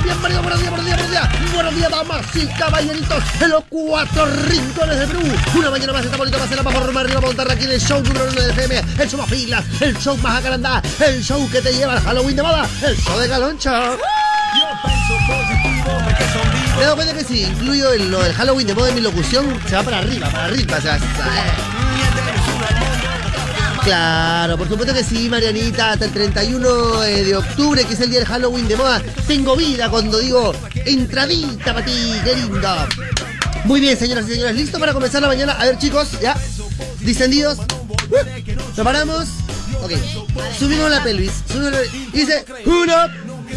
bienvenido, bienvenido, buenos días, buenos días, buenos días. Buenos días, damas y caballeritos, en los cuatro rincones de Perú. Una mañana más, esta bonita va a ser la mejor arriba a montar aquí en el show número uno de FM, el show más pilas, el show más acarandá, el show que te lleva al Halloween de moda, el show de Galoncho. Me he dado cuenta que si incluyo el- lo del Halloween de moda en mi locución, se va para arriba, para arriba, o sea, Claro, por supuesto que sí, Marianita, hasta el 31 eh, de octubre, que es el día del Halloween de moda. Tengo vida cuando digo entradita para ti, qué lindo. Muy bien, señoras y señores, ¿listo para comenzar la mañana? A ver, chicos, ya, distendidos. Uh, ¿Preparamos? Ok, subimos la pelvis, subimos la pelvis. Dice, uno,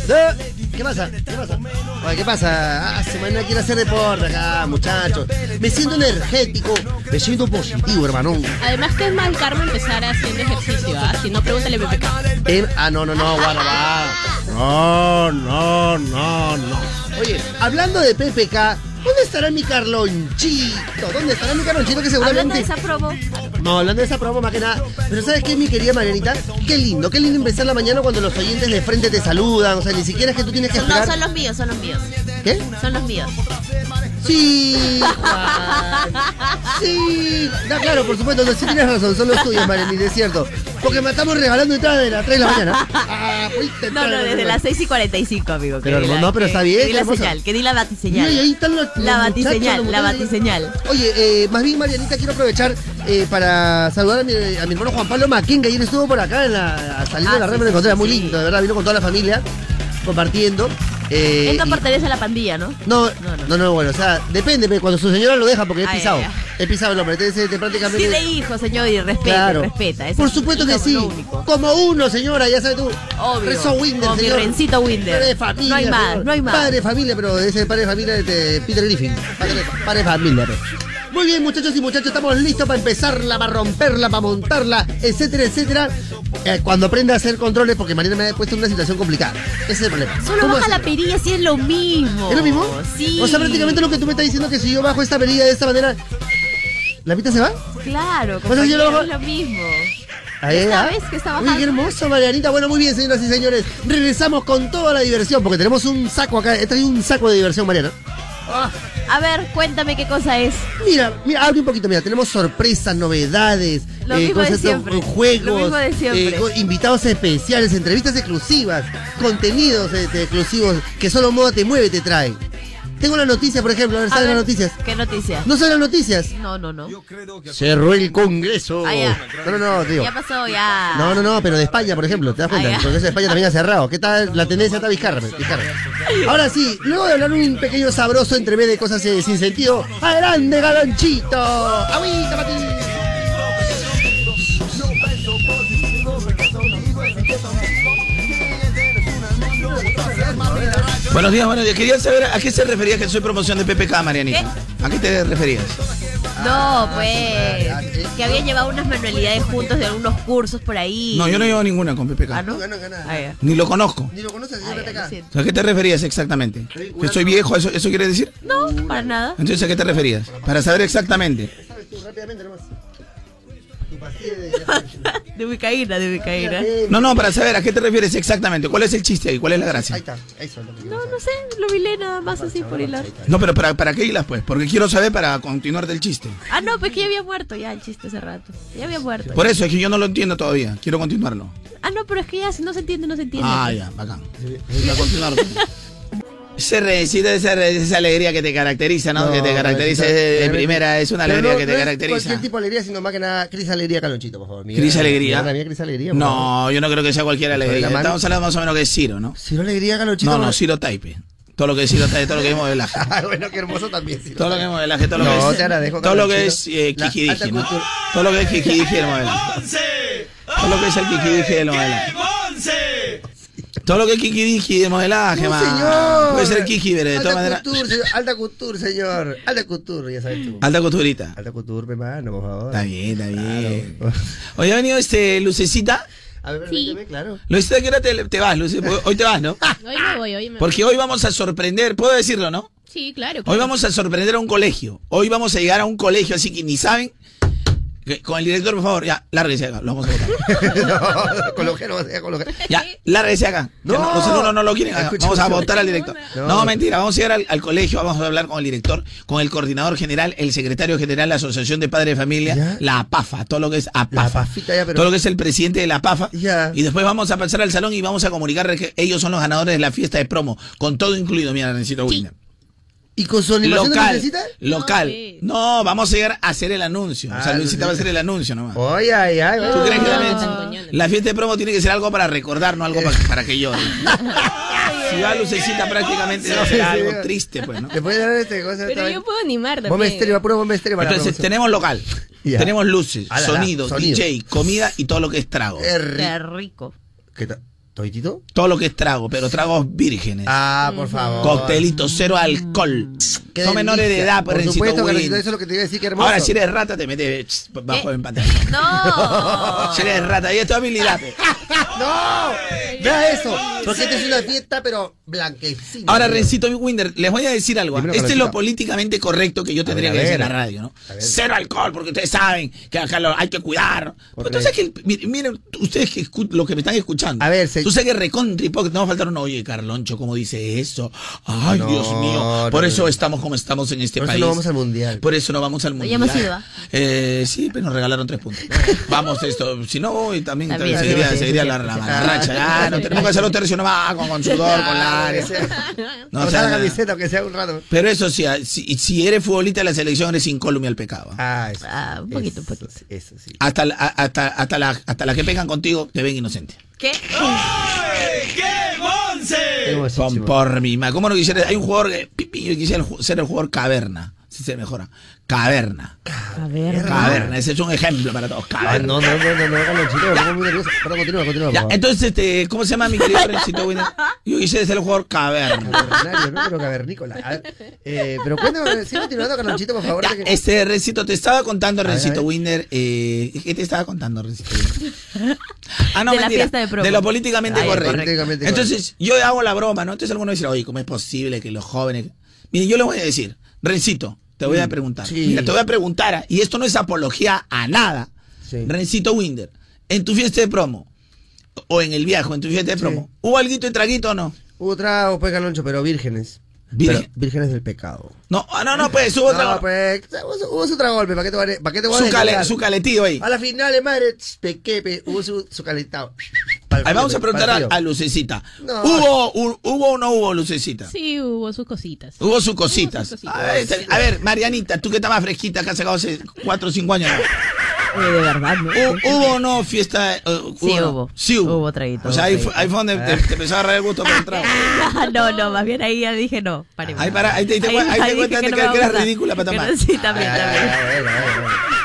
dos, ¿qué pasa? ¿Qué pasa? Oye, ¿qué pasa? Ah, semana quiero hacer deporte acá, muchachos. Me siento energético, me siento positivo, hermano. Además que es mal karma empezar haciendo ejercicio, ¿ah? Si no, pregúntale a PPK. Ah, no, no, no, guarda, va. No, no, no, no. Oye, hablando de PPK, ¿dónde estará mi Carlonchito? ¿Dónde estará mi Carlonchito que Hablando seguramente... de esa promo, No, hablando de esa promo más que nada. Pero ¿sabes qué, mi querida Marianita? Qué lindo, qué lindo empezar la mañana cuando los oyentes de frente te saludan. O sea, ni siquiera es que tú tienes que no, esperar. son los míos, son los míos. ¿Qué? Son los míos. Sí, Juan. Sí. No, claro, por supuesto, no, sí tienes razón, son los tuyos, Marianita, es cierto. Porque me estamos regalando entrada de las 3 de la mañana. Ah, No, no, de desde las 6 y 45, amigo. Pero, que no, pero está bien, Que di la hermosa. señal, que di la batiseñal. y ahí están los, La batiseñal, los la batiseñal. Oye, eh, más bien, Marianita, quiero aprovechar eh, para saludar a mi, a mi hermano Juan Pablo Maquín, que ayer estuvo por acá en la salida Ah, de la sí, red, me sí, encontré, sí, muy sí. lindo, de verdad, vino con toda la familia, compartiendo. Eh, Él no pertenece a la pandilla, ¿no? no, No, no, no. no, bueno, o sea, depende, pe, cuando su señora lo deja, porque es Ay, pisado. Es pisado el hombre, entonces te prácticamente... Tiene hijos, señor, y respeta, Claro. respeta. Por es supuesto que sí. Como uno, señora, ya sabes tú. Obvio. Rezo Winder, Como mi señor. Rencito Winder. Padre de familia. No hay más, señor. no hay más. Padre de familia, pero ese padre de familia de Peter Griffin. Padre, padre de familia. pe. Muy bien, muchachos y muchachos, estamos listos para empezarla, para romperla, para montarla, etcétera, etcétera. Eh, cuando aprenda a hacer controles, porque Mariana me ha puesto en una situación complicada. Ese es el problema. Solo ¿Cómo baja la perilla si es lo mismo. ¿Es lo mismo? Sí. O sea, prácticamente lo que tú me estás diciendo que si yo bajo esta perilla de esta manera, ¿la pita se va? Claro, O sea, yo lo compañero, bajo- es lo mismo. Ahí, ¿ah? que está Uy, bajando. qué hermoso, Marianita. Bueno, muy bien, señoras y señores. Regresamos con toda la diversión, porque tenemos un saco acá. He traído un saco de diversión, Mariana. Ah, A ver, cuéntame qué cosa es. mira, mira, abre un poquito, mira. Tenemos sorpresas, novedades, Lo mismo de cosas, siempre. juegos, Lo mismo de siempre. eh, invitados especiales, entrevistas exclusivas, contenidos este, exclusivos que solo Moda Te Mueve te trae. Tengo una noticia, por ejemplo, a ver, A ¿saben ver, las noticias? ¿Qué noticia? ¿No son las noticias? No, no, no. Cerró el Congreso. Ah, ya. No, no, no, digo. Ya pasó, ya. No, no, no, pero de España, por ejemplo, ¿te das cuenta? Ah, El. Congreso de España también ha cerrado. ¿Qué tal? La tendencia está bizarra. Ahora sí, luego de hablar un pequeño sabroso entrevé de cosas eh, sin sentido, ¡adelante, galonchito! ¡Agüita para ti! Buenos días, buenos días. Quería saber a qué se refería que soy promoción de PPK, Marianita. ¿A qué te referías? No, pues. Que habían llevado unas manualidades juntos de algunos cursos por ahí. No, yo no llevo ninguna con PPK. Ah, ¿no? No, no, no, no. Ah. Ni lo conozco. Ni lo conoces, Ah, señor PPK. ¿A qué te referías exactamente? ¿Que soy viejo? ¿Eso, ¿Eso quiere decir? No, para nada. Entonces, ¿a qué te referías? Para saber exactamente. ¿Sabes tú rápidamente nomás? Tu de... De Micaína, de Micaína. No, no, para saber a qué te refieres exactamente. ¿Cuál es el chiste ahí? ¿Cuál es la gracia? Ahí está, eso es lo que No, no sé, lo vilé nada más así por hilar. No, pero ¿para, para qué hilas, pues? Porque quiero saber para continuar del chiste. Ah, no, pues que ya había muerto ya el chiste hace rato. Ya había muerto. Por eso es que yo no lo entiendo todavía. Quiero continuarlo. Ah, no, pero es que ya si no se entiende, no se entiende. Ah, ya, bacán. Para continuar. Ese recita, esa, esa alegría que te caracteriza, ¿no? No, que te caracteriza de, primera, es una alegría no- que te caracteriza. cualquier tipo de alegría, sino más que nada Cris Alegría Calonchito, por favor. Mi Cris Alegría. Cris. No, yo no creo que sea cualquier alegría. Estamos hablando más o menos que es Ciro, ¿no? Ciro Alegría Calonchito. No, no, Ciro Taipe. Todo lo que es Ciro Taipe, todo lo que es modelaje. Ah, bueno, qué hermoso también. Ciro. Todo lo que es modelaje, todo lo No, que es. te agradezco, todo lo que es eh, Kikidiji, ¿no? Todo lo que es Kikidiji del modelaje. Todo lo que es el Kikidiji del modelaje. Todo lo que es Kikidiji del modelaje, No, man. señor. Puede ser Kiki, pero de Alta todas maneras. Alta couture, señor. Alta couture, ya sabes tú. Alta costurita. Alta couture, mi mano, por favor. Está bien, está bien. Claro. Hoy ha venido este Lucecita. A ver, Sí. claro. Lucecita, ¿qué hora te, te vas, Luce? Hoy te vas, ¿no? Hoy me voy, hoy me voy. Porque hoy vamos a sorprender, puedo decirlo, ¿no? Sí, claro. Hoy vamos a sorprender a un colegio. Hoy vamos a llegar a un colegio, así que ni saben. Que- Con el director, por favor, ya, lárguese acá, lo vamos a votar. no, coloqué, no vas a colocar. Ya, lárguese acá. No. Ya los alumnos no lo quieren. acá. Vamos a votar al director. No. No, mentira, vamos a llegar al, al colegio, vamos a hablar con el director, con el coordinador general, el secretario general de la Asociación de Padres de Familia, Ya. la APAFA, todo lo que es APAFA. La pafita ya, pero. Todo lo que es el presidente de la PAFA. Ya. Y después vamos a pasar al salón y vamos a comunicar que ellos son los ganadores de la fiesta de promo, con todo incluido, mira, necesito Winner. ¿Y con su animación de Local, lucecita? local. sí. No, vamos a llegar a hacer el anuncio. o sea, Ah, Luisita no, va a hacer el anuncio nomás. Ay, ay, ay. ¿Tú crees que No. también- la fiesta de promo tiene que ser algo para recordar, no algo para, para que llore? si va Lucecita prácticamente no será Sí, sí. algo triste, pues, ¿no? ¿Le puede dar este cosa? Pero yo puedo animar Bomba también. estéreo, va puro bomba estéreo para la Entonces tenemos local, Ya. tenemos luces, Ah, la, la, sonido, sonido. DJ, comida y todo lo que es trago. Qué rico. Qué rico. ¿Qué tal? ¿Toitito? Todo lo que es trago, pero tragos vírgenes. Ah, por favor. Coctelitos, cero alcohol. Son menores de edad, Por supuesto. Carlosito, eso es lo que te iba a decir, qué hermoso. Ahora, si eres rata, te metes bajo ¿Qué? el pantalón. No. Si eres rata, y es tu habilidad. ¡No! Vea eso. Porque esta es una fiesta, pero blanquecina. Ahora, Rencito Winder, les voy a decir algo. Dímelo, Este es lo políticamente correcto que yo tendría que decir en la radio, ¿no? Cero alcohol, porque ustedes saben que acá lo hay que cuidar. Sabes que, miren, ustedes que los que me están escuchando. A ver, se- Tú sabes que recontra hipócrita, no va a faltar uno, oye, Carloncho, ¿cómo dice eso? Ay, No, Dios mío. Por no, eso no. estamos como estamos en este Por eso país. no vamos al mundial. Por eso no vamos al Ya mundial. hemos ido, ¿ah? Eh, sí, pero nos regalaron tres puntos. vamos esto. Si no voy, también, También, seguiría, sí, seguiría sí, la, la mamarracha. Ya, no tenemos que hacerlo tercio nomás, con, con sudor, con la área. No, o sea, la camiseta, aunque sea un rato. pero eso sí, ah, si, si eres futbolista de la selección, eres incólume al pecado. Ah, eso. Ah, un poquito, un poquito. Eso sí. Hasta, la- hasta, hasta, la, hasta la que pegan contigo, te ven inocente. ¿Qué? Tengo ese Con chivo. por mi ma- ¿Cómo no quisiera? Hay un jugador Yo quisiera ser el jugador caverna. Si se mejora. Caverna. A ver. Caverna. Ese es un ejemplo para todos. Ah, Caverna. no, no, no, no, no, Carlonchito, me pongo muy nervioso. Perdón, continúa, continúa. Ya, entonces, este, ¿cómo se llama mi querido Rencito Winner? Yo quisiera ser el jugador caverna. Cavernario, no, pero cavernícola. A ver, eh, pero cuéntame, sigue continuando, Carlonchito, por favor. Ya, que- este, Rencito, te estaba contando, Rencito. Winner. Eh, ¿Qué te estaba contando, Rencito Winner? Ah, no, De la mentira. fiesta de. De lo políticamente ya, correcto. políticamente Entonces, yo hago la broma, ¿no? Entonces algunos dicen, oye, ¿cómo es posible que los jóvenes. Miren, yo le voy a decir, Rencito, te voy a preguntar. Sí. Mira, te voy a preguntar, ah, y esto no es apología a nada. Sí. Rencito Winder, en tu fiesta de promo, o en el viaje, en tu fiesta de Sí. promo, ¿hubo alguito y traguito o no? Hubo trago, pues, Carloncho, pero vírgenes. Virgen. Pero vírgenes del pecado. No, ah, no, no, pues, hubo No, trago. pues, hubo su, trago golpe, ¿para qué te para qué te voy a su, cale- su caletío ahí. A la final, madre, pequepe, hubo su, su calentado. Ahí vamos a preguntar a, a Lucecita. No. ¿Hubo, hu- ¿Hubo o no hubo Lucecita? Sí, hubo sus cositas. Hubo sus cositas. Hubo sus cositas. A ver, a ver, Marianita, tú que estás más fresquita, que has sacado hace 4 o 5 años. ¿no? Eh, de verdad, ¿no? ¿Hu- ¿Hubo o no fiesta? eh, Sí hubo. Sí hubo. Hubo traguito, O sea, ahí fue, ahí fue donde te, te empezó a agarrar el gusto por el trago. no, no, más bien ahí ya dije no. Paremos. Ahí, para, ahí te, ahí te, ahí te cuenta que no que eras ridícula para tomar. Sí, también, también.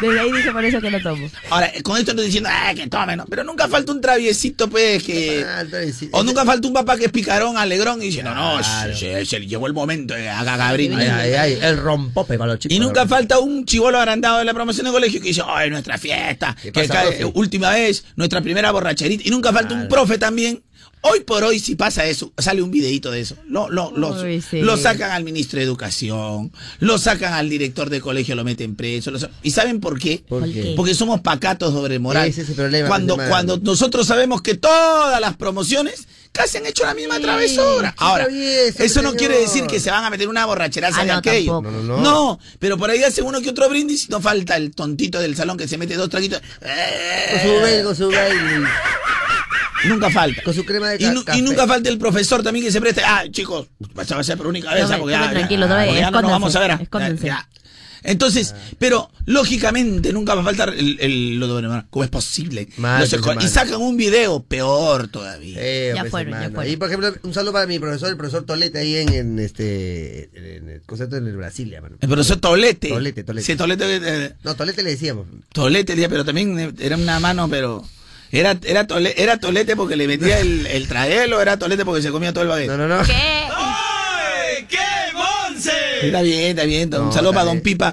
Ah, Desde ahí dije por eso que no tomo. Ahora, eh, con esto no estoy diciendo, ah, que tomen, ¿no? Pero nunca falta un traviesito, pues, que... O nunca falta un papá que es picarón, alegrón, y diciendo, no, Claro. se, se le llegó el momento, de haga cabrito. Ay, ay, ay, el rompope para los chicos. Y nunca falta un chivolo agrandado de la promoción de colegio que dice, ay, nuestra fiesta, ¿Qué que pasa, cae- última vez, nuestra primera borracherita. Y nunca falta un profe también. Hoy por hoy, si pasa eso, sale un videito de eso. Lo, lo, lo, Uy, sí. lo sacan al ministro de Educación, lo sacan al director de colegio, lo meten preso. lo ¿Y saben por qué? ¿Por ¿Por qué? qué? Porque somos pacatos sobre moral. Ese es el problema, Cuando, cuando nosotros sabemos que todas las promociones casi han hecho la misma travesura. Ahora, travieso, eso no señor. quiere decir que se van a meter una borracheraza Ah, de no, aquello. No, no, no. pero por ahí hace uno que otro brindis y no falta el tontito del salón que se mete dos traguitos. Con su con su baile. Nunca falta. Con su crema de Y, ca- nu- y café. nunca falta el profesor también que se preste. Ah, chicos, vas a ser por única vez. Ah, porque ya- ya- tranquilo, tome, porque ya no nos vamos a ver. ah. Ya, ya. Entonces, pero lógicamente nunca va a faltar el, el- lo de Benemar. ¿Cómo es posible? Mal, Los esco- y sacan un video peor todavía. Eh, Ya fueron, ya fueron. Y por ejemplo, un saludo para mi profesor, el profesor Tolete, ahí en, en este. En el concepto en el Brasil, hermano. El profesor Tolete. Tolete, Tolete. Sí, Tolete. eh, No, Tolete le decíamos. Tolete, decía, pero también eh, era una mano, pero. Era, era, tole- era tolete porque le metía el, el traguelo, o era tolete porque se comía todo el baguette. No, no, no. ¿Qué? Está bien, está bien. Un No, saludo para Don. Pipa.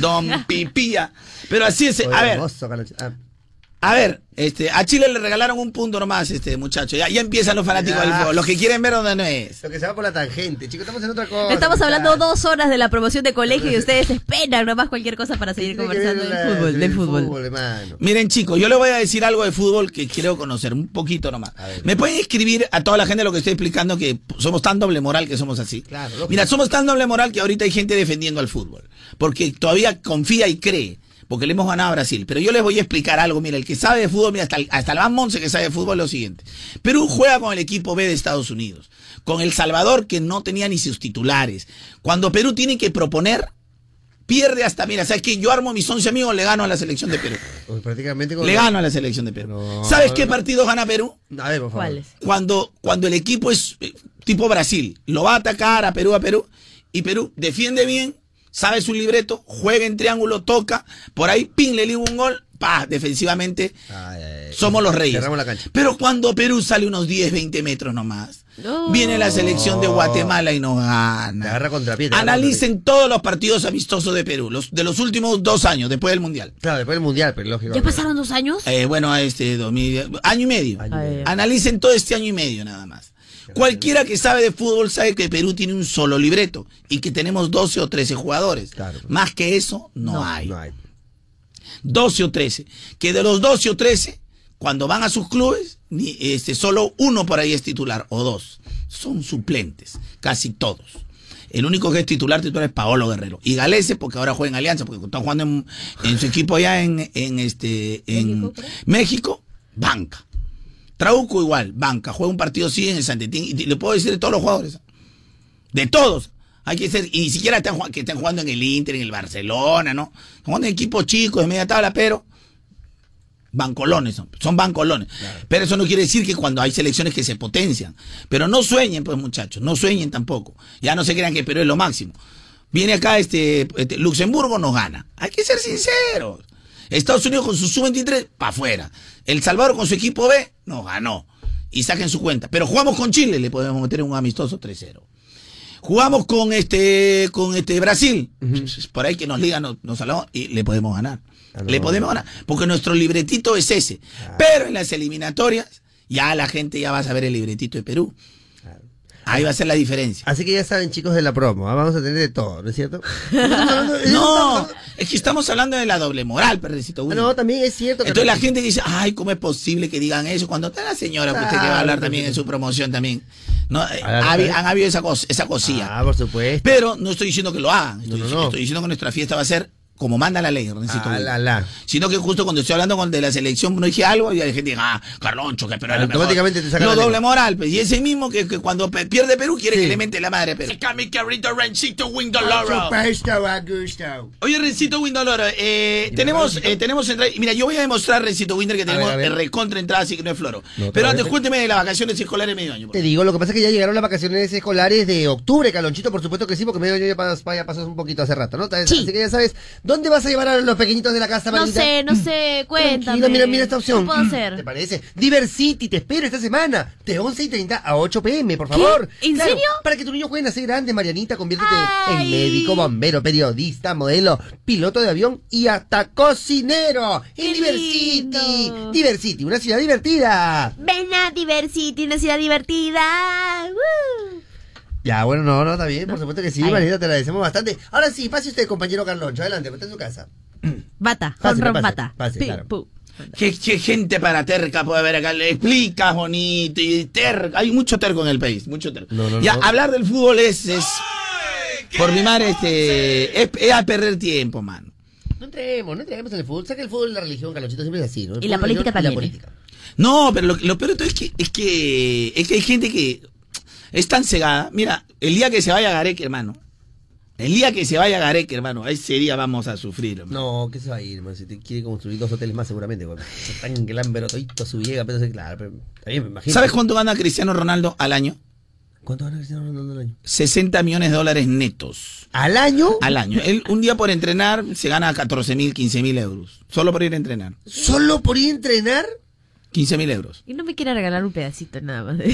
Don Pipilla. Pero así es. Oye, A ver, hermoso. Ah, A ver, este, a Chile le regalaron un punto nomás, este muchacho. Ya, ya empiezan los fanáticos del fútbol. Los que quieren ver donde no es. Lo que se va por la tangente, chicos, estamos en otra cosa. Estamos hablando dos horas de la promoción de colegio y ustedes esperan nomás cualquier cosa para seguir conversando ver del la- fútbol, del fútbol. hermano. Miren, chicos, yo les voy a decir algo de fútbol que quiero conocer, un poquito nomás. A ver. ¿Me pueden escribir a toda la gente lo que estoy explicando que somos tan doble moral que somos así? Claro. Mira, somos tan doble moral que ahorita hay gente defendiendo al fútbol. Porque todavía confía y cree. Porque le hemos ganado a Brasil. Pero yo les voy a explicar algo. Mira, el que sabe de fútbol, mira, hasta el, hasta el más Monse que sabe de fútbol, es lo siguiente. Perú juega con el equipo B de Estados Unidos. Con El Salvador, que no tenía ni sus titulares. Cuando Perú tiene que proponer, pierde hasta, mira, ¿sabes qué? Yo armo mis 11 amigos, le gano a la selección de Perú. Pues prácticamente con Le gano a la selección de Perú. No, ¿Sabes qué no. partido gana Perú? A ver, por favor. ¿Cuáles? Cuando, cuando el equipo es eh, tipo Brasil, lo va a atacar a Perú, a Perú, y Perú defiende bien, sabe su libreto, juega en triángulo, toca, por ahí, pin, le liga un gol, pa, defensivamente, Ay, ay, ay. somos los reyes. Cerramos la cancha. Pero cuando Perú sale unos 10, 20 metros nomás, No. viene la selección de Guatemala y nos Te gana. agarra contrapié. te agarra Analicen todos los partidos amistosos de Perú, los de los últimos dos años, después del Mundial. Claro, después del mundial, pero lógico. ¿Ya pasaron dos años? Eh, bueno, este 2000, año y medio. Año y medio. Analicen todo este año y medio nada más. Cualquiera que sabe de fútbol sabe que Perú tiene un solo libreto y que tenemos 12 o 13 jugadores. Claro. Más que eso no, No, hay. No hay. 12 o 13. Que de los 12 o 13, cuando van a sus clubes, ni, este, solo uno por ahí es titular o dos. Son suplentes, casi todos. El único que es titular, titular es Paolo Guerrero. Y Galese, porque ahora juega en Alianza, porque están jugando en, en su equipo allá en, en, este, en. México, banca. Trauco igual, banca. Juega un partido sí en el Santetín. Y le puedo decir de todos los jugadores. De todos. Hay que ser, y ni siquiera están, jugando- que estén jugando en el Inter, en el Barcelona, ¿no? Están jugando en equipos chicos, de media tabla, pero bancolones son, son bancolones. Pero eso no quiere decir que cuando hay selecciones que se potencian. Pero no sueñen, pues muchachos, no sueñen tampoco. Ya no se crean que Perú es lo máximo. Viene acá este, este, Luxemburgo nos gana. Hay que ser sinceros. Estados Unidos con su sub-23 para afuera. El Salvador con su equipo B nos ganó. Y saquen su cuenta. Pero jugamos con Chile, le podemos meter un amistoso 3-0. Jugamos con este con este Brasil. Por ahí que nos liga, nos, nos hablamos y le podemos ganar. Ah, no. Le podemos ganar. Porque nuestro libretito es ese. Pero en las eliminatorias, ya la gente ya va a saber el libretito de Perú. Ahí va a ser la diferencia. Así que ya saben, chicos, de la promo. ¿ah? Vamos a tener de todo, ¿no es cierto? No, es que estamos hablando de la doble moral, perrecito. Ah, Willy. No, también es cierto. que- Entonces la gente dice, ay, ¿cómo es posible que digan eso? Cuando está la señora, que usted que va a hablar también en su promoción también. No, eh, ha han habido esa, cos- esa cosilla. Ah, por supuesto. Pero no estoy diciendo que lo hagan. Estoy, No, no, no. estoy diciendo que nuestra fiesta va a ser como manda la ley, Rencito Ah, la, la. Sino que justo cuando estoy hablando con de la selección no dije algo y la gente dice, ah, Carloncho, que pero es lo mejor. Automáticamente te sacan Lo la doble lengua. moral, pues. Y ese mismo que, que cuando pierde Perú quiere Sí. que le mente la madre a Perú. mi carrito Rencito Windoloro. Supuesto, Augusto. Oye, Rencito Windoloro, eh, tenemos, eh, tenemos entrada. Mira, yo voy a demostrar, Rencito Winder, que tenemos ver, a ver. recontra entrada, así que no es floro. No, Pero antes, cuénteme de las vacaciones escolares medio año. Te digo, lo que pasa es que ya llegaron las vacaciones escolares de octubre, Calonchito, por supuesto que sí, porque medio año ya pas- ya pasó un poquito hace rato, ¿no? Sí. Así que ya sabes, ¿dónde vas a llevar a los pequeñitos de la casa, No Marita? sé, no sé, cuéntame. Mira, mira esta opción. ¿Qué puedo ¿Te hacer? parece? Diversity, te espero esta semana, de 11 y 30 a 8 pm, por favor. ¿En Claro, serio? Para que tu niño juegue a ser grande, Marianita, conviértete Ay. en médico, bombero, periodista, modelo, piloto de avión y hasta cocinero. En Diversity. lindo. Diversity, una ciudad divertida. Ven a Diversity, una ciudad divertida. ¡Woo! Ya, bueno, no, no, está bien, por supuesto que sí, Ay. Marianita, te agradecemos bastante. Ahora sí, pase usted, compañero Carloncho, adelante, ponte en su casa. Bata, Pase, honron pase, bata. pase, Pi, claro. pu. ¿Qué, qué gente para terca puede haber acá? Le explicas bonito y terca. Hay mucho terco en el país, mucho terco. No, no, ya, no. hablar del fútbol es, es por mi madre, este, es, es a perder tiempo, mano. No entremos, no entremos en el fútbol. Sé que el fútbol y la religión, Carlonchito, siempre es así, ¿no? El Y la política religión también, Y la política. No, pero lo, lo peor de todo es que, es que es que hay gente que es tan cegada. Mira, el día que se vaya Gareca, hermano. El día que se vaya Gareca, hermano, ese día vamos a sufrir. hermano. No, ¿qué se va a ir, man? Si te quiere construir dos hoteles más, seguramente, güey. Tan glambero, todito su vieja, pero sí, claro, pero también me imagino. ¿Sabes cuánto gana Cristiano Ronaldo al año? ¿Cuánto gana Cristiano Ronaldo al año? 60 millones de dólares netos ¿Al año? al año. Él un día por entrenar se gana 14 mil, 15 mil euros. Solo por ir a entrenar. ¿Solo por ir a entrenar? 15 mil euros. Y no me quiere regalar un pedacito nada más. un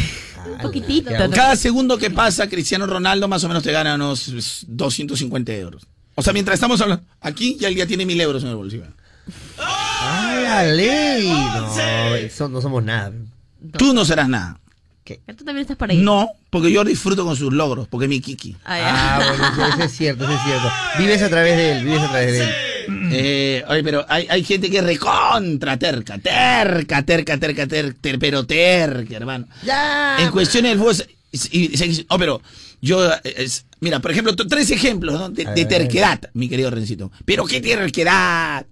Ah, poquitito. ¿no? Cada segundo que pasa, Cristiano Ronaldo más o menos te gana unos 250 euros. O sea, mientras estamos hablando, aquí ya el día tiene mil euros en el bolsillo. ¡A la ley. No, eso no somos nada. Tú no serás nada. ¿Qué? Tú también estás por ahí. No, porque yo disfruto con sus logros, porque es mi Kiki. Ah, bueno, eso, es cierto, eso es cierto. Vives a través de él, vives a través de él. Eh, oye, pero hay, hay gente que es recontra terca, terca, terca, terca, terca, pero terca, hermano. Ya. En cuestiones del fútbol. oh, pero yo, mira, por ejemplo, tres ejemplos de, terquedad, mi querido Rencito. Pero qué terquedad.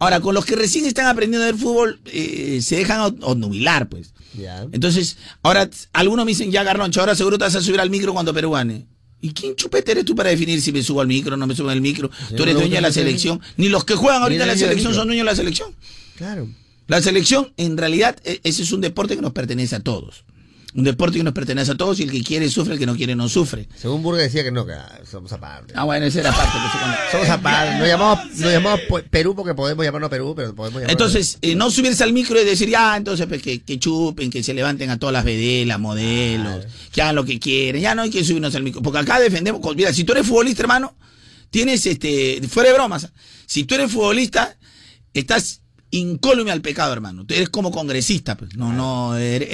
Ahora, con los que recién están aprendiendo del fútbol, eh, se dejan obnubilar, pues. Entonces, ahora algunos me dicen, ya Garloncho, ahora seguro te vas a subir al micro cuando Perú gane. ¿Y quién chupete eres tú para definir si me subo al micro o no me subo al micro? tú eres dueño de la selección. Ni los que juegan ahorita en la selección son dueños de la selección. Claro. La selección, en realidad, e, ese es un deporte que nos pertenece a todos un deporte que nos pertenece a todos y el que quiere sufre, el que no quiere no sufre. Según Burga decía que no, que somos aparte. Ah, bueno, esa era parte. Somos aparte. Nos llamamos, nos llamamos Perú porque podemos llamarnos Perú, pero podemos llamarnos... Entonces, eh, no subirse al micro y decir, ya, entonces pues, que, chupen, que se levanten a todas las vedelas, modelos, que hagan lo que quieren. Ya no hay que subirnos al micro. Porque acá defendemos, mira, si tú eres futbolista, hermano, tienes, este, fuera de bromas, si tú eres futbolista, estás incólume al pecado, hermano. Eres como congresista, pues. No, no, eres,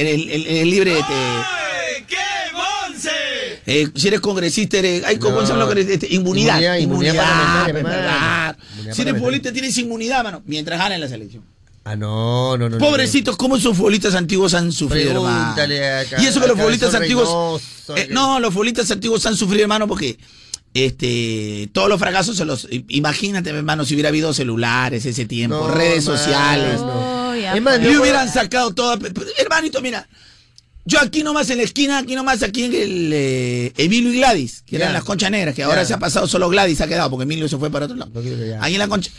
libre de... ¡Ay, qué monse! Eh, si eres congresista, eres, hay como no. lo que este, inmunidad. Inmunidad, inmunidad, inmunidad Si eres futbolista, tienes inmunidad, mano, mientras gana en la selección. Ah, no, no, no. Pobrecitos, ¿cómo esos futbolistas antiguos han sufrido, hermano? y eso que los futbolistas antiguos. Eh, no, los futbolistas antiguos han sufrido, hermano, porque este, todos los fracasos se los. Imagínate, hermano, si hubiera habido celulares ese tiempo, redes sociales. le hubieran sacado todo. Hermanito, mira. Yo aquí nomás en la esquina, aquí nomás aquí en el eh, Emilio y Gladys, que eran las conchas negras, que ahora se ha pasado solo Gladys, ha quedado, porque Emilio se fue para otro lado. ahí en la concha.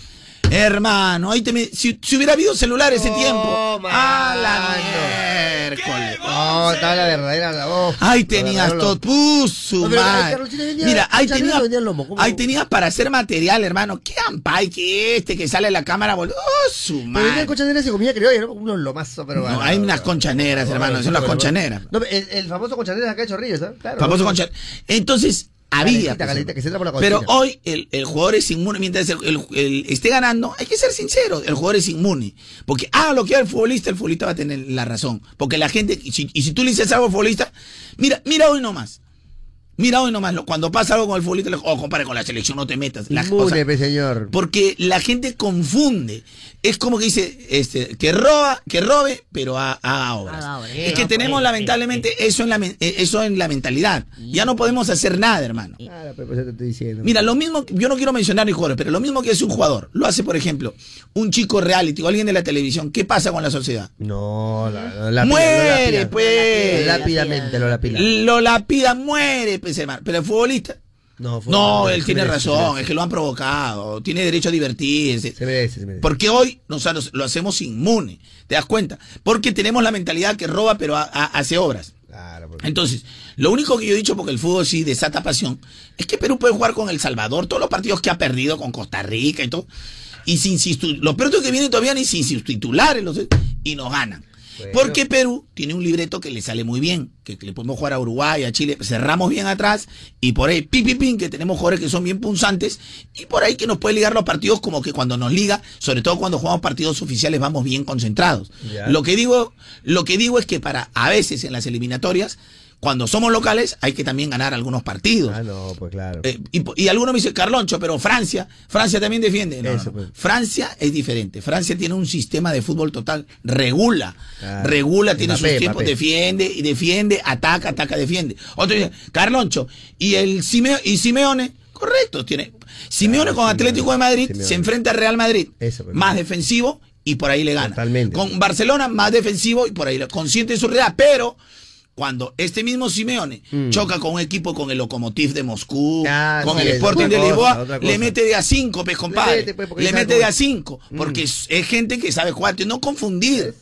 Hermano, ahí te si, hubiera habido celular ese tiempo. a la miércoles. No, estaba la verdadera la voz. Ahí tenías todo. Puso, Mira, ahí tenías, ahí tenías para hacer material, hermano. Qué ampay que este que sale la cámara, boludo. Oh, su madre. Pero conchas negras comía creo, ¿no? Unos lomazos, pero No, hay unas conchaneras, hermano. Son las conchaneras. No, el, famoso conchanera acá de Chorrillos, ¿sabes? Claro. Famoso conchanera. Entonces, había. pero hoy el, jugador es inmune. Mientras el, esté ganando, hay que ser sincero, el jugador es inmune. Porque haga lo que haga el futbolista, el futbolista va a tener la razón. Porque la gente, y si, y si tú le dices algo al futbolista, mira, mira hoy nomás. Mira hoy nomás, cuando pasa algo con el futbolista, oh, compare con la selección, no te metas. La, Inmune, señor. Porque la gente confunde. Es como que dice, este, que roba, que robe, pero haga obras. es que tenemos lamentablemente eso en la, eh, eso en la mentalidad. Ya no podemos hacer nada, hermano. Mira, lo mismo, yo no quiero mencionar ni jugadores, pero lo mismo que hace un jugador, lo hace, por ejemplo, un chico reality o alguien de la televisión. ¿Qué pasa con la sociedad? No, la, muere, pues. Lápidamente lo lapida. Lo lapida, muere, pues, Pero el futbolista no, él tiene razón, es que lo han provocado, tiene derecho a divertirse. Se merece, se merece. Porque hoy nosotros lo hacemos inmune, ¿te das cuenta? Porque tenemos la mentalidad que roba pero hace obras. Claro, Entonces, lo único que yo he dicho, porque el fútbol sí desata pasión, es que Perú puede jugar con El Salvador, todos los partidos que ha perdido con Costa Rica y todo, y sin los perros que vienen todavía ni sin sus titulares, y nos ganan. Porque Perú tiene un libreto que le sale muy bien, que le podemos jugar a Uruguay, a Chile, cerramos bien atrás y por ahí, pim, pim, que tenemos jugadores que son bien punzantes y por ahí que nos puede ligar los partidos como que cuando nos liga, sobre todo cuando jugamos partidos oficiales, vamos bien concentrados. Lo que digo, lo que digo es que para a veces en las eliminatorias cuando somos locales hay que también ganar algunos partidos. Ah, no, pues claro. Eh, y, y algunos me dicen, Carloncho, pero Francia, Francia también defiende. Pues. Francia es diferente. Francia tiene un sistema de fútbol total, regula, regula, tiene sus tiempos, defiende y defiende, ataca, ataca, defiende. Otro dice, Carloncho, y el Simeone, y Simeone, correcto, tiene. Simeone con Atlético de Madrid se enfrenta al Real Madrid, pues. más defensivo y por ahí le gana. Totalmente. Con Barcelona más defensivo y por ahí le consciente de su realidad, pero cuando este mismo Simeone mm. choca con un equipo con el Lokomotiv de Moscú, ah, con el Sporting de Lisboa, le mete de a cinco, pues, compadre. Le mete, pues, de a cinco, mm. porque es, gente que sabe jugar, no confundir.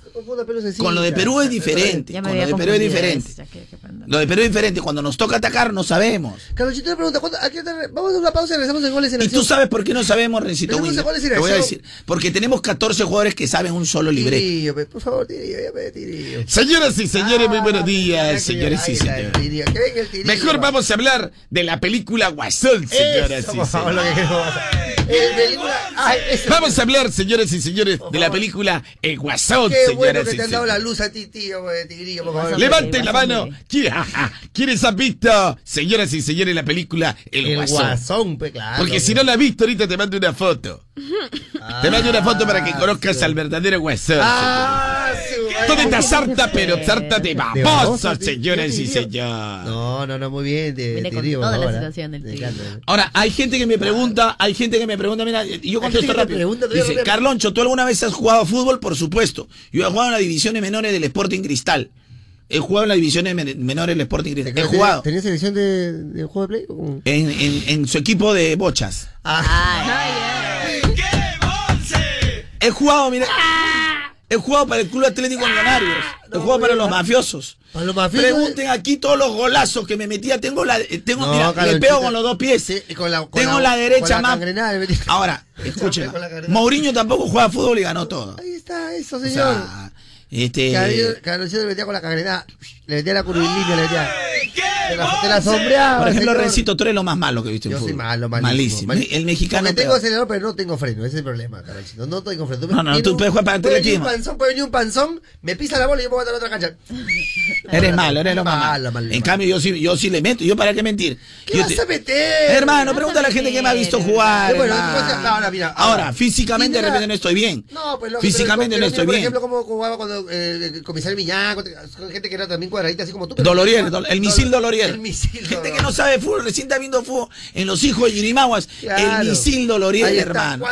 Con lo de Perú es diferente. Con lo de Perú es diferente. Lo de Perú es diferente. Cuando nos toca atacar, no sabemos. Carlos, te pregunta, vamos a una pausa y regresamos en goles en ¿Y tú sabes por qué no sabemos, Rencito Te voy a decir. Porque tenemos 14 jugadores que saben un solo libreto. por favor, Tirillo, Tirillo. Señoras y señores, muy buenos días. Señores y señores. Mejor vamos a hablar de la película Guasón, señoras y señores. El película. Ay, eso- Vamos a hablar, señores y señores, de la película El Guasón, Qué bueno señoras que y te han dado la señores. luz a ti, tío, eh, tigrillo, por favor. Guasón. Levanten la mano. hombre. ¿Qui- ajá, ¿Quiénes han visto, señoras y señores, la película El, El Guasón? guasón, pues claro. Porque si no la has visto, ahorita te mando una foto. Te mando una foto para que conozcas al verdadero Guasón. Ah, Todo está sarta, pero sarta de señores sí, y señores. No, no, no, muy bien. Te, Viene te con digo, toda la ahora. situación del hay gente que me pregunta, hay gente que me pregunta, mira, yo contesto rápido. pregunta, Dice, Carloncho, ¿tú alguna vez has jugado fútbol? Por supuesto. Yo he jugado en las divisiones menores del Sporting Cristal. He jugado en las divisiones men- menores del Sporting Cristal. He jugado ¿Tenías selección de, de juego de play? en, en- en su equipo de bochas. Ah, Ay, He jugado, mira. He jugado para el Club Atlético Millonarios. He No, jugado para los mafiosos. a los mafiosos. Pregunten aquí todos los golazos que me metía. Tengo la, eh, tengo, No, mira, le pego con los dos pies. Sí, con la- con tengo la- la, derecha con la más. Ahora, cangrenada. Mourinho tampoco juega fútbol y ganó todo. Ahí está, eso, O señor. sea, este. Carlonchito le metía con la cangrenada. Le metía la curvilínea, le metía. Te la, te la sombreaba. Por ejemplo. Rencito, tú eres lo más malo que he visto en Yo soy fútbol. malo, malísimo. malísimo. El mexicano. Porque tengo acelerador, pero no tengo freno. Ese es el problema, Carlonchito. No tengo freno. No, no, tú puedes jugar para puede venir un panzón, puede venir un panzón, me pisa la bola y yo puedo matar a otra cancha. Eres malo, eres lo más malo. En cambio, yo sí, yo sí le meto. ¿Yo para qué mentir? ¿Qué Yo vas te- a meter? Hermano, pregunta a la gente que me ha visto jugar. Bueno, ahora, mira, Ahora, ahora. físicamente de repente no estoy bien. No, pues lo Físicamente no estoy bien. Por ejemplo, como jugaba cuando eh, el comisario Miñán, gente que era también cuadradita, así como tú. pero- Dolorier, dol- el misil Dolorier. El misil Gente que no sabe fútbol, recién está viendo fútbol en los hijos de Yurimaguas. Claro. El misil está, hermano.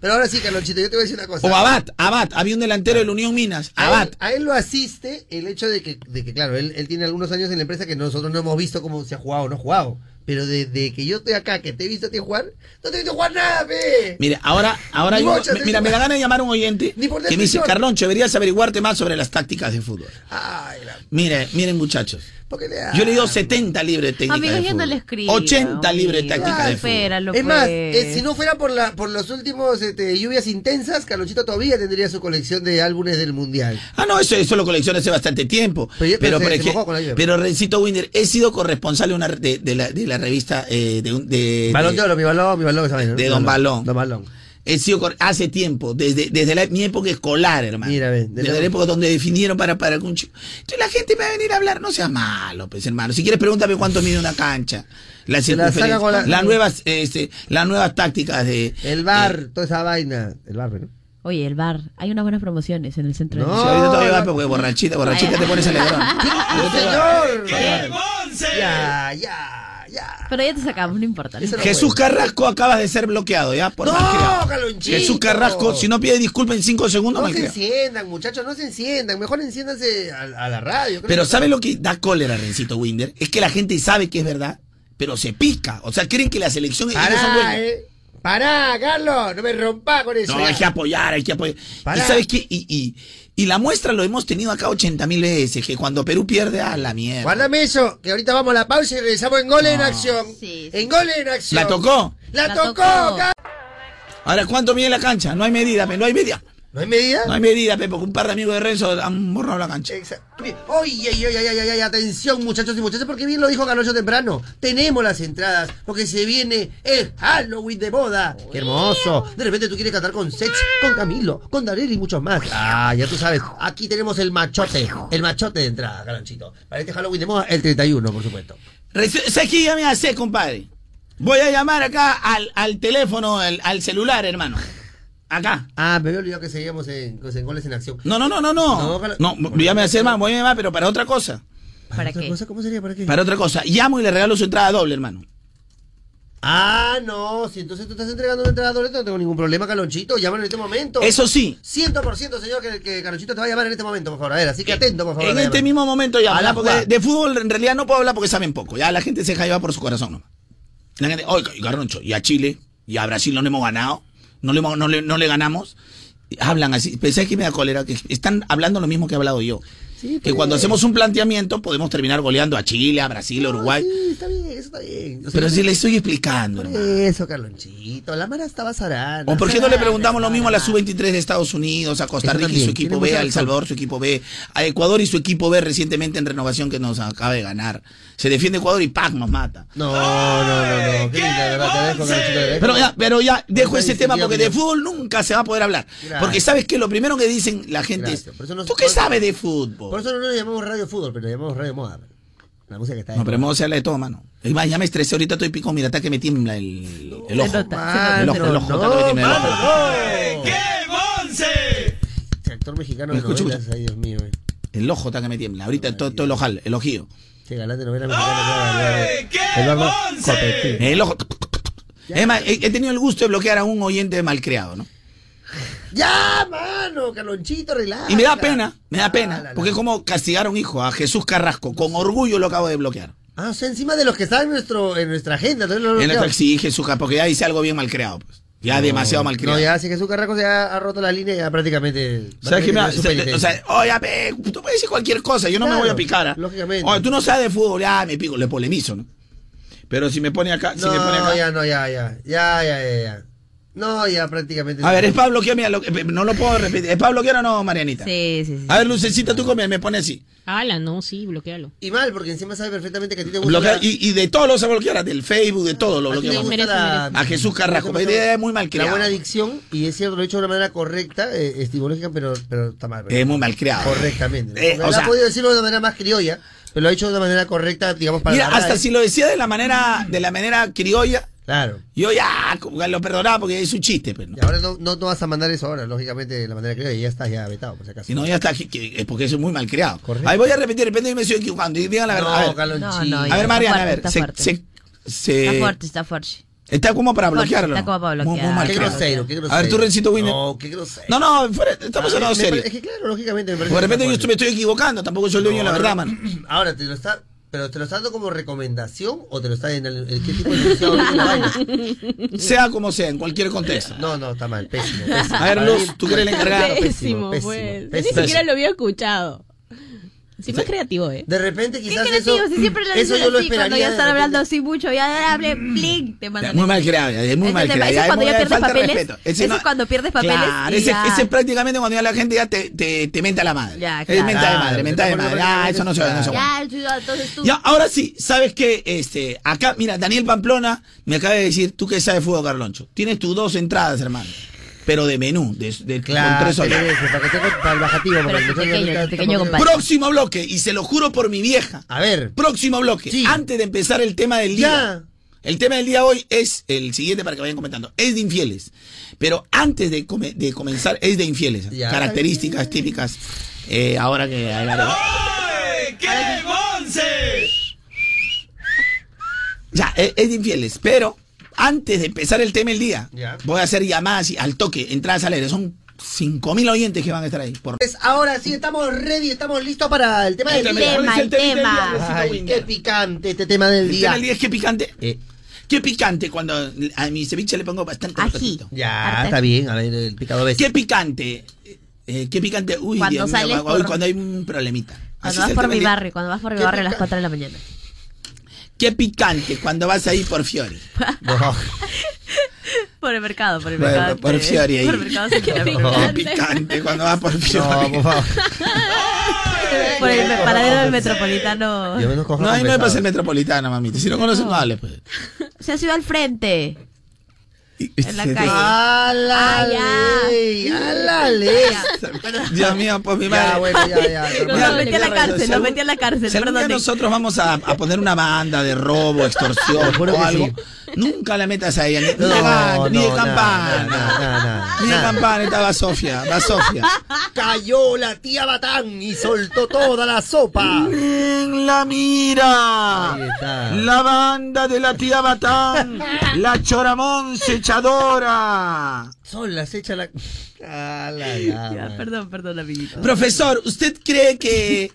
Pero ahora sí, Carlonchito, yo te voy a decir una cosa. O Abad, Abad, había un delantero de la Unión Minas. A Abad. él, a él lo asiste el hecho de que, de que claro, él, él tiene algunos años en la empresa que nosotros no hemos visto cómo se ha jugado o no ha jugado. Pero desde que yo estoy acá, que te he visto a ti jugar, no te he visto jugar nada, pe. Mira, ahora, ahora hay bocha, me- mira, me da ganas de llamar a un oyente que me dice. Carloncho, deberías averiguarte más sobre las tácticas de fútbol. Ay, la... Mire, miren muchachos. ¿Por qué le Yo le digo das? 70 libres de técnica Amigo, de yo no le escribo. 80 libres de táctica de fútbol. Espéralo, Es más, pues. eh, si no fuera por la por los últimos este, lluvias intensas, Carlonchito todavía tendría su colección de álbumes del mundial. Ah, no, eso, eso lo coleccioné hace bastante tiempo. Pero ya- pero Pero, se- lluvia. pero Rencito Winder, he sido corresponsal de, una, de, de la, de la revista eh, de, un- de, Balón de oro, mi balón, mi balón, esa de Don Balón. Don Balón. He sido cor- hace tiempo, desde, desde la- mi época escolar, hermano. Mira, ve, de desde la- la época donde definieron para, para algún chico. Entonces la gente me va a venir a hablar, no seas malo, pues hermano. Si quieres pregúntame cuánto mide una cancha. La circunferencia, la- las nuevas, este, las nuevas tácticas de. El bar, toda esa vaina. El bar, ¿no? Oye, el bar. Hay unas buenas promociones en el centro No. de Si ahorita todavía va porque borrachita, borrachita te pones alegrón. ¡Señor! Ya, ya, ya. Pero ya te sacamos, no importa. no. Jesús Carrasco acaba de ser bloqueado, ¿ya? Por No. Calonchito. Jesús Carrasco, si no pide disculpa en cinco segundos, No se enciendan, muchachos, no se enciendan. Mejor enciéndanse a, a la radio. Pero que- ¿sabe lo que da cólera, Rencito Winder? Es que la gente sabe que es verdad, pero se pica. O sea, creen que la selección Pará, eh. Pará, Carlos, no me rompa con eso. No, ya. hay que apoyar, hay que apoyar. Pará. ¿Y sabes qué? Y, y, y la muestra lo hemos tenido acá 80 mil veces, que cuando Perú pierde, a la mierda. Guárdame eso, que ahorita vamos a la pausa y regresamos en goles en acción. Sí, sí. En goles en acción. ¿La tocó? La, La tocó, tocó. Ahora, ¿cuánto mide la cancha? No hay medida, no hay medida. ¿No hay medida? No hay medida, pe, porque un par de amigos de Renzo han borrado la cancha. Exacto. Oye, oye, oye, oye, oye, atención muchachos y muchachas, porque bien lo dijo Carlos temprano. Tenemos las entradas, porque se viene el Halloween de boda. ¡Qué hermoso! De repente tú quieres cantar con Sex, con Camilo, con Darel y muchos más. Ah, ya tú sabes, aquí tenemos el machote, el machote de entrada, Carlonchito. Para este Halloween de moda, el 31, por supuesto. ¿Sabes qué ya me hace, compadre? Voy a llamar acá al, al teléfono, al, al celular, hermano. Acá. Ah, me había olvidado que seguíamos en, en goles en acción. No, no, no, no, no. No, No, ya me hace más, voy a llamar, pero para otra cosa. ¿Para otra qué? cosa? ¿Cómo sería? ¿Para qué? Para otra cosa. Llamo y le regalo su entrada doble, hermano. Ah, no, si entonces tú estás entregando una entrada doble, no tengo ningún problema, Carlonchito. Llámalo en este momento. Eso sí, 100% señor que, que Carlonchito te va a llamar en este momento, por favor. A ver, así que atento, por favor. en este mismo momento ya, porque de fútbol en realidad no puedo hablar porque saben poco. Ya la gente se deja llevar por su corazón nomás. La gente, oye, Garroncho, y a Chile, y a Brasil no le hemos ganado, no le, no le, no le ganamos. Hablan así, pensé que me da cólera, que están hablando lo mismo que he hablado yo. Sí, que cuando hacemos un planteamiento podemos terminar goleando a Chile, a Brasil, a No, Uruguay. Sí, está bien, eso está bien. O sea, Pero si le estoy explicando, Por hermano. eso, Carlonchito. La mara estaba zarana. ¿O por qué no le preguntamos lo mismo a la zarana. sub-23 de Estados Unidos, a Costa Rica y su equipo B, a El. Salvador su equipo B, a Ecuador y su equipo B recientemente en renovación que nos acaba de ganar? Se defiende Ecuador y ¡pac! nos mata. No, no, no, no. Pero ya, pero ya dejo ese tema porque de fútbol nunca se va a poder hablar. Gracias. Porque sabes que lo primero que dicen la gente es, ¿tú qué sabes de fútbol? Por eso no nos llamamos radio fútbol, pero llamamos radio moda. La música que está ahí. No, pero hemos se habla de todo, mano. Ya me estresé, ahorita estoy pico, mira, hasta que me tiembla el, el ojo. El ojo, el ojo, no, que el ojo. mano, no. ¡Qué bonce! Ese actor mexicano de Escucha, novelas, ay Dios mío. eh. El ojo está que me tiembla. Ahorita todo, todo el ojal, el ojío. Ese galán de novela mexicana. ¡Ay, qué bonce! Copetín. El ojo. Es más, he, he tenido el gusto de bloquear a un oyente malcriado, ¿no? Ya, mano, Carlonchito, relaja. Y me da pena, me da pena. Ah, la, la. Porque es como castigar a un hijo, a Jesús Carrasco. Con orgullo lo acabo de bloquear. Ah, o sea, encima de los que están en, nuestro, en nuestra agenda. lo En nuestra sí, Jesús Carrasco, porque ya dice algo bien malcriado, pues. Ya demasiado malcriado. No, ya, si Jesús Carrasco se ha, ha roto la línea, ya prácticamente. ¿Sabes qué me su o sea, oye, pe, tú puedes decir cualquier cosa, yo no me voy a picar. ¿ah? lógicamente. Oye, tú no sabes de fútbol, ya me pico, le polemizo, ¿no? Pero si me pone acá, si no, me pone acá. ya, no, ya, ya. Ya, ya, ya, ya. No, ya prácticamente. A ver, es para bloquear, mira, lo que- no lo puedo repetir. ¿Es para bloquear o no, Marianita? Sí, sí, sí. A ver, Lucecita, tú come, me pone así. Ala, no, sí, bloquealo. Y mal, porque encima sabe perfectamente que a ti te gusta. Bloquea- la- y, y de todo lo se bloqueará, del Facebook, de todo lo a ti te bloqueamos. gusta Merece, la- A Jesús Carrasco, ¿cómo se pero llama? idea es muy mal La criado. buena dicción, y es cierto, lo he hecho de una manera correcta, eh, estimológica, pero, pero está mal. Es muy mal criado. Correctamente. Eh, o sea- ha podido decirlo de una manera más criolla, pero lo ha hecho de una manera correcta, digamos, para Mira, la hasta si lo decía de la manera, de la manera criolla, Claro. yo ya que lo perdonaba porque es un chiste, pero no. Y ahora no, no, no vas a mandar eso ahora, lógicamente, de la manera criolla, y ya estás ya vetado, por si acaso. Si no, ya está, que- que- es porque eso es muy mal criado. Correcto. Ahí voy a repetir, de me estoy equivocando. Y digan la verdad. a ver. No, no, a ver, Mariana, a ver. Está Se, fuerte. se- se- Está fuerte, está fuerte. está como para Fuerte, bloquearlo. está como para Muy- muy bloquear. mal Qué criado. grosero, qué grosero. A ver, tú, Rencito Winner. No, qué grosero. No, no, fuera- estamos hablando serio. Es que claro, lógicamente me parece De que repente yo me estoy equivocando, tampoco soy el dueño de la No, verdad, no. mano. Ahora, ¿te lo está, pero te lo está dando como recomendación o te lo está en el, el- qué tipo de enunciado? Sea como sea, en cualquier contexto. No, no, está mal, pésimo, pésimo. A ver, Luz, tú que eres la encargada. Pésimo, pésimo, pues. Yo pésimo. ni siquiera lo había escuchado. Sí, más creativo, ¿eh? De repente ¿Qué quizás creativo? eso, Si siempre lo eso dicen yo lo así, cuando ya están hablando así mucho, ya hable, blink, te mandan. Muy mal creado, ya, es muy mal creado. ya, es cuando ya pierdes papeles. Ese es cuando pierdes papeles Claro, ese, es prácticamente cuando ya la gente ya te, te, te menta la madre. Ya, Es claro. menta de madre, menta de está madre. Ah, eso no se no se Ya, ya, entonces tú. Ya, ahora sí, ¿sabes qué? Este, acá, mira, Daniel Pamplona me acaba de decir, tú que sabes fútbol, Carloncho. Tienes tus dos entradas, hermano. Pero de menú, de, de- Claro, con tres mereces, para que tenga para el bajativo. Pero el pequeño, está. Próximo bloque, y se lo juro por mi vieja. A ver, Próximo bloque. Sí. Antes de empezar el tema del día. Ya. El tema del día hoy es el siguiente para que vayan comentando. Es de infieles. Pero antes de, come- de comenzar, es de infieles. Ya. Características típicas. eh, ahora que hablaré. ¡Ay, qué bonce! Ya, es, es de infieles. Pero antes de empezar el tema del día, Ya. voy a hacer llamadas y- al toque, entradas al aire. Son 5.000 oyentes que van a estar ahí. Por... pues ahora sí estamos ready, estamos listos para el tema del El día. tema, ¿Cuál es el tema del tema. día, Ay, qué picante este tema del El día. tema del día es que picante. Eh, Qué picante cuando a mi ceviche le pongo bastante Ají. ya, Arte. está bien, a ver, el picado ves. Qué picante. Eh, qué picante. Uy, Cuando Dios mío, por- cuando hay un problemita. Cuando vas el por mi del día. barrio, cuando vas por mi ¿Qué barrio a las pica- 4 de la mañana. Qué picante cuando vas ahí por Fiori. No. Por el mercado, por el mercado. por Fiori ahí. Por el mercado central. Qué picante cuando vas por No, Fiori. por favor. Por el paradero del metropolitano. Yo No, ahí no me pasa el metropolitano, mamita. Si no conoces, no vale, pues. Se ha subido al frente. En la calle. ¡A la Ah, ya. ley! ¡A la ley! Dios mío, pues mi madre. Ya, bueno, ya, ya. Lo Ya, metí a la cárcel, según- lo metí a la cárcel, día perdón. nosotros vamos a, a poner una banda de robo, extorsión o que algo, sí. Nunca la metas a ella, ni, No, de gana, ni de no, campana. Ni de campana estaba Sofía, va Sofía. Cayó la tía Batán y soltó toda la sopa. En la mira. Ahí está. La banda de la tía Batán. La choramón echadora. Son las echa la. ¡A la ya, perdón, perdón, amiguito. Profesor, ¿usted cree que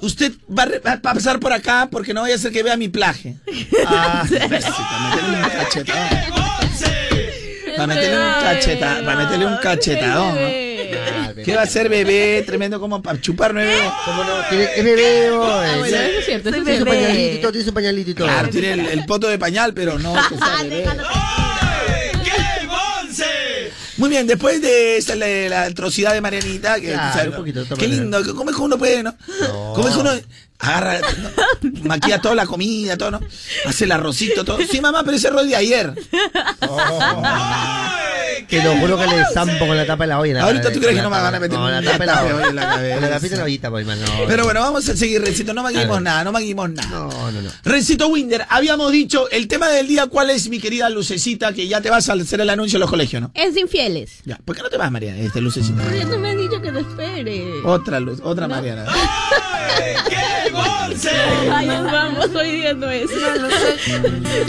usted va a, re- va a pasar por acá porque no vaya a ser que vea mi plaje? Ah, Para meterle un cachetadón. ¡Qué bonce! Para meterle un cacheta, para meterle un cachetadón, ¿no? ah, ¿Qué ¿Qué va a ser bebé? Tremendo como para chupar nueve. ¿Cómo no? Tiene, es bebé, Ah, bueno, eso es cierto, Tiene su cierto. bebé. pañalito y todo, tiene su pañalito y todo. Claro, tiene el, el poto de pañal, pero no. que sea bebé. ¡Game 11! Muy bien, después de esta, la, la atrocidad de Marianita, que Claro, sabes, un poquito, qué lindo, ¿cómo es que uno puede, no? No. ¿Cómo es que uno agarra, no? maquilla toda la comida, todo, ¿no? Hace el arrocito, todo. Sí, mamá, pero ese arroz de ayer. ¡Ay, Que lo juro que le zampo con la tapa de la olla. Ahorita tú crees que no me van a meter Con la tapa de la de olla en la cabeza. Con la tapita en la ollita, pues, hermano. Pero bueno, vamos a seguir, Rencito, no ver. nada, no maguimos nada. No, no, no. Rencito Winder, habíamos dicho, el tema del día, ¿cuál es, mi querida Lucecita? Que ya te vas a hacer el anuncio en los colegios, ¿no? Es de infieles. Ya, ¿por qué no te vas, Mariana, este Lucecita? Pero ya no me has dicho que te espere. Otra luz, otra Mariana. ¡Game 11! Ay, nos vamos, estoy diciendo eso.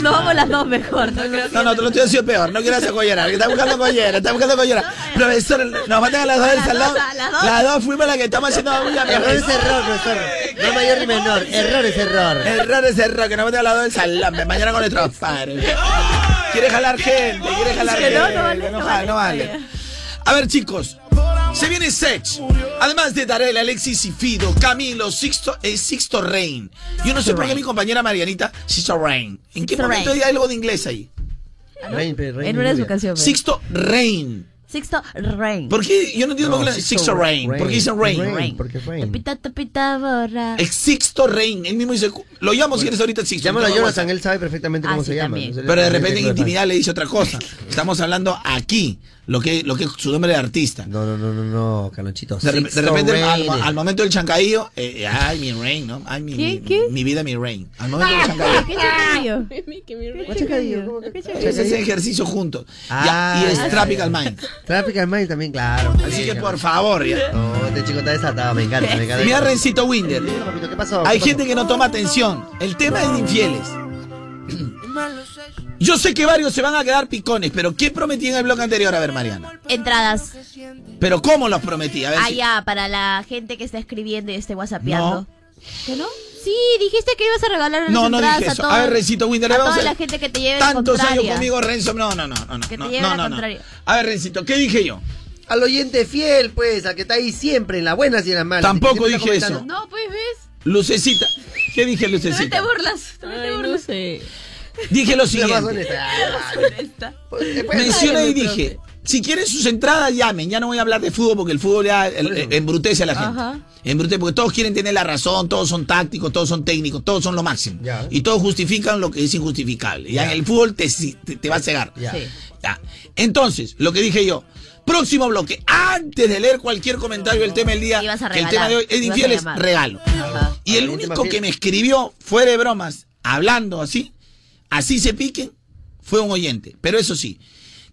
Nos vamos las dos mejor. No, creo No, no, te lo estoy haciendo peor, no quieras acollerar, que está buscando collera, está buscando collera. Profesor, nos matan a las dos del salón. a las dos. Fuimos las que estamos haciendo bulla, mi Error es error, profesor. No mayor ni menor. Error es error. Error es error, que nos meten a las dos del salón. me Mañana con nuestros padres. Quiere jalar gente, quiere jalar gente. no, no no, no no vale. A ver, chicos. Se viene Sech. Además de Darel, Alexis y Fido, Camilo, Sixto, eh, Sixto Rain. Yo no sé por qué mi compañera Marianita, Sixto Rain. ¿En qué Sixto momento Rain. hay algo de inglés ahí? Rein, pe, rein, En una de canciones. Sixto Rain. Sixto Rain. ¿Por qué? Yo no entiendo por qué Sixto Rain. ¿Por qué dicen Rain? Rain, porque es rain. Topita, topita, borra. El Sixto Rain. Él mismo dice, lo llamo si quieres ahorita Sixto. Llámalo a Jonathan, él sabe perfectamente Ah, cómo sí, se llama. también. Pero de repente en intimidad le dice otra cosa. Estamos hablando aquí, lo que, lo que es su nombre de artista. No, no, no, no, no, Calonchito. De, re- de repente, al, al momento del chancaillo, eh, ay, mi rain, ¿no? Ay, mi, ¿Qué? mi, ¿Qué? mi vida, mi rain. Al momento del. ¿Qué mi rey- ¿Cuál chacadillo? ¿Cómo que- ¿Qué Es ese ejercicio juntos. Ya, Ah, y es Tropical. Mind. Tropical Mind también, claro. Así que por favor, ya. No, este chico está desatado, me encanta, me encanta. Mira, Rencito Winder. ¿Qué pasó? Hay ¿Qué gente que no toma atención. El tema es de infieles. Yo sé que varios se van a quedar picones, pero ¿qué prometí en el blog anterior? A ver, Mariana. Entradas. Pero ¿cómo los prometí? A ver Ah, si- ya, para la gente que está escribiendo y esté whatsappeando. No. ¿Qué no? Sí, dijiste que ibas a regalar unas No, no entradas dije a eso. A ver, Rencito Winder, a vamos toda a- la gente que te lleve Tantos años conmigo, Renzo. No, no, no, no, no. Que te no, lleve no, la no, no. A ver, Rencito, ¿qué dije yo? Al oyente fiel, pues, al que está ahí siempre, en las buenas y en las malas. Tampoco dije eso. No, pues ves. Lucecita. ¿Qué dije, No te Lucecita? burlas. No te Ay, no burlas. sé. Dije lo siguiente. honesta. Esta. Pues, Mencioné y dije, si quieren sus entradas, llamen. Ya no voy a hablar de fútbol porque el fútbol ya el- eso. embrutece a la gente. Ajá. Embrutece porque todos quieren tener la razón, todos son tácticos, todos son técnicos, todos son lo máximo. Ya. Y todos justifican lo que es injustificable. Ya, Ya. en el fútbol te, te- te va a cegar. Ya. Sí. Ya. Entonces, lo que dije yo, próximo bloque, antes de leer cualquier comentario del tema del día, que el tema de hoy es infieles, regalo. Ajá. Y el único que me escribió, fuera de bromas, hablando así, así se piquen, fue un oyente. Pero eso sí,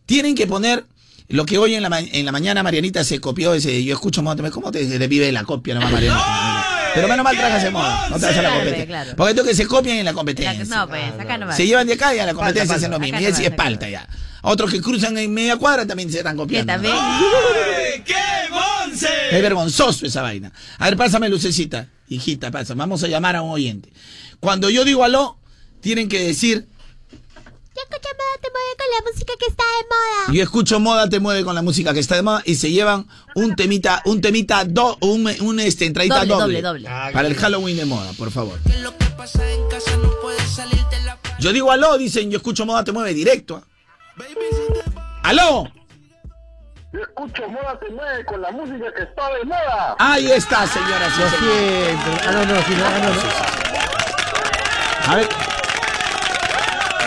tienen que poner lo que hoy en la, ma- en la mañana Marianita se copió ese, yo escucho ¿cómo te, te vive la copia nomás Marianita? Pero menos mal tragas de moda, no te vas a la competencia. claro. Porque tú que se copian en la competencia. No, pues, acá no va. Se llevan de acá y a la competencia Falta, hacen lo mismo. Acá Y no es, es palta ya. Otros que cruzan en media cuadra también se están copiando. también. ¡Ay, ¡Qué Es once! vergonzoso esa vaina. A ver, pásame lucecita. Hijita, pasa. Vamos a llamar a un oyente. Cuando yo digo aló, tienen que decir, Ya escucha moda te mueve con la música que está de moda. yo escucho moda, te mueve con la música que está de moda y se llevan un temita, un temita, do, un, un este, entradita Doble, doble. doble, doble. Para el Halloween de moda, por favor. Yo digo aló, dicen, yo escucho moda, te mueve directo. ¿ah? ¡Aló! Yo escucho moda te mueve con la música que está de moda. Ahí está, señoras y Lo señores. siento. Ah, no, no, sí, no, ah, no, no. A ver.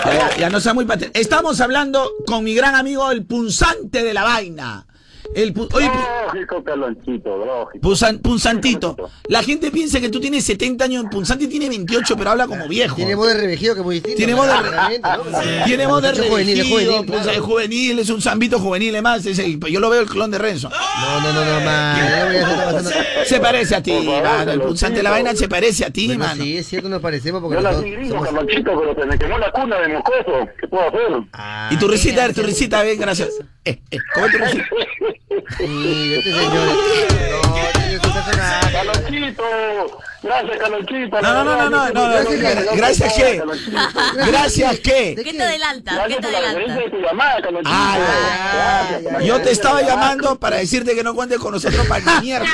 Ya, ya, no sea muy patente. Estamos hablando con mi gran amigo, el punzante de la vaina. El pu- Oye, pu- Lógico, Calonchito, lógico. punzan- punzantito. La gente piensa que tú tienes 70 años. Punzante tiene 28, pero habla como viejo. Tiene voz de revejido que es muy distinto. Tiene voz de-. Tiene voz de juvenil, es juvenil, claro. es juvenil, es un zambito juvenil, además. es el- yo lo veo el clon de Renzo. No, no, no, no, man. Se parece a ti, favor, mano. El punzante de la vaina se parece a ti, Bueno, mano. sí, es cierto, nos parecemos porque Yo los nací dos gringo, pero se me quemó la cuna de mocoso. ¿Qué puedo hacer? Ah, Y tu risita, a ver, tu risita, ven, gracias. ¿Cómo es tu risita? sí, este señor... Calonchito, gracias Calonchito. No, no, no, no, no, no, no, no, gracias qué. Gracias qué. ¿Qué te adelanta? ¿Qué te adelanta? Ah. Yo te estaba llamando para decirte que no cuentes con nosotros para ni mierda.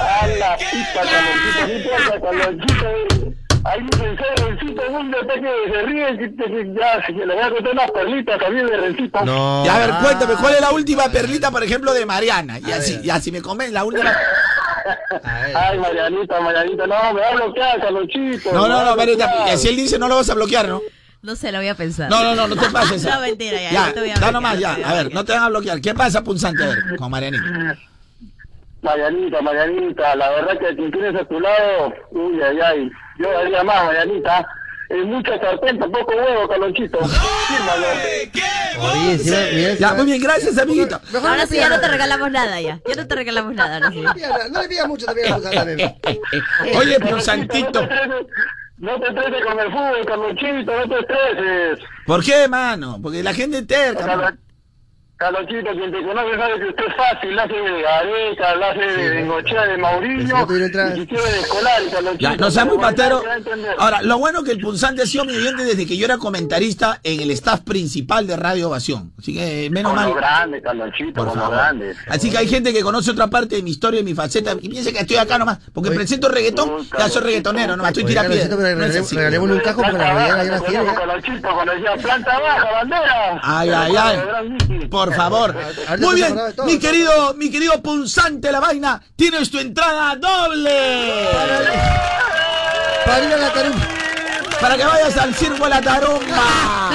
A la pita, Calonchito, no importa, Calonchito. Ahí me pensé, Rencito, un detalle que se ríe, que, ya, que le voy a contar unas perlitas también de Rencito. No. Ya, a ver, ah. cuéntame, ¿cuál es la última perlita, por ejemplo, de Mariana? Y A así, ver. ya, si me comen la última. Ay, Marianita, Marianita, no, me va a bloquear, Calonchito. No, no, no, Mariana, bloquear. si él dice no lo vas a bloquear, ¿no? No sé, lo voy a pensar. No, no, no, no te pases. No, mentira, ya, Ya, no te voy a bloquear, nomás, no ya. a A ver, no te van a bloquear. ¿Qué pasa, punzante? A ver, con Marianita. Marianita, Marianita, la verdad que quien tienes a tu lado, uy, ay, ay, yo daría más, Marianita. Es mucha sartén, poco huevo, Calonchito. Fírmalo. ¡Qué Oye, mira, Ya, muy bien, gracias, amiguito. Mejor Ahora sí ya no te regalamos nada ya. Ya no te regalamos nada, sí. No le pidas- No le pidas mucho también a también. Oye, Calonchito, punzantito. No te estreses, con el fútbol, Calonchito, no te estreses. ¿Por qué, mano? Porque la gente es terca. Calonchito, quien te conoce sabe que usted es fácil, la hace de Areca, la hace de Bengochea, de entrada. y quiere de escolar, Calonchito. Ya, no seas muy patero. Ahora, lo bueno que el punzante ha sido mi oyente desde que yo era comentarista en el staff principal de Radio Ovación. Así que, menos Como mal. grande, Calonchito, Por como favor. grande. Así que hay gente que conoce otra parte de mi historia y mi faceta y piensa que estoy acá nomás. Porque Oye. presento reggaetón, ya soy reggaetonero, nomás estoy tirapiedra. Regalémosle un cajo porque la rodilla ya las tiene. ¿eh? Calonchito, cuando decía planta baja, bandera. Ay, ay, ay. Por favor. Ahorita Muy bien, mi querido, mi querido punzante la vaina, tienes tu entrada doble. Para ir a la tarumba. Para que vayas al circo de la tarumba.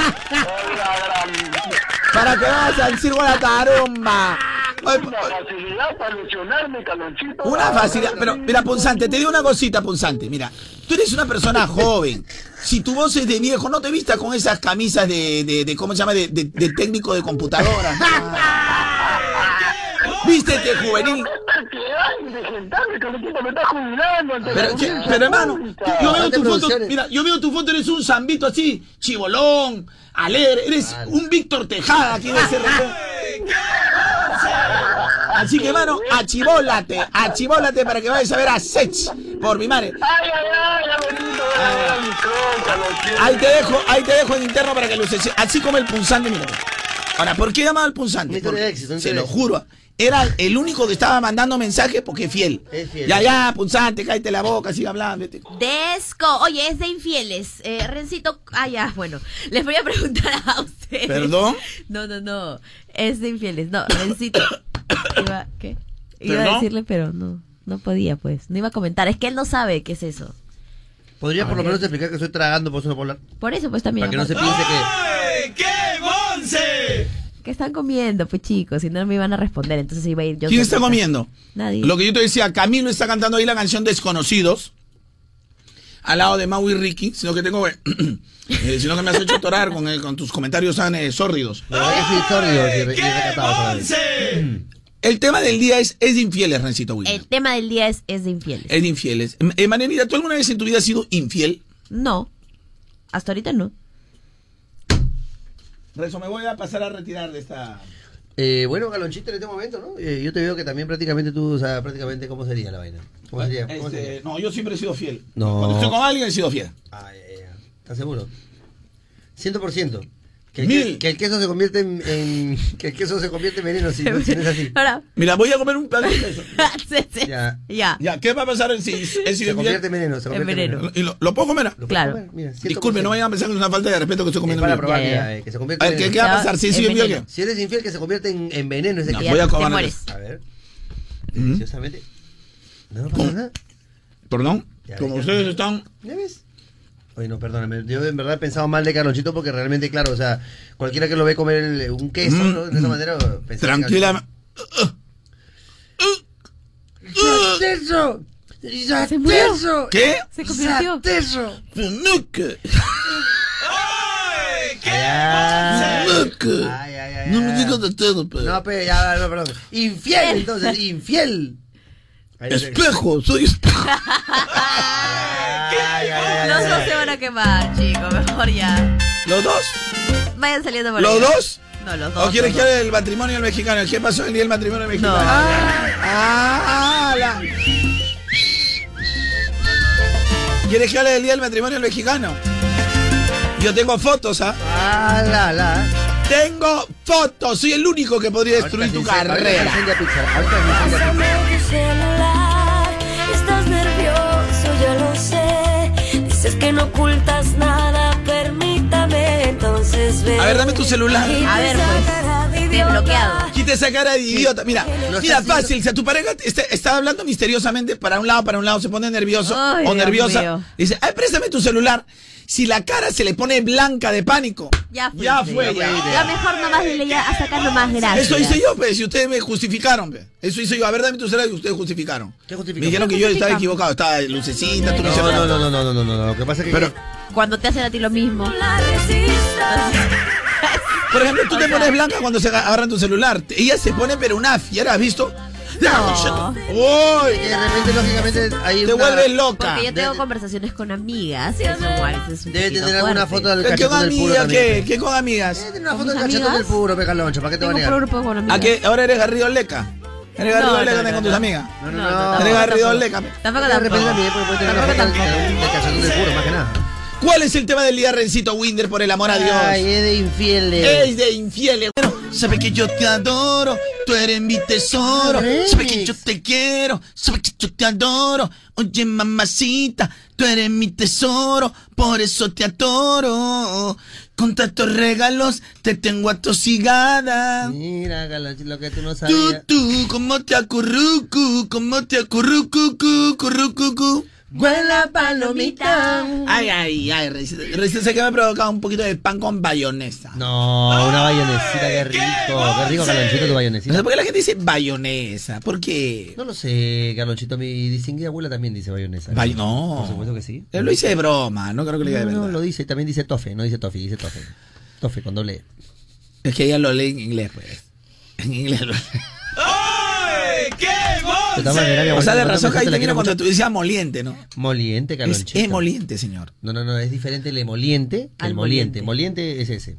Para que vayas al circo de la tarumba. Una facilidad para lesionarme, Calonchito. Una facilidad, pero mira, Punzante, te digo una cosita, Punzante, mira, tú eres una persona joven, si tu voz es de viejo, no te vistas con esas camisas de, de, de ¿cómo se llama?, de, de- de técnico de computadora. Vístete juvenil. Pero, che, pero hermano, yo veo tu foto, mira, yo veo tu foto, eres un zambito así, chibolón, alegre, eres un Víctor Tejada aquí de SRT. Así que, hermano, achibólate, achibólate para que vayas a ver a Sech, por mi madre. Ay, ay, ay, abuelito, ay, ay. Ahí te dejo, ahí te dejo en interno para que lo uses. Así como el punzante, mira. Ahora, ¿por qué llamaba al punzante? Porque, se lo juro. Era el único que estaba mandando mensajes porque es fiel. Es fiel. Ya, ya, punzante, cállate la boca, sigue hablando. vete. Desco. Oye, es de infieles. Eh, Rencito. Ah, ya, bueno. Les voy a preguntar a ustedes. ¿Perdón? No, no, no. Es de infieles. No, Rencito. Iba, ¿Qué? Iba ¿Perdón? a decirle, pero no. No podía, pues. No iba a comentar. Es que él no sabe qué es eso. Podría por lo menos explicar que estoy tragando, por eso no puedo hablar. Por eso, pues también. Para que no se aparte- piense que. ¡Ay, qué bonce! ¿Qué están comiendo, pues chicos? Si no me iban a responder, entonces iba a ir yo. ¿Quién está comiendo? Nadie. Lo que yo te decía, Camilo está cantando ahí la canción Desconocidos. Al lado de Mau y Ricky, sino que tengo eh, sino que me has hecho atorar con, eh, con tus comentarios tan eh, sórdidos. El tema del día es, es de infieles, Rencito Williams. El tema del día es, es de infieles. Es de infieles. Eh, Marianita, ¿tú alguna vez en tu vida has sido infiel? No. Hasta ahorita no. Rezo, me voy a pasar a retirar de esta... Eh, bueno, Galonchito, en este momento, ¿no? Eh, yo te veo que también prácticamente tú, o sea, prácticamente, ¿cómo sería la vaina? ¿Cómo sería? ¿Cómo Este, sería? no, yo siempre he sido fiel. No. Cuando estoy con alguien he sido fiel. Ah, ya, ya. ¿Estás seguro? 100%. Que el, Mil. que el queso se convierte en, en- que el queso se convierte en veneno si, no- si no es así. Ahora. Mira, voy a comer un pedazo de queso. sí, sí. Ya. Ya. Ya, ¿qué va a pasar si he sido Se convierte en veneno, se convierte en veneno. veneno. ¿Y lo, lo puedo comer? ¿Lo puedes Claro. comer? Mira, 100%. Disculpe, no vayan a pensar que es una falta de respeto que estoy Es comiendo. para mío. probar, Ya, ya. mira, eh, que se convierte A en ver, ¿qué, veneno. qué va a Ya, pasar? ¿Si he es sido infiel o veneno. Si eres infiel, que se convierte en, en veneno ese No, queso. voy a te comer mueres. A ver. Deliciosamente. No, no pasa nada. Perdón, Ya, como ya. ustedes están... ¿Ya ves? Oye, no, perdóname. Yo en verdad he pensado mal de Carlonchito porque realmente, claro, o sea, cualquiera que lo ve comer el- un queso, Mm, ¿no? De esa manera. pensar que Tranquila. Carlonchito- ¡Sateso! Se murió. ¡Sateso! ¿Qué? Se convirtió. ¡Sateso! Funuque. ¡Ay, qué Ay, ay, ay, ay, No me digas de todo, pero... No, pero ya, no, perdón. Infiel, entonces, infiel. Espejo, soy espejo. Los dos se van a quemar, chicos. Mejor ya. ¿Los dos? Vayan saliendo por ¿Los ahí. dos? No, los dos. ¿O quieres que hable del matrimonio del mexicano? ¿Qué pasó el día del matrimonio mexicano? Ah, ah, la- ¿Quieres que hable del día del matrimonio del mexicano? Yo tengo fotos, ¿ah? Ah, la, la. Tengo fotos. Soy el único que podría destruir tu Ahorita sí, ahorita carrera. sí que no ocultas nada, permítame, entonces ve. A ver, dame tu celular. A ver, pues. Desbloqueado. Quita esa cara de idiota. Mira, mira, fácil. Si a tu pareja te- está, está hablando misteriosamente para un lado, para un lado, se pone nervioso Ay, o Dios nerviosa. mío. Dice, ay, préstame tu celular. Si la cara se le pone blanca de pánico, Ya fue. ya fue, ya ya. mejor nomás ya hasta acá nomás gracias. Eso hice yo, pues, si ustedes me justificaron, pues. Eso hice yo. A ver, dame tu celular y ustedes justificaron. ¿Qué justificamos? Me dijeron que yo estaba equivocado. Estaba lucecita, tú me No, no, no, no, no, no, no, no, lo que pasa es que... Pero, Cuando te hacen a ti lo mismo. Por ejemplo, tú O te sea- pones blanca cuando se agarran tu celular. Ella se pone, pero una fiera, ¿has visto? No. ¡Uy! que de repente, lógicamente, hay Te una- vuelves loca. Porque yo tengo Debe- conversaciones con amigas. Un Debe tener alguna fuerte. foto del ¿Qué con cachetón del puro. ¿Qué? ¿Qué con amigas? Debe tener una ¿Con foto del cachetón del puro, Pecaloncho, ¿para qué te va a negar? puro con amigas. ¿A qué? ¿Ahora eres Garrido Leca? ¿Eres Garrido No, Leca no, no, con tus no. amigas? No, no, No, ¿Eres tampoco, Garrido tampoco. Leca? Tampoco, De repente tampoco. también puede puede tener una Tampoco, foto tampoco. del cachetón del puro, más que nada. ¿Cuál es el tema del día, Rencito Winder, por el amor a Dios? Ay, es de infieles. Es de infieles. Bueno, sabe que yo te adoro, tú eres mi tesoro. Sabe que yo te quiero, sabe que yo te adoro. Oye, mamacita, tú eres mi tesoro, por eso te adoro. Con tantos regalos te tengo atosigada. Mira, Caloncho, lo que tú no Tú, sabías. tú, como te acurrucu, como te acurrucu, cu, currucucu. Huela palomita. Ay, ay, ay, Rencito, sé que me ha provocado un poquito de pan con bayonesa. No, una bayonesita, qué rico. Qué rico, Calonchito, tu No bayonesita. sé por qué la gente dice bayonesa. ¿Por qué? No lo sé, Carlonchito. Mi distinguida abuela también dice bayonesa. Bay- no. Por supuesto que sí. Él lo hice de broma, no creo que lo diga de No, no, verdad. lo dice. También dice tofe. No dice tofe, dice tofe. Tofe con doble. E. Es que ella lo lee en inglés, pues. En inglés lo ¡Ay, qué O sea, de razón que ahí te quiero cuando tú decías moliente, ¿no? Moliente, Es Carlonchito. emoliente, señor. No, no, no, es diferente el emoliente que Al el moliente. moliente. Moliente es ese.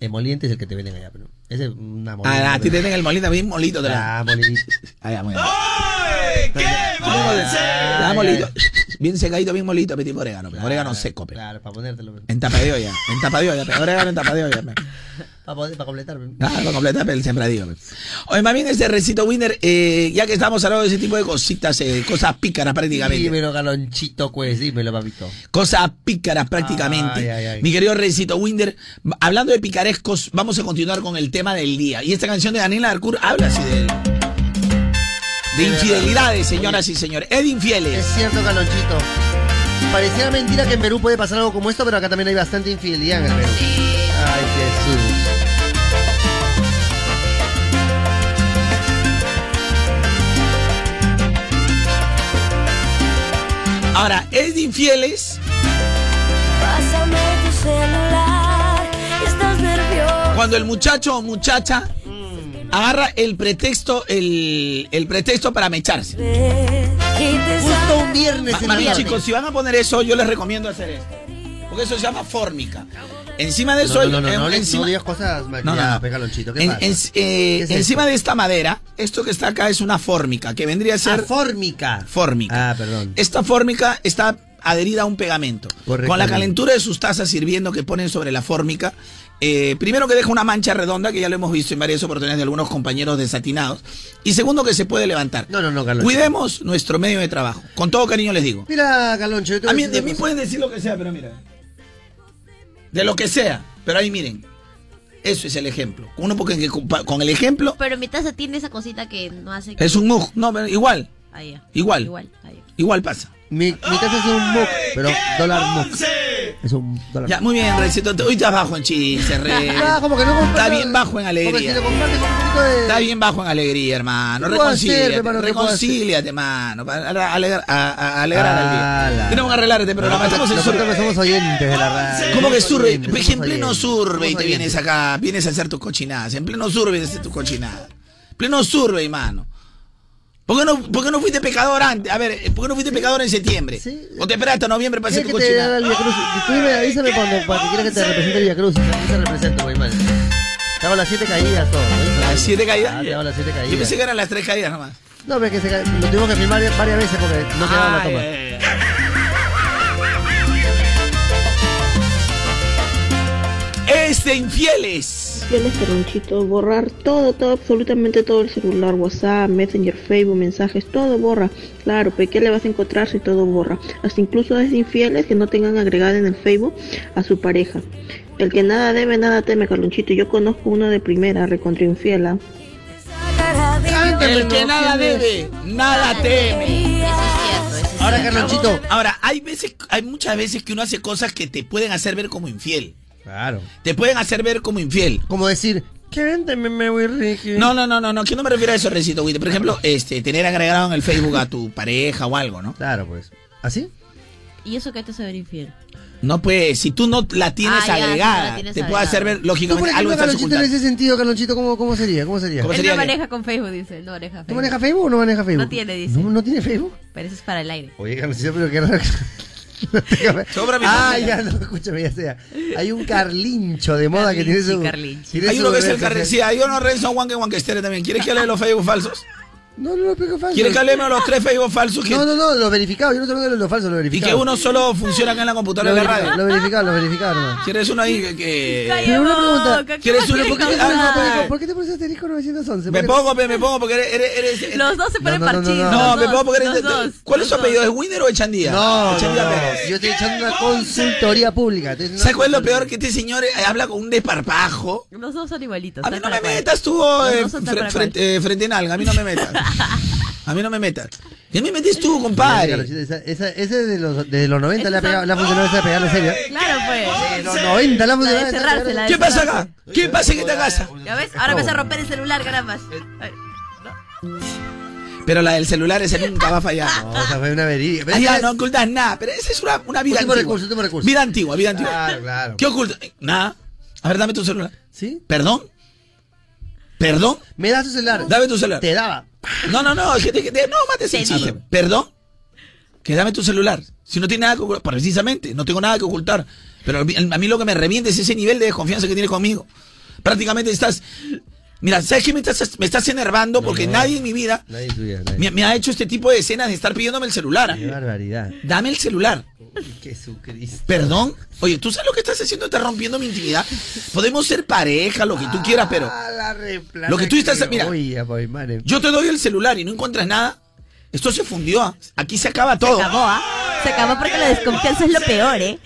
Emoliente es el que te venden allá, pero ese es una moliente. Ah, a ti te pero- ven el molito, bien molito. te la- Ah, molidito. Ah, ya, muy bien. ¡Ay, qué! Ah, molito. Bien secadito, bien molito, petit orégano. pe. Orégano seco, pe. Claro, para ponértelo. En tapa de olla. En tapa de olla, pe. Orégano en tapa de olla, pe. Para, poder- para completar. Ah, para completar el sembradío. Oye, más bien ese recito winner, eh, ya que estamos hablando de ese tipo de cositas, eh, cosas pícaras prácticamente. Dímelo, Carlonchito, pues, dímelo, papito. Cosas pícaras prácticamente. Ay, ay, ay. Mi querido Recito Winder, hablando de picarescos, vamos a continuar con el tema del día. Y esta canción de Daniela Arcur habla así de, de infidelidades, señoras y señores. Es de Es infieles. cierto, Carlonchito. Pareciera mentira que en Perú puede pasar algo como esto, pero acá también hay bastante infidelidad en el Perú. Ahora, es de infieles Pásame tu celular, estás nervioso. cuando el muchacho o muchacha agarra el pretexto, el, el pretexto para mecharse. Justo un viernes Ma- en tarde. chicos, si van a poner eso, yo les recomiendo hacer esto. Porque eso se llama fórmica. Encima de eso, No, no, no, en- no, no, encima- no digas cosas ya, ¿qué En- pasa? en- eh, ¿Qué es encima esto? de esta madera, esto que está acá es una fórmica, que vendría a Ah, ser fórmica. fórmica. Ah, perdón. Esta fórmica está adherida a un pegamento. Correcto. Con la calentura de sus tazas hirviendo que ponen sobre la fórmica, eh, primero que deja una mancha redonda, que ya lo hemos visto en varias oportunidades de algunos compañeros desatinados, y segundo que se puede levantar. No, no, no, Carlonchito. Cuidemos nuestro medio de trabajo. Con todo cariño les digo. Mira, Carloncho, yo te A mí, de mí pueden decir lo que sea, pero mira. De lo que sea. Pero ahí miren. Eso es el ejemplo. Uno porque con el ejemplo Pero mi taza tiene esa cosita que no hace que... es un mug. No, pero igual. Ahí ya. Igual. Igual. ahí. Igual pasa. Mi, mi casa es un MOOC, pero dólar MOOC. Monse! Es un dólar Ya, muy bien, Recito. Hoy estás bajo en chiste, Re. Ah, como que no comparte- Está bien bajo en si alegría. lo compartes con un poquito de... Está bien bajo en alegría, hermano. ¿Qué puedo hacer, Reconcíliate. hermano? ¿Qué puedo hacer? Reconcíliate, hermano. Para alegrar, al día. Tenemos que arreglar este programa. Estamos en que somos oyentes de la radio. ¿Cómo que somos en pleno survey somos te vienes acá, vienes a hacer tus cochinadas. En pleno survey haces tus cochinadas. Pleno survey, mano. ¿Por qué, no, ¿Por qué no fuiste pecador antes? A ver, ¿por qué no fuiste pecador en septiembre? Sí. ¿O te esperaste a noviembre para hacer ¿Quieres tu te cochinada? Via Cruz? Tú dime, avísame cuando, para que quieras que te represente el Via Cruz. Yo te represento, muy mal. Te hago las siete caídas todo. ¿Las siete caídas? Ah, te hago las siete caídas. Yo pensé que eran las tres caídas nomás. No, pero es que se lo tuvimos que filmar varias veces porque no quedaba la Ay, toma. ay, ay. Es de infieles. Fieles Carlonchito, borrar todo, todo, absolutamente todo el celular, WhatsApp, Messenger, Facebook, mensajes, todo borra. Claro, pues ¿qué le vas a encontrar si todo borra? Hasta incluso es de infieles que no tengan agregada en el Facebook a su pareja. El que nada debe, nada teme, Carlonchito. Yo conozco uno de primera, recontra infiel. ¿ah? El que nada debe, nada teme. Ahora. Carlonchito. Ahora, hay veces, hay muchas veces que uno hace cosas que te pueden hacer ver como infiel. Claro. Te pueden hacer ver como infiel. Como decir, que véndeme, me voy Ricky. No, no, no, no, no, que no me refiero a eso, Recito, güey. Por ejemplo, este, tener agregado en el Facebook a tu pareja o algo, ¿no? Claro, pues. ¿Así? ¿Y eso qué te hace ver infiel? No, pues, si tú no la tienes Ah, ya, si no agregada, la tienes te puede hacer ver, Tú, por lógicamente, algo ejemplo, Carlonchito, en ese sentido, Carlonchito, ¿cómo, cómo sería? ¿Cómo sería? ¿Cómo Él sería no maneja con Facebook, dice. No maneja Facebook. ¿Tú manejas Facebook o no manejas Facebook? No tiene, dice. ¿No, no tiene Facebook? Pero eso es para el aire. Oye, Carlonchito, pero qué raro. Sobra mi ah, familia. ya, no, escúchame, ya sea. Hay un carlincho de moda que tiene su. Carlinchi, tiene Hay su uno que es el carril. Sí, hay uno Renzo Wanke Wankestere también. ¿Quieres que hable de los Facebook falsos? No, no, no, pero falso. ¿Quieres que hablemos de los tres Facebook falsos que, No, no, no, lo verificado. Yo no te hablo de lo falso, lo y verificado. que uno solo funciona acá en la computadora lo de la radio? lo verificado, lo verificado, nomás. ¿Quieres uno ahí que- que... Pero una pregunta. boca, ¿qué ¿Quieres uno? quieres ¿Por qué te- ah, ¿Por qué te pones asterisco 911? Me ¿Por qué- pongo, me pongo porque eres... eres, eres- Los dos se ponen No, no, no, no, parchitos. no. No, los me pongo porque eres... los dos, ¿Cuál es su los apellido? ¿Es. Winner o Echandía? No, no, Echandía no. Pérez. Yo estoy echando una consultoría pública. ¿Sabes cuál es lo peor? Que este señor eh, habla con un desparpajo. Los dos son igualitos. A mí no me metas tú Los eh, frente, eh, frente en alga, a mí no me metas. A mí no me metas. ¿Qué me metes tú, compadre? Carlonchito, esa- esa- Ese de los, de los 90 le ha, pegado, funcionado esa de pegarle seria. Claro, pues. De los 90 le ha La esa la ¿Qué pasa acá? ¿Qué pasa en esta casa? ¿Ya ves? Ahora vas a romper el celular, caramba. Ay, Pero la del celular esa nunca va a fallar. No, esa fue una. Pero Ah, ya, esa no es- ocultas nada, pero esa es una, una vida Último antigua. recurso, último recurso. Vida antigua, vida antigua. Claro, claro. ¿Qué ocultas? Nada. A ver, dame tu celular. ¿Sí? ¿Perdón? ¿Perdón? Me das tu celular. Dame tu celular. Te daba. No, no, no, que te- no mates el Te chiste. ¿Perdón? Que dame tu celular. Si no tiene nada que ocultar, precisamente, no tengo nada que ocultar. Pero a mí- a mí lo que me revienta es ese nivel de desconfianza que tienes conmigo. Prácticamente estás... Mira, ¿sabes qué me estás, me estás enervando? Porque nadie en mi vida Nadie tuya, nadie. me, me ha hecho este tipo de escenas de estar pidiéndome el celular. Qué barbaridad. Dame el celular. Jesucristo. Perdón. Oye, ¿tú sabes lo que estás haciendo? Estás rompiendo mi intimidad. Podemos ser pareja, lo que tú quieras, pero Ah, la Lo que tú estás- mira. Oye, madre. yo te doy el celular y no encuentras nada. Esto se fundió. ¿ah? Aquí se acaba todo. Se acabó, ¿ah? Se acabó porque la desconfianza es lo peor, ¿eh?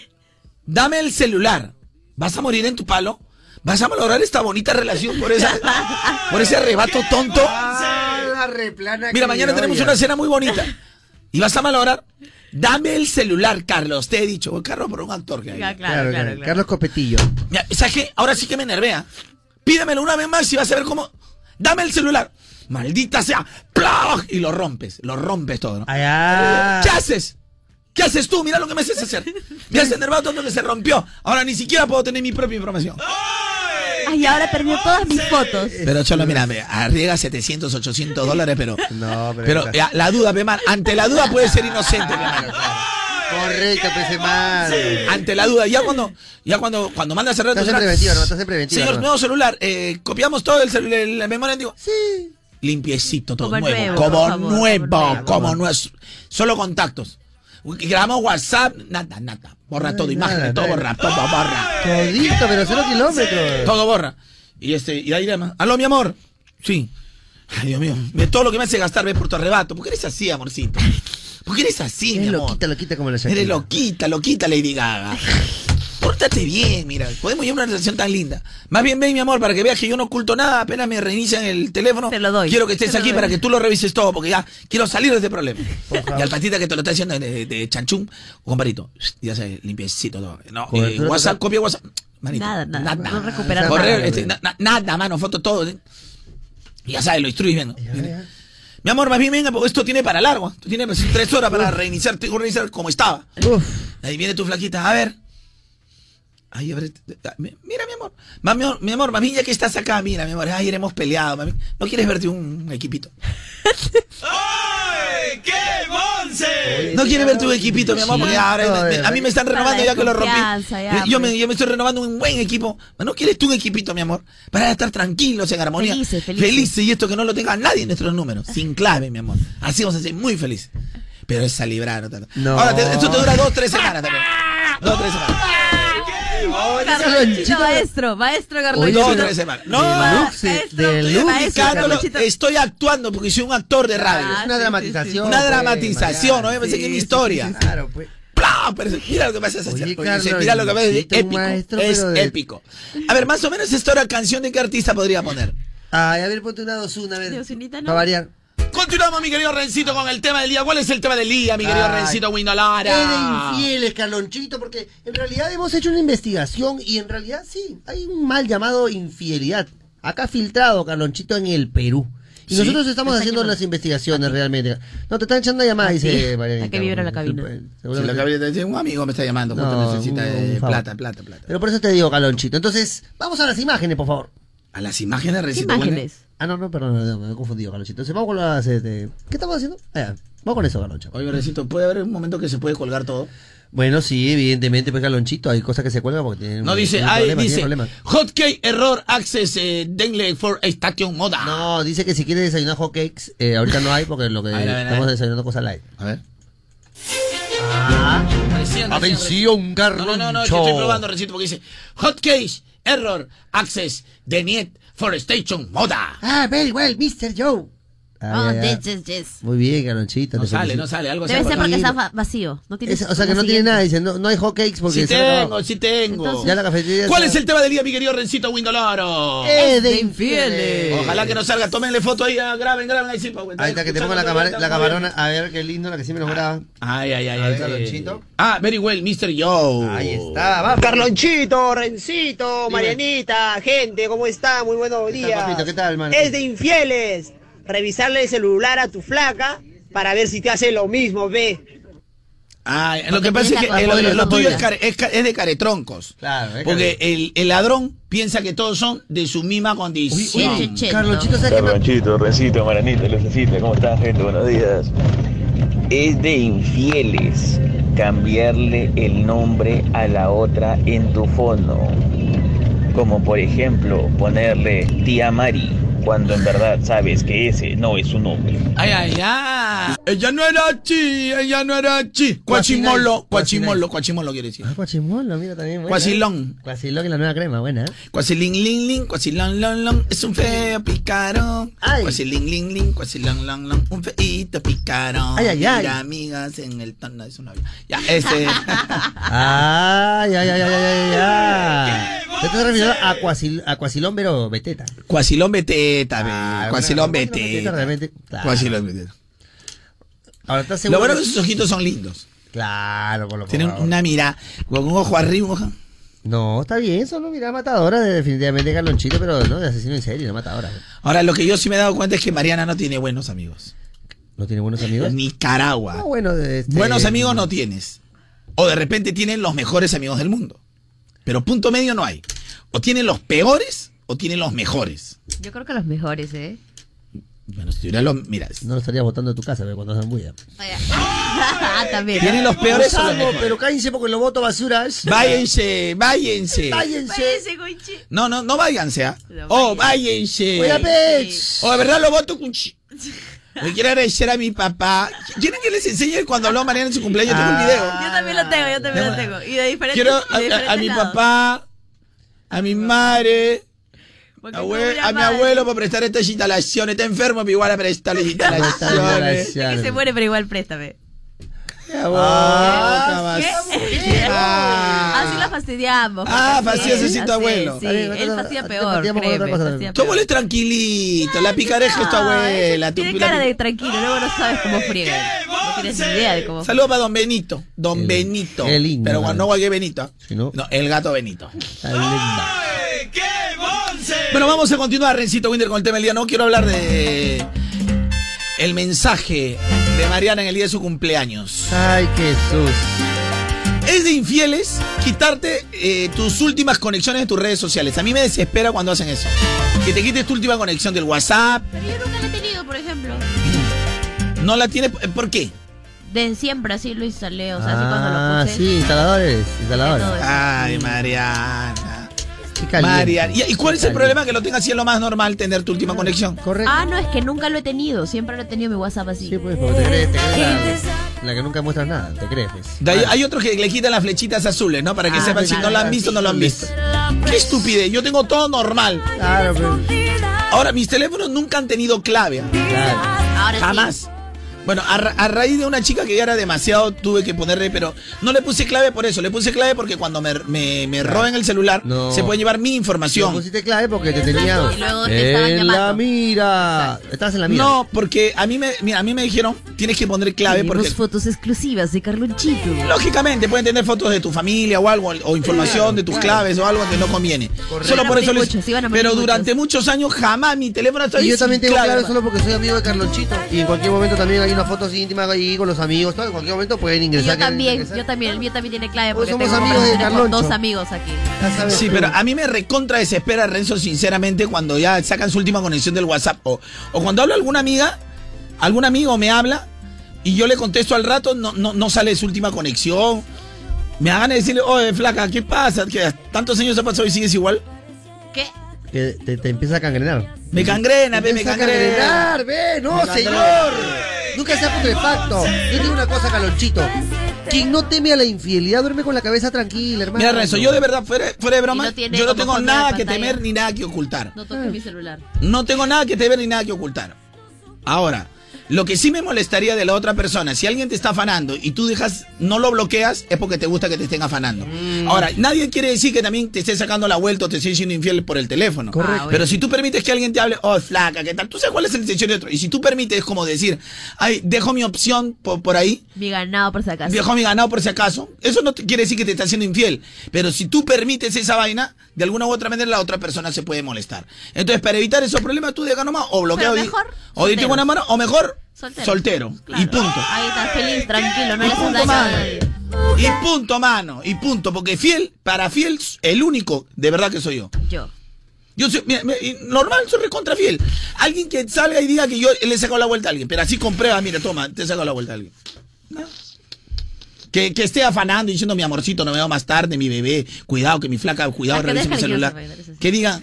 Dame el celular. ¿Vas a morir en tu palo? ¿Vas a malograr esta bonita relación por, esa, por ese arrebato tonto? Ah, la replana Mira, mañana tenemos una cena muy bonita. ¿Y vas a malograr? Dame el celular, Carlos. Te he dicho. Oh, Carlos, por un actor que hay. Claro, claro, claro, claro. claro. Carlos Copetillo. Mira, ¿Sabes qué? Ahora sí que me nervea. Pídemelo una vez más y vas a ver cómo. Dame el celular. Maldita sea. ¡Plog! Y lo rompes. Lo rompes todo, ¿no? Allá. ¿Qué haces? ¿Qué haces tú? Mira lo que me haces hacer. Me has enervado tanto que se rompió. Ahora ni siquiera puedo tener mi propia información. Ay, ahora perdió todas mis fotos. Pero Cholo, mira, me arriesga 700, 800 dólares, pero. No, pero. Pero ya, la duda, pe, man, ante la duda puede ser inocente, pe, man. Correcto, pues, madre. Ante la duda, ya cuando, ya cuando, cuando mandas a cerrar tu Estás celular, preventiva, no, estás en preventiva. Señor, no. nuevo celular, eh, copiamos todo el, celu- el- la memoria antigua. Sí. Limpiecito, todo Como nuevo. nuevo, como por favor, nuevo, como nuevo. como nuevo. Solo contactos. Grabamos WhatsApp, nada, nada. Borra todo, imágenes, todo borra, todo borra. Todito, pero cero kilómetros. Todo borra. Y este, y ahí además, aló mi amor. Sí. Ay, Dios mío. De todo lo que me hace gastar ves por tu arrebato. ¿Por qué eres así, amorcito? ¿Por qué eres así, mi Es amor? loquita, loquita como la Shakira. Eres loquita, loquita, Lady Gaga. Pórtate bien, mira. Podemos llevar una relación tan linda. Más bien ven, mi amor, para que veas que yo no oculto nada. Apenas me reinician el teléfono. Te lo doy. Quiero que estés aquí doy. para que tú lo revises todo, porque ya quiero salir de este problema. Y al patita que te lo está haciendo de, de chanchum, comparito. Ya se limpiecito todo. No, eh, WhatsApp, copia WhatsApp. Manito, Nada, nada. No recuperar Correo, nada. este, na- na- nada, mano, foto, todo. ¿eh? Ya sabes, lo instruyes bien. ¿no? Ya, ya. Mi amor, más bien venga, porque esto tiene para largo. Esto tiene pues, tres horas para reiniciar, tengo que reiniciar como estaba. Uf. Ahí viene tu flaquita, a ver. Ay, ver, mira, mi amor. Ma- mi amor, mi amor, mami, ya que estás acá, mira, mi amor, ayer hemos peleado, mami. ¿No quieres verte un equipito? ¡Ay, qué Monse! No quiere ver tu equipito, mi amor, porque ahora a mí me están renovando ya que lo rompí. Ya, Yo me, yo me estoy renovando un buen equipo. ¿No quieres tú un equipito, mi amor? Para estar tranquilos, en armonía. Felices, felices. y esto que no lo tenga nadie en nuestros números. Sin clave, mi amor. Así vamos a ser muy felices. Pero es librar, no tanto. No. Ahora, te- esto te dura dos, tres semanas también. Dos, tres semanas. Carlonchito maestro, maestro Carlonchito. Dos, tres semanas. No, Maestro, maestro, estoy actuando porque soy un actor de radio. Ah, Es una sí, dramatización. Una pues, dramatización. ¿no? Yo pensé que sí, historia. Claro, pues. Mira lo que me haces hacer. Mira lo que me haces épico. maestro, es de- épico. A ver, más o menos esta hora canción de qué artista podría poner. Ay, a ver, ponte una dos, una, a ver. ¿no? Para variar. Continuamos, mi querido Rencito, con el tema del día. ¿Cuál es el tema del día, mi querido Ay, Rencito Es Windolara? de infieles, Carlonchito, porque en realidad hemos hecho una investigación y en realidad sí, hay un mal llamado infidelidad. Acá filtrado, Carlonchito, en el Perú. Y ¿Sí? nosotros estamos haciendo llamando. las investigaciones realmente. No, te están echando llamada, dice Marianita. ¿A qué vibra la cabina? Si la cabina te dice, un amigo me está llamando, justo No, necesita un- eh, un plata, plata, plata. Pero por eso te digo, Carlonchito. Entonces, vamos a las imágenes, por favor. A las imágenes, ¿Qué Rencito. imágenes? Ah, no, no, perdón, no, no, me he confundido, Carlonchito. Entonces, vamos con las... este, ¿Qué estamos haciendo? Ah, vamos con eso, Carloncho. Oye, Rencito, ¿puede haber un momento que se puede colgar todo? Bueno, sí, evidentemente, pues, Carlonchito, hay cosas que se cuelgan porque tienen No, dice, tienen ay, dice, hotkey error access eh, denle for station moda. No, dice que si quiere desayunar hot cakes, eh, ahorita no hay porque lo que ver, estamos ver. desayunando cosas light. A ver. Atención, No, no, no, no, es que estoy probando, Rencito, porque dice, hotcase error access the net for station moda. Ah, very well, Mr. Joe. Ah, Oh, ya, ya. yes, yes, yes. Muy bien, Carlonchito. No sale, felicito. no sale, algo Debe ser porque está vacío. No tiene Es- o sea que no tiene nada, dice, no, no hay hot cakes porque Sí tengo, sí tengo. Entonces- Ya la cafetería ¿Cuál está- es el tema del día, mi querido Rencito Windolaro? Eh, de infieles. Ojalá que no salga, tómenle foto ahí, ah, graben, graben ahí sí, pa' Ahí está, que te ponga la, camar- la camarona. A ver, qué lindo, la que siempre nos graba. Ay, ay, ay, A ver, ay. Carlonchito. Ah, very well, Mr. Joe. Ahí está, vamos. Carlonchito, Rencito, Marianita, gente, ¿cómo está? Muy buenos tal, días. papito? ¿Qué tal, hermano? Es de infieles. Revisarle el celular a tu flaca para ver si te hace lo mismo, ve. Ay, lo Porque que pasa es que lo, tuyo es, care- es de caretroncos. Claro, es Porque care- el, el ladrón piensa que todos son de su misma Uy, condición. uy, che, Carlonchito, ¿no? ¿sabes qué me- Carlonchito, Rencito, Maranita, Lucecita, ¿cómo están, gente? Buenos días. Es de infieles cambiarle el nombre a la otra en tu fono. Como por ejemplo ponerle tía Mari, cuando en verdad sabes que ese no es su nombre. Ay, ay, ay. Ella no era chi, ella no era chi. Cuachimolo, cuachimolo, cuachimolo quiere decir. Ah, Cuachimolo, mira también. buena. Cuachilón. Cuachilón y la nueva crema, buena. ¿eh? Cuasilín, lin, lin, cuasilón, lon, lon. Es un feo picarón. Ay. Cuasilín, lin, lin, cuasilón, lon, lon. Un feíto picarón. Ay, ay, ay. Mira, amigas en el tono de su novia. Ya, este. Ay, ay, ay, ay, ay, ay, ay. Te estás refiriendo a, cuasil, a Cuasilón, pero beteta. Cuasilón beteta, Ah, bueno, beteta beteta. realmente. Claro. Cuasilón beteta. Ahora estás Lo seguro. bueno es que sus ojitos son lindos. Claro, con lo favor. una mira, con un ojo arriba, ojo. No, está bien, solo mira matadora, de- definitivamente Carlonchito, pero no de asesino en serie, no matadora. Ahora, lo que yo sí me he dado cuenta es que Mariana no tiene buenos amigos. ¿No tiene buenos amigos? Nicaragua. No, bueno, de este- Buenos amigos no tienes. O de repente tienen los mejores amigos del mundo. Pero punto medio no hay. O tienen los peores o tienen los mejores. Yo creo que los mejores, ¿eh? Bueno, si tuviera los. Mira, No lo estarías botando de tu casa, ve, cuando hacen bulla. Ah, también. tienen los peores o los mejores. pero cállense porque lo voto basuras. Váyanse, váyanse. Váyase, Gonchi. No, no, no váyanse, ¿ah? No, Oh, váyanse. Oiga, pech. O de verdad lo voto con chi- Me quiero agradecer a mi papá. ¿Quieren que les enseñe cuando habló Mariana en su cumpleaños? Tengo el video. Yo también lo tengo, yo también lo tengo. Y de diferentes, Quiero a, a- mi papá, a mi madre, Abue- a mi abuelo por prestar estas instalaciones. Está enfermo, pero igual a prestar las instalaciones. Que se muere, pero igual préstame. Ah, ¿Qué? Ah. Así la fastidiamos. Ah, así tu abuelo. Sí, él fastidia peor, créeme, fastidia eres tranquilito, la picareja es tu No, abuela. tu- Tiene la- cara de tranquilo, luego no sabes cómo friega. No tienes ni idea de cómo Saludos para don Benito. Don Benito. qué lindo, Pero no cualquier Benito. Si no- No, el gato Benito. Está linda. Bueno, vamos a continuar, Rencito Winder, con el tema del día. No quiero hablar de el mensaje de Mariana en el día de su cumpleaños. Ay, Jesús. Es de infieles quitarte eh, tus últimas conexiones de tus redes sociales. A mí me desespera cuando hacen eso. Que te quites tu última conexión del WhatsApp. Pero yo nunca la he tenido, por ejemplo. No la tiene, ¿por qué? De siempre así lo instalé, o sea, así cuando Ah, lo puse. sí, instaladores, instaladores. Ay, Mariana. Mariana. ¿Y, y cuál es el problema que lo tengas así es lo más normal tener tu última conexión? Correcto. Ah, no, es que nunca lo he tenido, siempre lo he tenido mi WhatsApp así. Sí, pues, porque te crees, te crees la, la que nunca muestras nada, te crees, pues. De ahí- hay otros que le quitan las flechitas azules, ¿no? Para que Ah, sepan si no lo han visto no lo han visto. Qué estupidez, yo tengo todo normal. Claro, pues. Ahora, mis teléfonos nunca han tenido clave. Claro. Ahora Jamás. Bueno, a, ra- a raíz de una chica que ya era demasiado, tuve que ponerle, pero no le puse clave por eso, le puse clave porque cuando me, me, me roben el celular, No. se puede llevar mi Le información. pusiste clave porque te tenían. Y luego te en la mira. Estás en la mira. No, porque a mí me, mira, a mí me dijeron, tienes que poner clave porque fotos exclusivas de Carlonchito. lógicamente pueden tener fotos de tu familia o algo, o información de tus claves o algo que no conviene. Correcto. Solo por eso les- muchos, Pero muchos. durante muchos años jamás mi teléfono estaba Y yo también tengo clave hermano. solo porque soy amigo de Carlonchito. Y en cualquier momento también hay una foto así íntima ahí con los amigos. Todo, en cualquier momento pueden Y ingresar. yo también, ingresar. yo también, el mío también tiene clave porque somos tengo amigos de con dos amigos aquí. Sabes Sí, tú. pero a mí me recontra desespera Renzo, sinceramente, cuando ya sacan su última conexión del WhatsApp. O, o cuando habla alguna amiga, algún amigo me habla y yo le contesto al rato, no, no, no sale su última conexión. Me hagan decirle, oye, flaca, ¿qué pasa? Que tantos años ha pasado y sigues igual. ¿Qué? Que te, te empieza a cangrenar. Me cangrena, ve, me a cangrena. cangrenar, ve, no, señor. Nunca sea putrefacto. Yo digo una cosa, Carlonchito. Quien no teme a la infidelidad duerme con la cabeza tranquila, hermano. Mira, Renzo, yo de verdad, fuera, fuera de broma, no yo no tengo nada que temer ni nada que ocultar. No toques mi celular. No tengo nada que temer ni nada que ocultar. Ahora, lo que sí me molestaría de la otra persona, si alguien te está afanando y tú dejas, no lo bloqueas, es porque te gusta que te estén afanando. Mm. Ahora, nadie quiere decir que también te esté sacando la vuelta o te esté siendo infiel por el teléfono. Correcto. Ah. Pero si tú permites que alguien te hable, oh, flaca, ¿qué tal? Tú sabes cuál es la intención de otro. Y si tú permites, es como decir, ay, dejo mi opción por, por ahí, Mi ganado por si acaso. Dejo mi ganado por si acaso. Eso no te- quiere decir que te está haciendo infiel. Pero si tú permites esa vaina, de alguna u otra manera la otra persona se puede molestar. Entonces, para evitar esos problemas, tú deja nomás o bloqueo. Pero mejor, o dite buena mano, o mejor Soltero. soltero. Claro. Y punto. Ahí está, feliz, tranquilo, no Y le haces punto, daño a mano. nadie. Y punto, mano. Y punto. Porque fiel, para fiel, el único, de verdad que soy yo. Yo. Yo soy, mira, normal, soy recontra fiel. Alguien que salga y diga que yo le he sacado la vuelta a alguien, pero así con pruebas, mira, toma, te he sacado la vuelta a alguien. No. Que, que esté afanando y diciendo mi amorcito, no me veo más tarde, mi bebé, cuidado, que mi flaca, cuidado, revisa mi celular. Que diga,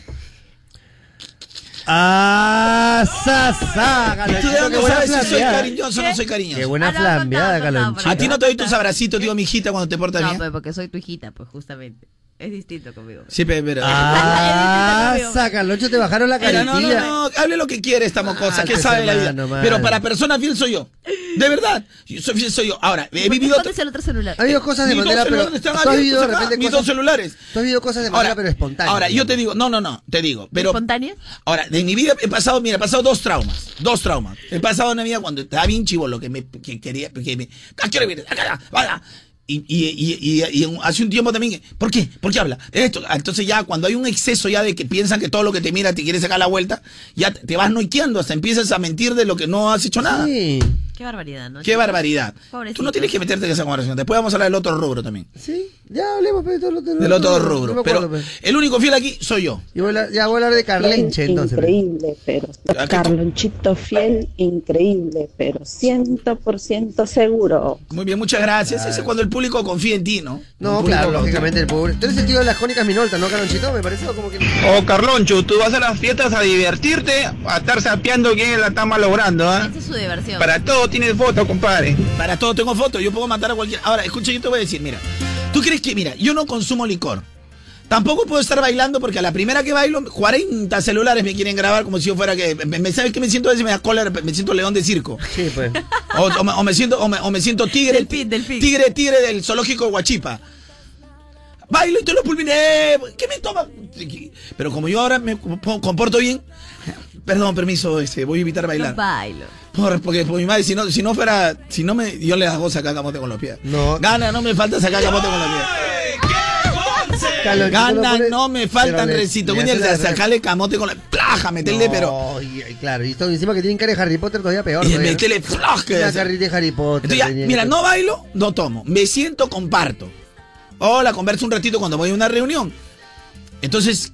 Ah, sa, sa, ¿tú de Carlonchito, qué dónde buena sabes si soy flambeada. cariñoso o no soy cariñoso? Qué buena no, flambeada, Carlonchito. A ti no te doy tus abracitos, digo, mi hijita, cuando te portas No, bien. pues porque soy tu hijita, pues justamente. Es distinto conmigo. Sí, pero... pero- Ah, sa, Carloncho, te bajaron la Mira, no, no, no, hable lo que quiere esta mocosa, Ah, que sabe la vida. Pero para persona fiel soy yo. De verdad, yo soy fiel soy yo. Ahora, he vivido... ¿Dónde el otro celular? Ha habido cosas de manera, pero. Tú has vivido de repente mis dos celulares. Tú has vivido cosas de manera, pero espontánea. Ahora, yo te digo, no, no, no, te digo, pero ¿Espontánea? ahora, de mi vida he pasado, mira, he pasado dos traumas, dos traumas. He pasado una vida cuando estaba bien chivo, lo que me que quería, que me, Y, y, y, y- hace un tiempo también, ¿por qué? ¿Por qué habla? Esto, entonces ya cuando hay un exceso ya de que piensan que todo lo que te mira te quiere sacar la vuelta, ya te vas noiqueando, hasta empiezas a mentir de lo que no has hecho nada. Qué barbaridad, ¿no? Qué barbaridad. Pobrecito. Tú no tienes que meterte en esa conversación. Después vamos a hablar del otro rubro también. sí. Ya hablemos, pero todo lo Del otro rubro. No Pero pero. el único fiel aquí soy yo. Yo voy a hablar- ya voy a hablar de Carlenche, entonces. Increíble, pero Carlonchito fiel, increíble, pero 100% seguro. Muy bien, muchas gracias. Ese es cuando el público confía en ti, ¿no? No, público claro, lógicamente el pobre. Tú eres el tío de las cónicas Minolta, ¿no, Carlonchito? Me parece como que. Oh, Carloncho, tú vas a las fiestas a divertirte, a estar sapeando quién la está malogrando, ¿ah? Esa es su diversión. Para todo tienes foto, compadre. Para todo tengo fotos, yo puedo matar a cualquiera. Ahora, escucha, yo te voy a decir, mira. ¿Tú crees que, mira, yo no consumo licor? Tampoco puedo estar bailando porque a la primera que bailo, 40 celulares me quieren grabar como si yo fuera que. Me, me- ¿Sabes qué me siento a veces? Me da cólera, me siento león de circo. Sí, pues. O, o me, o me siento, o me, o me siento tigre, Delfín, delfín. tigre, tigre del zoológico de Huachipa. Bailo y te los pulmines, eh, ¿qué me toma? Pero como yo ahora me comp- comporto bien, perdón, permiso, este, voy a evitar No bailar. bailo. Por- porque por mi madre, si no, si no fuera, si no me, yo le hago sacar camote con los pies. No. Gana, no me falta sacar camote con los pies. Carlonchito Gana, no me faltan, pero recito. la- sacarle camote con la. ¡Plaja! Meterle, pero. No, y- y claro, y esto encima que tienen cara de Harry Potter todavía peor. Y todavía, meterle. hace. carrita de Harry Potter. Entonces ya, tenía mira, que- no bailo, no tomo. Me siento, comparto. Hola, converso un ratito cuando voy a una reunión. Entonces,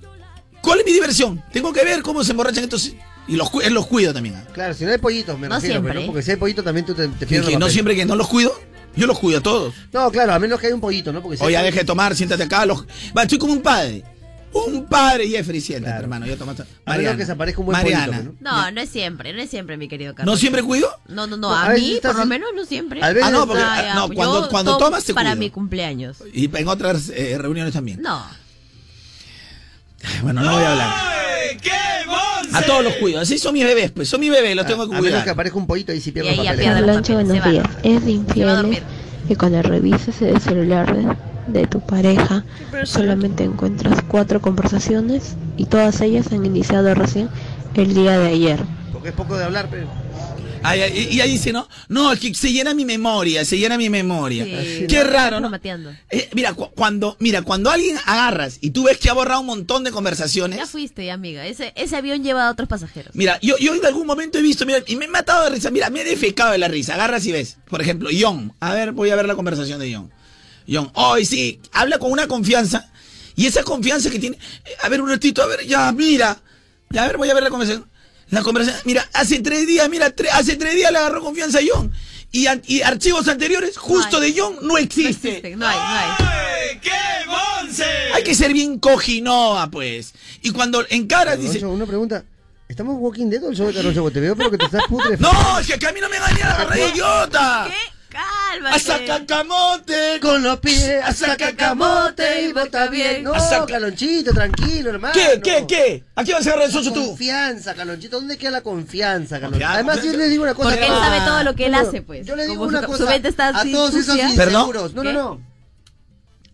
¿cuál es mi diversión? Tengo que ver cómo se emborrachan estos Y los, cu- él los cuido también. ¿ah? Claro, si no hay pollitos, me No refiero, siempre. pero porque si hay pollito también tú te, te pierdes que no siempre que no los cuido, yo los cuido a todos. No, claro, a menos que haya un pollito, ¿no? Porque si Oye, hay deje de tomar, siéntate acá. Los... Va, estoy como un padre. Un padre, Jeffrey, siéntate, hermano. Yo tomo... A menos Mariana. que se aparezca un buen Mariana. pollito, ¿no? No, no es siempre, no es siempre, mi querido Carlos. ¿No siempre cuido? No, no, no, No, a mí por lo en- menos no siempre. A veces- Ah, no, porque Ah, ah, ya, no, cuando, cuando tomas te Para cuido. mi cumpleaños. Y en otras eh, reuniones también. No. Bueno, no voy a hablar. ¡Ay, qué! A todos los cuido. Así son mis bebés, pues. Son mis bebés, los tengo que A menos que cuidar. aparezca un pollito ahí si Y pierdo los papeles. Blanche, papeles, buenos días. Es de infieles que cuando revisas el celular de, de tu pareja solamente encuentras cuatro conversaciones y todas ellas han iniciado recién el día de ayer. Porque es poco de hablar, pero... Ay, ay, y ahí dice, ¿no? No, es que se llena mi memoria, se llena mi memoria. Sí, Qué raro, ¿no? Eh, mira, cu- cuando, mira, cuando alguien agarras y tú ves que ha borrado un montón de Ya conversaciones. fuiste, amiga. Ese, ese avión lleva a otros pasajeros. Mira, yo, yo en algún momento he visto, mira, y me he matado de risa. Mira, me he defecado de la risa. Agarras y ves. Por ejemplo, John. A ver, voy a ver la conversación de John. John, hoy sí, habla con una confianza. Y esa confianza que tiene. eh, A ver, un ratito, a ver, ya, mira. Ya, a ver, voy a ver la conversación. La conversación, mira, hace tres días, mira, tre- hace tres días le agarró confianza a John. Y, y archivos anteriores, justo hay. de John, no No existe. existe, no hay, no hay. ¡Ay, qué monse! Hay que ser bien cojinoa, pues. Y cuando encaras, dice. Una pregunta. ¿Estamos Walking Dead o el show de? Porque Te veo, pero que te estás putre. No, es que acá a mí no me engañan a agarrar idiota. ¿Qué? Cálmate. A sacacamote. Con los pies, A sacacamote y bota bien. No, Calonchito, tranquilo, hermano. ¿Qué, qué, qué? ¿A qué vas a agarrar el socio tú? Confianza, Calonchito. ¿Dónde queda la confianza, Calonchito? Además, yo les digo una cosa. Porque él sabe todo lo que él No, no, hace, pues. Yo le digo una cosa. a todos esos inseguros. No, no, ¿Qué?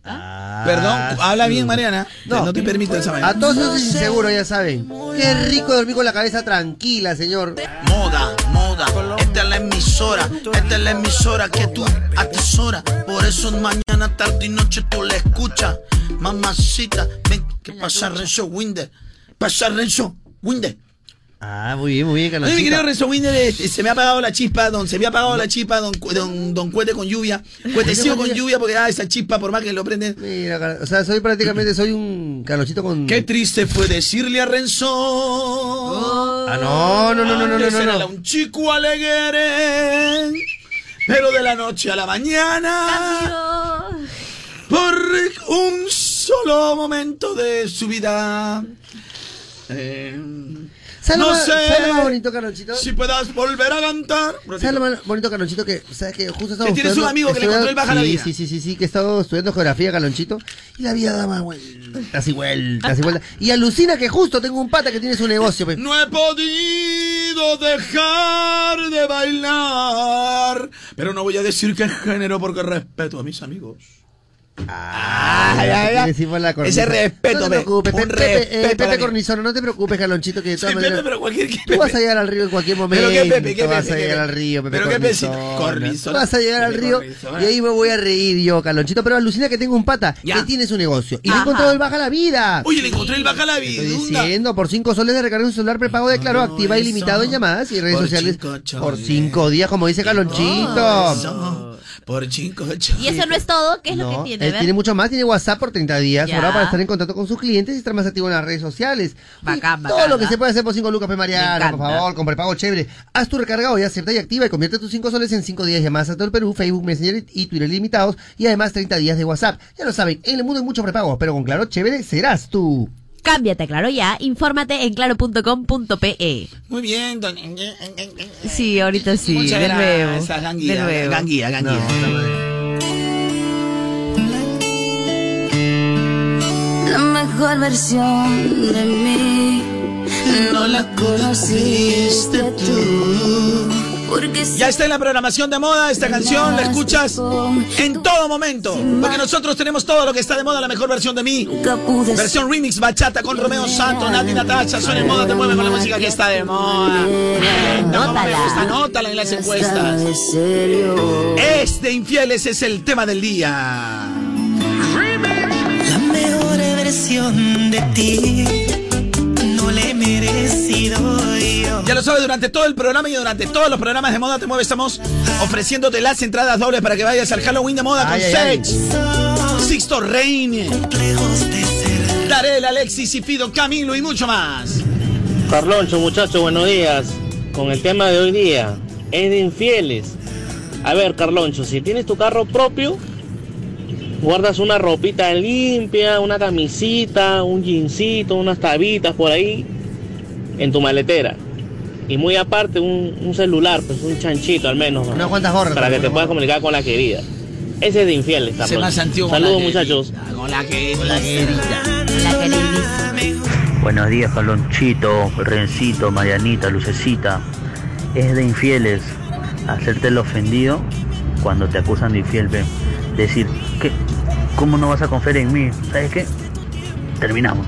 No. Perdón, habla bien. Mariana. No. No, te permito esa A vaina. todos esos inseguros, ya saben. Qué rico dormir con la cabeza tranquila, señor. Moda, moda. Esta es la emisora. Esta es la emisora que tú atesoras. Por eso mañana, tarde y noche tú la escuchas. Mamacita, ven. ¿Qué pasa, Renzo Winder? ¿Pasa, Renzo Winder? Ah, muy bien, muy bien, Oye, mi querido Renzo Winder, eh, se me ha apagado la chispa, don, se me ha apagado la chispa, don, don, don Cuete con lluvia. Cuetecillo con lluvia, porque ah, esa chispa, por más que lo prenden. Mira, o sea, soy prácticamente, soy un Calonchito con... Qué triste fue decirle a Renzo. Ah, no, no, no, no, no, no, no, era un chico alegre. Pero de la noche a la mañana, Cambió. por un solo momento de su vida. eh, ¿Sabes lo no sé ¿Sabes lo más bonito, si puedas volver a cantar. ¿Sabes lo más bonito, Calonchito? Que, ¿sabes que Justo estaba Que tienes un amigo que le encontró el baja la sí, vida. Sí, sí, sí, sí, que he estado estudiando geografía, Calonchito. Y la vida da más vueltas y vueltas y vueltas. Y alucina que justo tengo un pata que tiene su negocio. pues. No he podido dejar de bailar. Pero no voy a decir qué género porque respeto a mis amigos. Ay, ay. Decimos la cornisa. Ese respeto, No te pe, preocupes, Pepe, Pepe, eh, a Pepe Cornizono, no te preocupes, Calonchito, que de Sí, todas Pepe, maneras. pero cualquier que Tú vas a llegar al río en cualquier momento. Pero qué Pepe, qué vas Pepe, a qué llegar al río, Pepe Pero Cornizono. Tú vas a llegar al río y ahí me voy a reír yo, Calonchito. Pero alucina que tengo un pata Ya. que tiene su negocio. Y le he encontrado el baja la vida. Oye, le encontré el baja la Estoy vida. diciendo, por 5 soles de recarga un celular prepago de Claro, activa ilimitado en llamadas y redes sociales por soles. 5 días, como dice Calonchito. Por cinco, Y eso no es todo, ¿qué es lo que tiene? él ver. tiene mucho más, tiene WhatsApp por 30 días, ahora para estar en contacto con sus clientes y estar más activo en las redes sociales. Bacán, Y bacán, Todo lo que ¿ah? se puede hacer por 5 lucas, pe Me Mariana, por favor, con prepago chévere. Haz tu recarga hoy, acepta y activa y convierte tus 5 soles en 5 días de llamadas a todo el Perú, Facebook, Messenger y Twitter limitados y además 30 días de WhatsApp. Ya lo saben, en el mundo hay muchos prepagos, pero con Claro Chévere serás tú. Cámbiate a Claro ya, infórmate en claro.com.pe. Muy bien, don. Sí, ahorita sí, Muchas de nuevo. gracias, de Ganguía. nuevo. Ganguía, ganguía. La mejor versión de mí No la conociste tú. Ya está en la programación de moda esta canción, la escuchas en todo momento. Porque nosotros tenemos todo lo que está de moda, la mejor versión de mí. Versión remix bachata con Romeo Santos, Nati Natasha, suena en moda, te mueve con la música que está de moda. Anótala. Anótala en las encuestas. Este infieles es el tema del día. La mejor versión de ti no le he merecido. Ya lo sabes, durante todo el programa y durante todos los programas de moda te mueve, estamos ofreciéndote las entradas dobles para que vayas al Halloween de moda con Ay, Sixto Reine, Darel, Alexis y Fido, Camilo y mucho más. Carloncho, muchachos, buenos días. Con el tema de hoy día, es de infieles. A ver, Carloncho, si tienes tu carro propio, guardas una ropita limpia, una camisita, un jeansito, unas tabitas por ahí en tu maletera. Y muy aparte, un, un celular, pues un chanchito al menos. ¿no? Unas cuantas gorras Para que te puedas comunicar con la querida. Ese es de infieles, Ese Carloncho. más antiguo con Saludos, la muchachos. Con la que Con la querida. Buenos días, Carlonchito, Rencito, Marianita, Lucecita. Es de infieles hacerte el ofendido cuando te acusan de infiel, ve. Decir, ¿qué? ¿Cómo no vas a confiar en mí? ¿Sabes qué? Terminamos.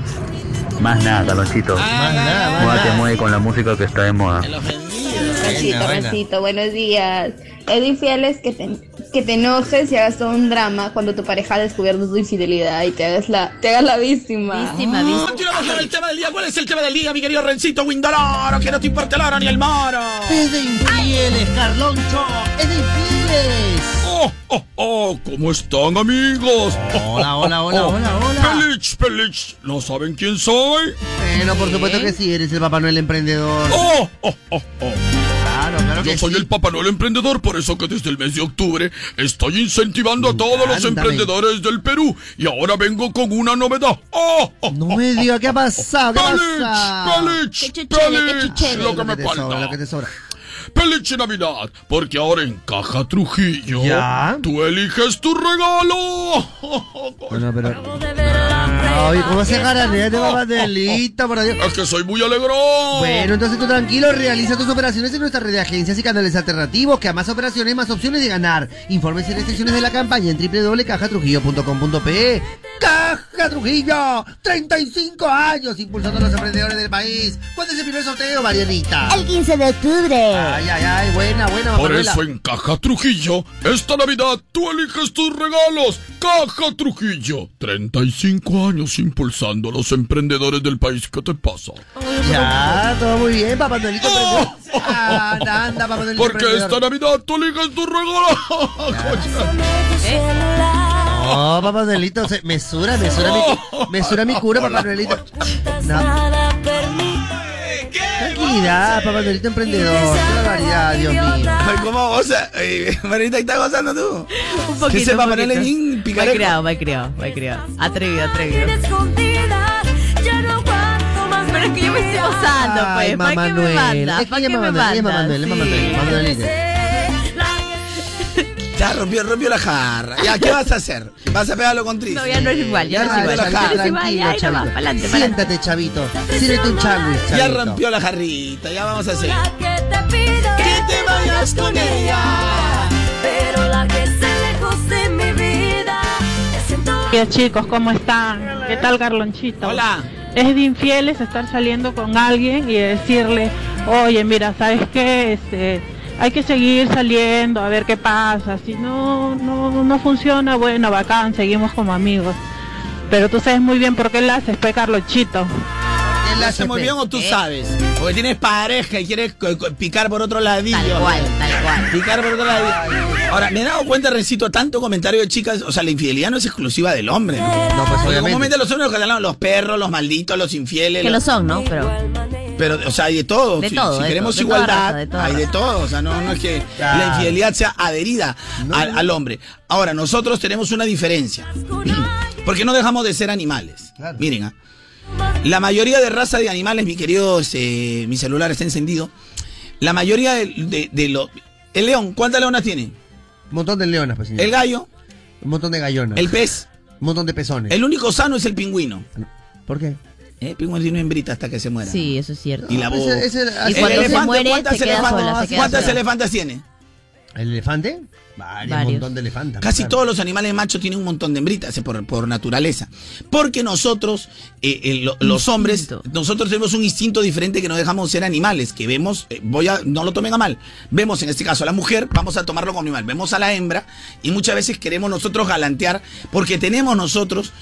Más nada, Carlonchito. Más nada, más nada. mueve con la música que está de moda. Buena. Racito, buenos días. Es de infieles que te, que te enojes y hagas todo un drama cuando tu pareja ha descubierto tu infidelidad y te hagas la, te hagas la víctima. Víctima, víctima. Continuamos con el tema del día. ¿Cuál es el tema del día, mi querido Rencito Windoloro? Que no te importa el oro ni el moro. Es de infieles, Carloncho. Es de infieles. Oh, oh, oh, ¿cómo están amigos? Hola, hola, hola, hola, hola. Pelich, Pelich, ¿no saben quién soy? Bueno, por supuesto que sí, eres el Papá Noel emprendedor. Oh, oh, oh, oh. Claro, claro Yo que soy sí. el Papá Noel emprendedor, por eso que desde el mes de octubre estoy incentivando a todos los emprendedores del Perú. Y ahora vengo con una novedad. Oh, oh, No me diga qué ha pasado, qué Pelich, pasa. Pelich, Pelich, chuchele. lo que me sobra, falta. lo que te sobra. Peliche Navidad, porque ahora en Caja Trujillo ¿Ya? tú eliges tu regalo. Bueno, pero. Ay, ¿cómo se garanea de Papadelita, por Dios? Es que soy muy alegrón. Bueno, entonces tú tranquilo, realiza tus operaciones en nuestra red de agencias y canales alternativos, que a más operaciones, más opciones de ganar. Informes y restricciones de la campaña en www.cajatrujillo.com.pe. ¡Caja Trujillo! ¡35 años impulsando a los emprendedores del país! ¿Cuándo es el primer sorteo, Marianita? El 15 de octubre. Ay, ay, ay, buena, buena, Por Manuela. eso en Caja Trujillo, esta Navidad tú eliges tus regalos. Caja Trujillo, 35 años impulsando a los emprendedores del país. ¿Qué te pasa? Ya, todo muy bien, Papá Noelito. Ah, anda, Papá Noelito Porque emprendedor. esta Navidad tú eliges tus regalos. No, Papá Noelito, mesura, mesura mi, mesura mi cura, Papá Noelito. No. Tranquilidad, Papá Noelito emprendedor. Qué barbaridad, Dios mío. Ay, ¿Cómo goza? Ay, Marita, ¿estás gozando tú? Un Que poquito, Noel es poquito. bien Me picarejo. criado, me criado, me criado. Atrevido, atrevido. escondida, ya no aguanto más. Pero es que yo me estoy gozando, Ay, pues. ¿Para Mamá qué me Noel. mandas? Es que ¿Para qué es me ella es Mamá mandas? Noel, es Noel, Mamá Noelito. Ya rompió, rompió la jarra. Ya, ¿qué vas a hacer? ¿Vas a pegarlo con Tris? No, ya no es igual, ya no es igual. rompió la Ya ya, no pa'lante. Siéntate, chavito. Sírvete un sándwich, Ya rompió la jarrita, ya vamos a hacer. que te pido que te vayas con ella. Pero la que se lejos de mi vida. Hola chicos, ¿cómo están? ¿Qué tal Carlonchito? Hola. Es de infieles estar saliendo con alguien y decirle, oye, mira, ¿sabes qué? Este, hay que seguir saliendo a ver qué pasa. Si no, no, no funciona, bueno, bacán, seguimos como amigos. Pero tú sabes muy bien por qué lo haces, pe Carlonchito. ¿Lo hace muy bien o tú sabes? Porque tienes pareja y quieres picar por otro ladillo. Tal cual, tal cual. Picar por otro ladillo. Ahora, me he dado cuenta, Rencito, tanto comentario de chicas. O sea, la infidelidad no es exclusiva del hombre. ¿no? No, pues Porque obviamente. comúnmente los hombres los los perros, los malditos, los infieles. Que los- lo son, ¿no? Pero. Pero, o sea, hay de todo. De si, todo, si de queremos todo, de toda igualdad, raza, de toda hay de todo. O sea, no, no es que la infidelidad sea adherida al, al hombre. Ahora, nosotros tenemos una diferencia. Porque no dejamos de ser animales. Claro. Miren, ¿ah? la mayoría de raza de animales, mi querido, este, mi celular está encendido. La mayoría de, de, de los. El león, ¿cuántas leonas tiene? Un montón de leonas, pues, señor. El gallo, Un montón de gallonas. el pez. Un montón de pezones. El único sano es el pingüino. ¿Por qué? ¿Eh? El pingüino tiene una hembrita hasta que se muera. Sí, eso es cierto. Y la voz. ese- ese- Y El se elefante, muere, ¿cuántas se queda elefantas- sola, se queda ¿Cuántas sola. elefantas tiene? ¿El elefante? Varios, Varios. un montón de elefantes. Casi claro. todos los animales machos tienen un montón de hembritas eh, por, por naturaleza. Porque nosotros, eh, eh, lo- los hombres, nosotros tenemos un instinto diferente que no dejamos ser animales, que vemos, eh, voy a, no lo tomen a mal, vemos en este caso a la mujer, vamos a tomarlo como animal, vemos a la hembra y muchas veces queremos nosotros galantear porque tenemos nosotros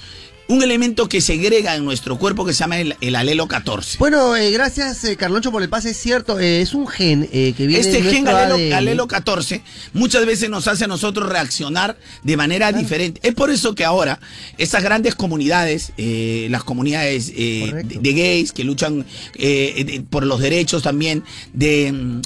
un elemento que segrega en nuestro cuerpo que se llama el, el alelo 14. Bueno, eh, gracias eh, Carloncho por el pase, es cierto, eh, es un gen eh, que viene Este gen alelo, ADN. alelo 14 muchas veces nos hace a nosotros reaccionar de manera diferente. Es por eso que ahora esas grandes comunidades, las comunidades de, de gays que luchan de- por los derechos también de...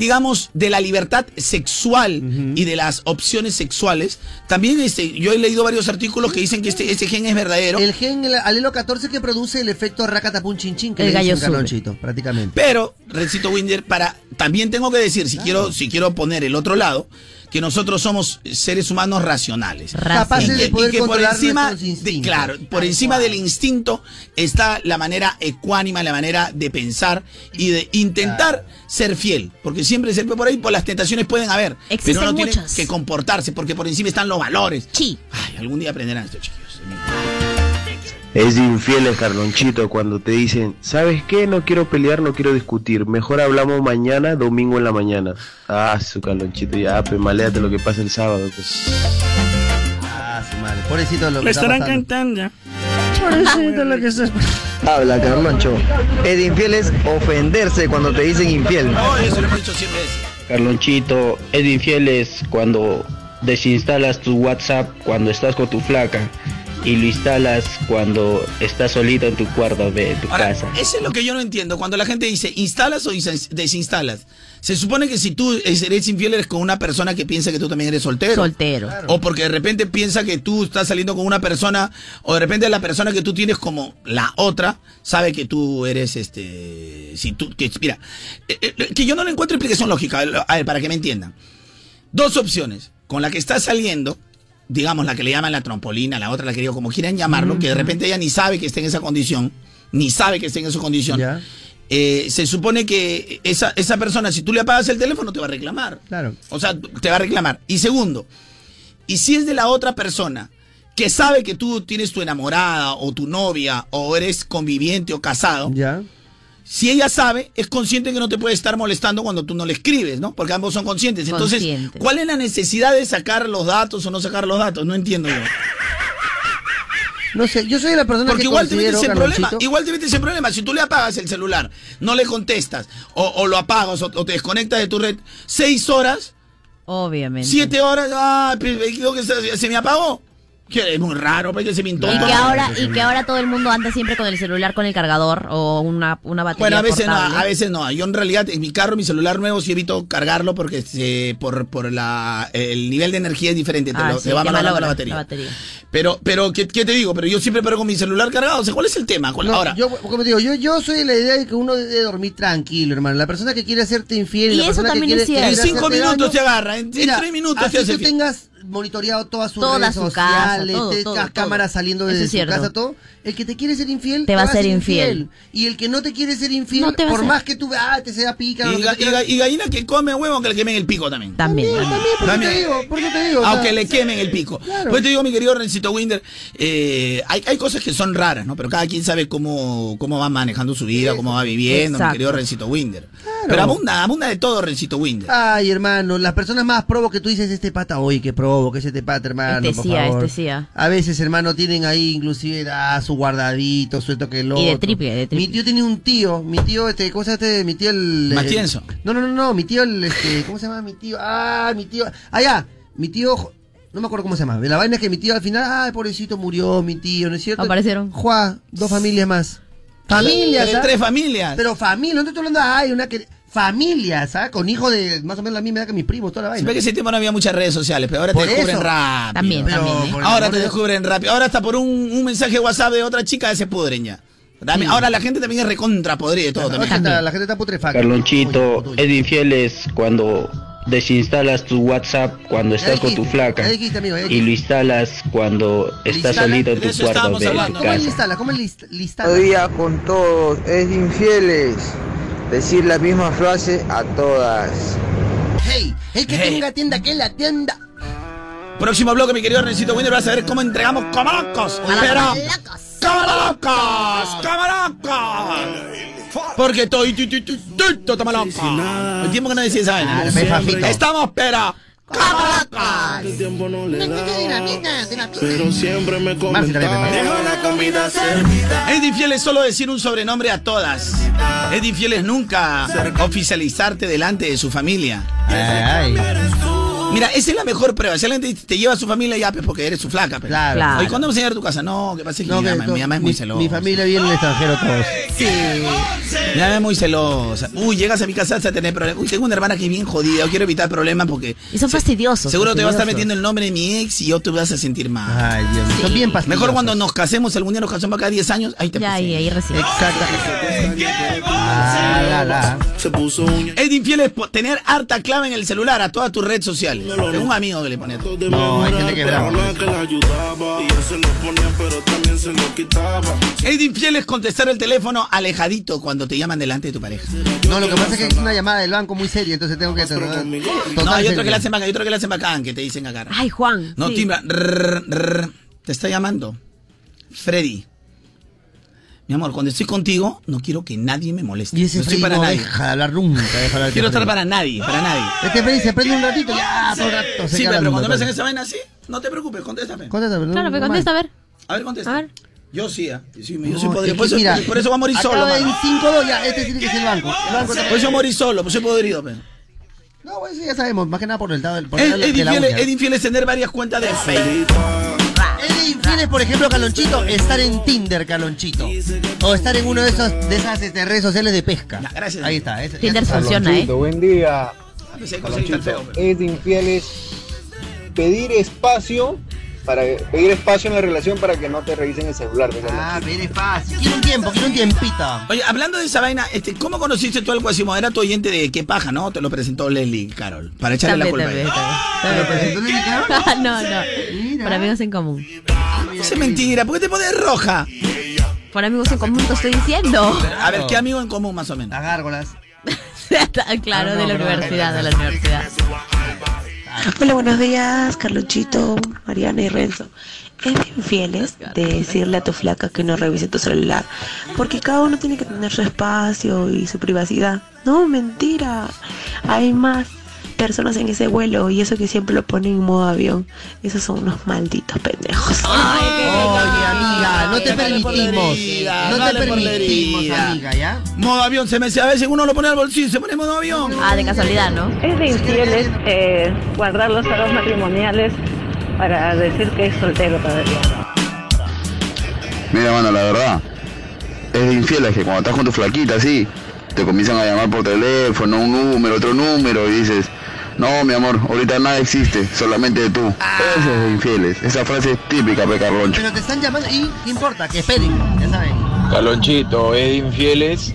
digamos, de la libertad sexual y de las opciones sexuales. También este, yo he leído varios artículos que dicen que este, ese gen es verdadero. El gen el alelo 14 que produce el efecto racatapun chin chin que El gallo prácticamente. Pero, Rencito Winder, para, también tengo que decir, si quiero, si quiero poner el otro lado, que nosotros somos seres humanos racionales. Capaces Y que- de poder y que por encima, de- claro, por encima del instinto está la manera ecuánima, la manera de pensar y de intentar ser fiel. Porque siempre ser por ahí, por las tentaciones pueden haber. Existen pero uno tiene muchas. que comportarse, porque por encima están los valores. Sí. Ay, algún día aprenderán esto, chicos. Es de infieles, Carlonchito, cuando te dicen, ¿sabes qué? No quiero pelear, no quiero discutir. Mejor hablamos mañana, domingo en la mañana. Ah, su Carlonchito, ya, pues maléate lo que pasa el sábado. Pues. Ah, su madre, pobrecito lo que Le está estarán pasando. cantando. Pobrecito lo que está Habla, Carloncho. Es de infieles ofenderse cuando te dicen infiel. No, eso lo hemos dicho 100 veces. Carlonchito, es de infieles cuando desinstalas tu WhatsApp cuando estás con tu flaca y lo instalas cuando estás solito en tu cuarto de tu Ahora, casa. eso es lo que yo no entiendo. Cuando la gente dice, ¿instalas o desinstalas? Se supone que si tú eres infiel eres con una persona que piensa que tú también eres soltero. Soltero. O porque de repente piensa que tú estás saliendo con una persona, o de repente la persona que tú tienes como la otra, sabe que tú eres este. Si tú, que, mira, eh, eh, que yo no le encuentro explicación lógica, a ver, para que me entiendan. Dos opciones. Con la que estás saliendo, digamos, la que le llaman la trompolina, la otra la que digo, como quieran llamarlo, que de repente ella ni sabe que está en esa condición, ni sabe que está en esa condición. eh, se supone que esa, esa persona, si tú le apagas el teléfono, te va a reclamar. Claro. O sea, te va a reclamar. Y segundo, y si es de la otra persona que sabe que tú tienes tu enamorada o tu novia o eres conviviente o casado, Ya. Si ella sabe, es consciente que no te puede estar molestando cuando tú no le escribes, ¿no? Porque ambos son conscientes. Entonces. ¿cuál es la necesidad de sacar los datos o no sacar los datos? No entiendo yo. No sé, yo soy la persona Porque que igual te metes en problema. Igual te metes en problema. Si tú le apagas el celular, no le contestas, o, o lo apagas, o, o te desconectas de tu red, seis horas, Obviamente. siete horas, ah, creo que se, se me apagó. Que es muy raro, porque se me Y que ahora, y que ahora todo el mundo anda siempre con el celular con el cargador o una, una batería. Bueno, a veces portable. no, a veces no. Yo en realidad en mi carro, mi celular nuevo, sí evito cargarlo porque se, por, por la, el nivel de energía es diferente. Te, Ah, lo- sí, te va te malogra la batería. la batería. Pero, pero ¿qué, qué te digo? Pero yo siempre paro con mi celular cargado. O sea, ¿cuál es el tema? ¿Cuál- No, ahora, yo, como te digo, yo, yo soy de la idea de que uno debe dormir tranquilo, hermano. La persona que quiere hacerte infiel, Y la eso persona también que es cierto. En cinco minutos daño, te agarra, en- en tres minutos así te hace tú fiel. tengas monitoreado todas sus Toda redes su casa, sociales, todo, tengas todo, todo. cámaras saliendo desde es su cierto. casa, todo. El que te quiere ser infiel Te va a ser infiel. Y el que no te quiere ser infiel, No por ser. más que tú ah, te sea pica, y, ga- y quieras, ga- y gallina que come huevo que le quemen el pico también. También. también, por eso También. te digo, por eso te digo. o sea, Aunque le quemen el pico. Claro. Pues te digo, mi querido Rencito Winder, eh, hay, hay cosas que son raras, ¿no? Pero cada quien sabe cómo, cómo va manejando su vida, cómo va viviendo, mi querido Rencito Winder. Pero abunda, abunda de todo, Rencito Winder. Ay, hermano, las personas más probo que tú dices, este pata, oye, que probo, que es este pata, hermano, Este por sí, ah, favor. este sí, ah. A veces, hermano, tienen ahí inclusive ah, su guardadito, suelto que lo Y de triple, de triple. Mi tío tiene un tío, mi tío, este, ¿cómo se llama este? Mi tío el... Matienzo. no, no, no, no, mi tío el, este, ¿cómo se llama mi tío? Ah, mi tío, ah, ya, mi tío... No me acuerdo cómo se llama. La vaina es que mi tío al final, ay, pobrecito, murió mi tío, ¿no es cierto? Aparecieron. Juan, dos familias más. Familias, Tres- ¿ah? tres familias. Pero familia, no te estoy hablando, ay, una que... Familias, ¿ah? Con hijos de más o menos la misma edad que mis primos, toda la vaina. Siempre que ese tiempo no había muchas redes sociales, pero ahora Por te descubren eso. rápido. También, Pero, también. ¿eh? Ahora te de- descubren rápido. Ahora hasta por un, un mensaje de WhatsApp de otra chica se pudren ya. Dame- Sí. Ahora la gente también es recontra podrida de todo La también. gente está- la gente está putrefacta. Carlonchito, es de infieles cuando desinstalas tu WhatsApp cuando estás con tu flaca amigo, y lo instalas cuando estás solito en De tu cuarto de tu hablando. ¿Cómo le casa. instala? ¿Cómo instala? Buenos días con todos. Es infieles. Decir la misma frase a todas. Hey, el que Hey. tenga tienda, que la tienda. Próximo bloque, mi querido Rencito Winder, vas a ver cómo entregamos como locos. Pero, como locos, como locos. Porque estoy, toma loco. El tiempo que no decía esa vaina. Ah, me fafito. Estamos, pero, Pero siempre me comentaba la comida servida. Es infiel es solo decir un sobrenombre a todas. Es infiel es nunca oficializarte delante de su familia. Mira, esa es la mejor prueba. Si alguien te, te lleva a su familia, ya, pues, porque eres su flaca. Pues. Claro. Claro. Oye, ¿cuándo vamos a llegar a tu casa? No, que pasa que No, mi, mamá, to- mi mamá es muy celosa. Mi familia vive en el extranjero todos. Sí. Mi mamá es muy celosa. Uy, llegas a mi casa vas a tener problemas. Uy, tengo una hermana que es bien jodida. Yo quiero evitar problemas porque. Y son fastidiosos. Seguro te va a estar metiendo el nombre de mi ex y yo te vas a sentir mal. Ay, Dios mío. Son bien fastidiosos. Mejor cuando nos casemos, algún día nos casamos acá 10 años, ahí te Ya, ahí, ahí recién. Ah, la, la. Es infiel es po- tener harta clave en el celular a toda tu red social. Es un amigo que le pone. No, hay gente que es brava. que la ayudaba y él se lo ponía pero también se lo quitaba. Es infiel es contestar el teléfono alejadito cuando te llaman delante de tu pareja. No, lo que pasa es que es una llamada del banco muy seria, entonces tengo que... No, hay otro que le hacen bacán, hay otro que le hacen bacán, que te dicen acá. Ay, Juan. No, sí. timbra. rrr, rrr, te está llamando. Freddy. Mi amor, cuando estoy contigo, no quiero que nadie me moleste. Y ese no estoy para no nadie. deja de hablar nunca. Deja de Quiero estar para nadie, para nadie. Este Freddy se prende un ratito, ya, todo el rato. se Sí, pero cuando me hacen esa vaina así, no te preocupes, contéstame. Contéstame, no, Claro, pero normal. contesta, a ver. A ver, contesta. A ver. Yo sí, ah. yo sí, yo No, soy podrido. es Por eso, mira, por eso va a morir solo, en 5-2, ya, este tiene que ser el banco. El banco Por eso morir solo, pues soy podrido, pe. No, bueno, sí, ya sabemos, más que nada por el lado del por Es, el- es infiel es tener varias cuentas de Facebook. Es infieles, por ejemplo, Calonchito, estar en Tinder, Calonchito. O estar en uno de esos de esas este, redes sociales de pesca. gracias. Ahí está. ese- Tinder ese- funciona, ¿eh? Buen día. pues el feo, Es de infieles pedir espacio para pedir espacio en la relación para que no te revisen el celular. Ah, pero es fácil. Quiero un tiempo, quiero un tiempito. Oye, hablando de esa vaina, este, ¿cómo conociste tú al Quasimodo? Era tu oyente de qué paja, ¿no? Te lo presentó Leslie Carol. Para echarle la culpa. También, a también, ella. también, también. no, no. Para amigos en común. Eso es mentira, ¿por qué te pones roja? Para amigos en común te estoy diciendo. A ver, ¿qué amigo en común más o menos? Las gárgolas. claro, Ah, no, de la universidad, de la universidad. Hola, buenos días, Carluchito, Mariana y Renzo. Es de infieles de decirle a tu flaca que no revise tu celular, porque cada uno tiene que tener su espacio y su privacidad. No, mentira. Hay más personas en ese vuelo y eso que siempre lo ponen en modo avión. Esos son unos malditos pendejos. Oye, amiga, no te permitimos. herida, No te permitimos, amiga, ¿ya? Modo avión, se me a veces uno lo pone al bolsillo se pone modo avión. Ah, de casualidad, ¿no? Es de infieles eh, guardar los aros matrimoniales para decir que es soltero todavía. Mira, mano, la verdad, es de infieles que cuando estás con tu flaquita así, te comienzan a llamar por teléfono, un número, otro número, y dices, no, mi amor, ahorita nada existe, solamente tú. Eso es de infieles. Esa frase es típica, pe Carloncho. Pero te están llamando y ¿qué importa? Que esperen, ya saben. Calonchito, es de infieles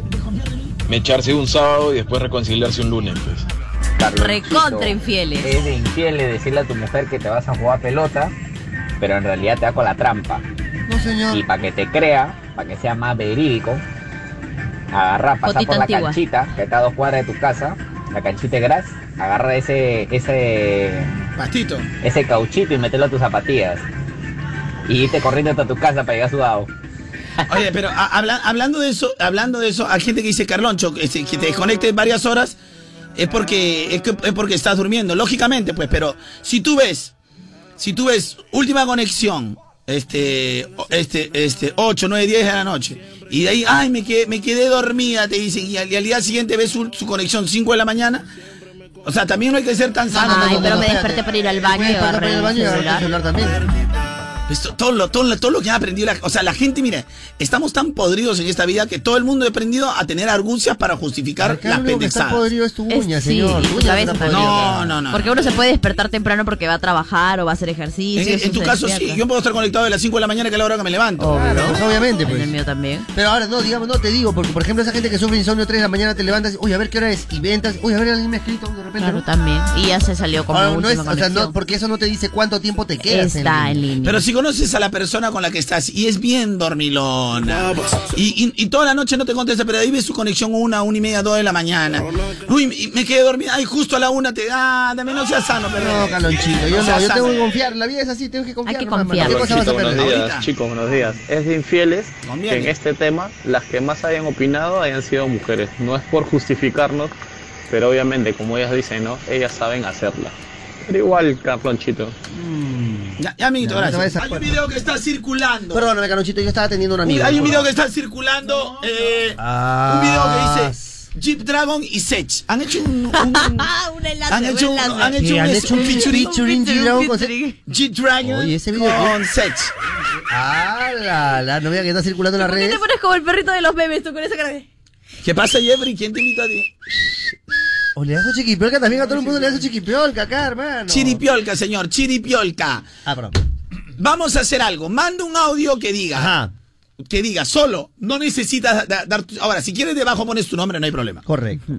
mecharse un sábado y después reconciliarse un lunes, pues. Recontra infieles. Es de infieles decirle a tu mujer que te vas a jugar pelota, pero en realidad te da con la trampa. No, señor. Y para que te crea, para que sea más verídico, agarra, pasa Fotito por la antigua. canchita, que está a dos cuadras de tu casa, la canchita de gras, agarra ese, ese, Pastito. ese cauchito y mételo a tus zapatillas. Y irte corriendo hasta tu casa para llegar sudado. Oye, pero a- habla- hablando de eso, hablando de eso, hay gente que dice, Carloncho, que te desconectes varias horas, es porque, es, que- es porque estás durmiendo, lógicamente, pues, pero si tú ves, si tú ves última conexión, este, este, este, 8, 9, 10 de la noche, y de ahí, ay, me quedé, me quedé dormida, te dicen, y al, y al día siguiente ves su, su conexión 5 de la mañana, o sea, también no hay que ser tan sano. Ay, pero me desperté para ir al baño y Desperté para ir al baño y celular. celular también. Pues to- todo, lo, todo, lo- todo lo que ha aprendido, la, o sea, la gente, mira, estamos tan podridos en esta vida que todo el mundo ha aprendido a tener argucias para justificar Acá las pendejadas. podrido es tu Es- uña, sí, señor. Tu cabeza podrida. No, no, no. Porque uno se puede despertar temprano porque va a trabajar o va a hacer ejercicio. En, en tu caso sí, yo puedo estar conectado de las 5 de la mañana que es la hora que me levanto. Claro, pues, obviamente, pues. En el mío también. Pero ahora no, digamos, no te digo, porque por ejemplo esa gente que sufre insomnio 3 de la mañana te levantas y, uy, a ver qué hora es, y ventas, uy, a ver, alguien me ha escrito de repente. Claro, ¿no? también. Y ya se salió como Ahora, no última es, o sea, no, porque eso no te dice cuánto tiempo te quedas Está en línea. Pero si conoces a la persona con la que estás y es bien dormilona y, y- y toda la noche no te contesta, pero ahí ves su conexión una, una y media, dos de la mañana. Uy, y me quedé dormida, ay, justo a la una te da, dame, no seas sano, pero. No, Calonchito, yo no, seas yo tengo que confiar, la vida es así, tengo que confiar. que nomás, confiar. mano. ¿Qué cosa vas a Chicos, buenos días, chicos, buenos días. Es de infieles Conviene. que en este tema las que más hayan opinado hayan sido mujeres. No es por justificarnos, pero obviamente, como ellas dicen, ¿no? Ellas saben hacerla. Pero igual, Carlonchito. Ya, ya, amiguito, no te gracias. a- Hay un video que está circulando. Perdóname, Canochito, yo estaba atendiendo a un amigo. Hay un video que está circulando. eh, Ah. Un video que dice Jeep Dragon y Sech. Han hecho un. un- un enlace, han hecho un, han hecho un, han hecho un un featuring. featuring Jeep Dragon con Jeep Dragon Oye, ese video- con Sech. Ah, la, la novia que está circulando en las ¿Por qué redes. te pones como el perrito de los memes tú con esa cara de... ¿Qué pasa, Jeffrey? ¿Quién te invitó a ti? O le su chiquipiolca también a todo el mundo le su chiquipiolca acá, hermano. Chiripiolca, señor, chiripiolca. Ah, perdón. Vamos a hacer algo. Manda un audio que diga. Ajá. Que diga solo. No necesitas da- dar. tu- Ahora, si quieres debajo pones tu nombre, no hay problema. Correcto.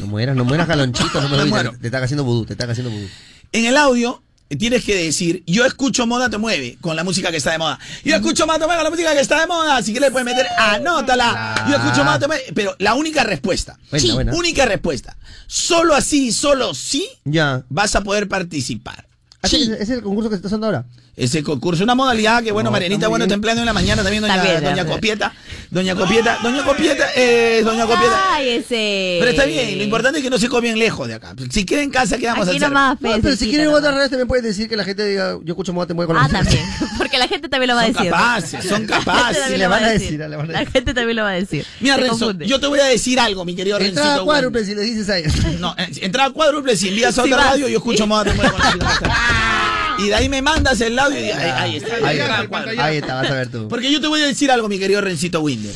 No mueras, no mueras, Calonchito. No me Me lo muero. Te, están haciendo vudú, te están haciendo vudú. En el audio tienes que decir, yo escucho Moda Te Mueve con la música que está de moda. Yo escucho Moda Te Mueve con la música que está de moda. Si quieres le puedes meter, anótala. Yo escucho Moda Te Mueve. Pero la única respuesta. Sí, única respuesta. Solo así, solo sí, Ya. vas a poder participar. Ah, ¿Ese ese es el concurso que se está haciendo ahora? Ese concurso, una modalidad que, bueno, No, Marianita, bueno, empleando en la mañana también, doña, doña. Copieta. Doña Copieta, doña Copieta, eh, doña Copieta. Ay, ese. Pero está bien, lo importante es que no se copien lejos de acá. Si quieren en casa, ¿qué vamos Aquí a hacer? nomás, No, pero si quieren otras redes también puedes decir que la gente diga, yo escucho moda, te mueve con la Ah, también. Porque la gente también lo va a Son decir. capaces, son capaces. lo le va van a decir, le van a La gente también lo va a decir. Mira, Renzo, yo te voy a decir algo, mi querido Entrada Rencito. cuádruple si le dices a ella. No, eh, entrada cuádruple, si envías a otra radio, yo escucho moda, te mueve con la música. Y de ahí me mandas el audio y ahí, ahí está. Ahí, cuádruple. ahí está, vas a ver tú. Porque yo te voy a decir algo, mi querido Rencito Winder.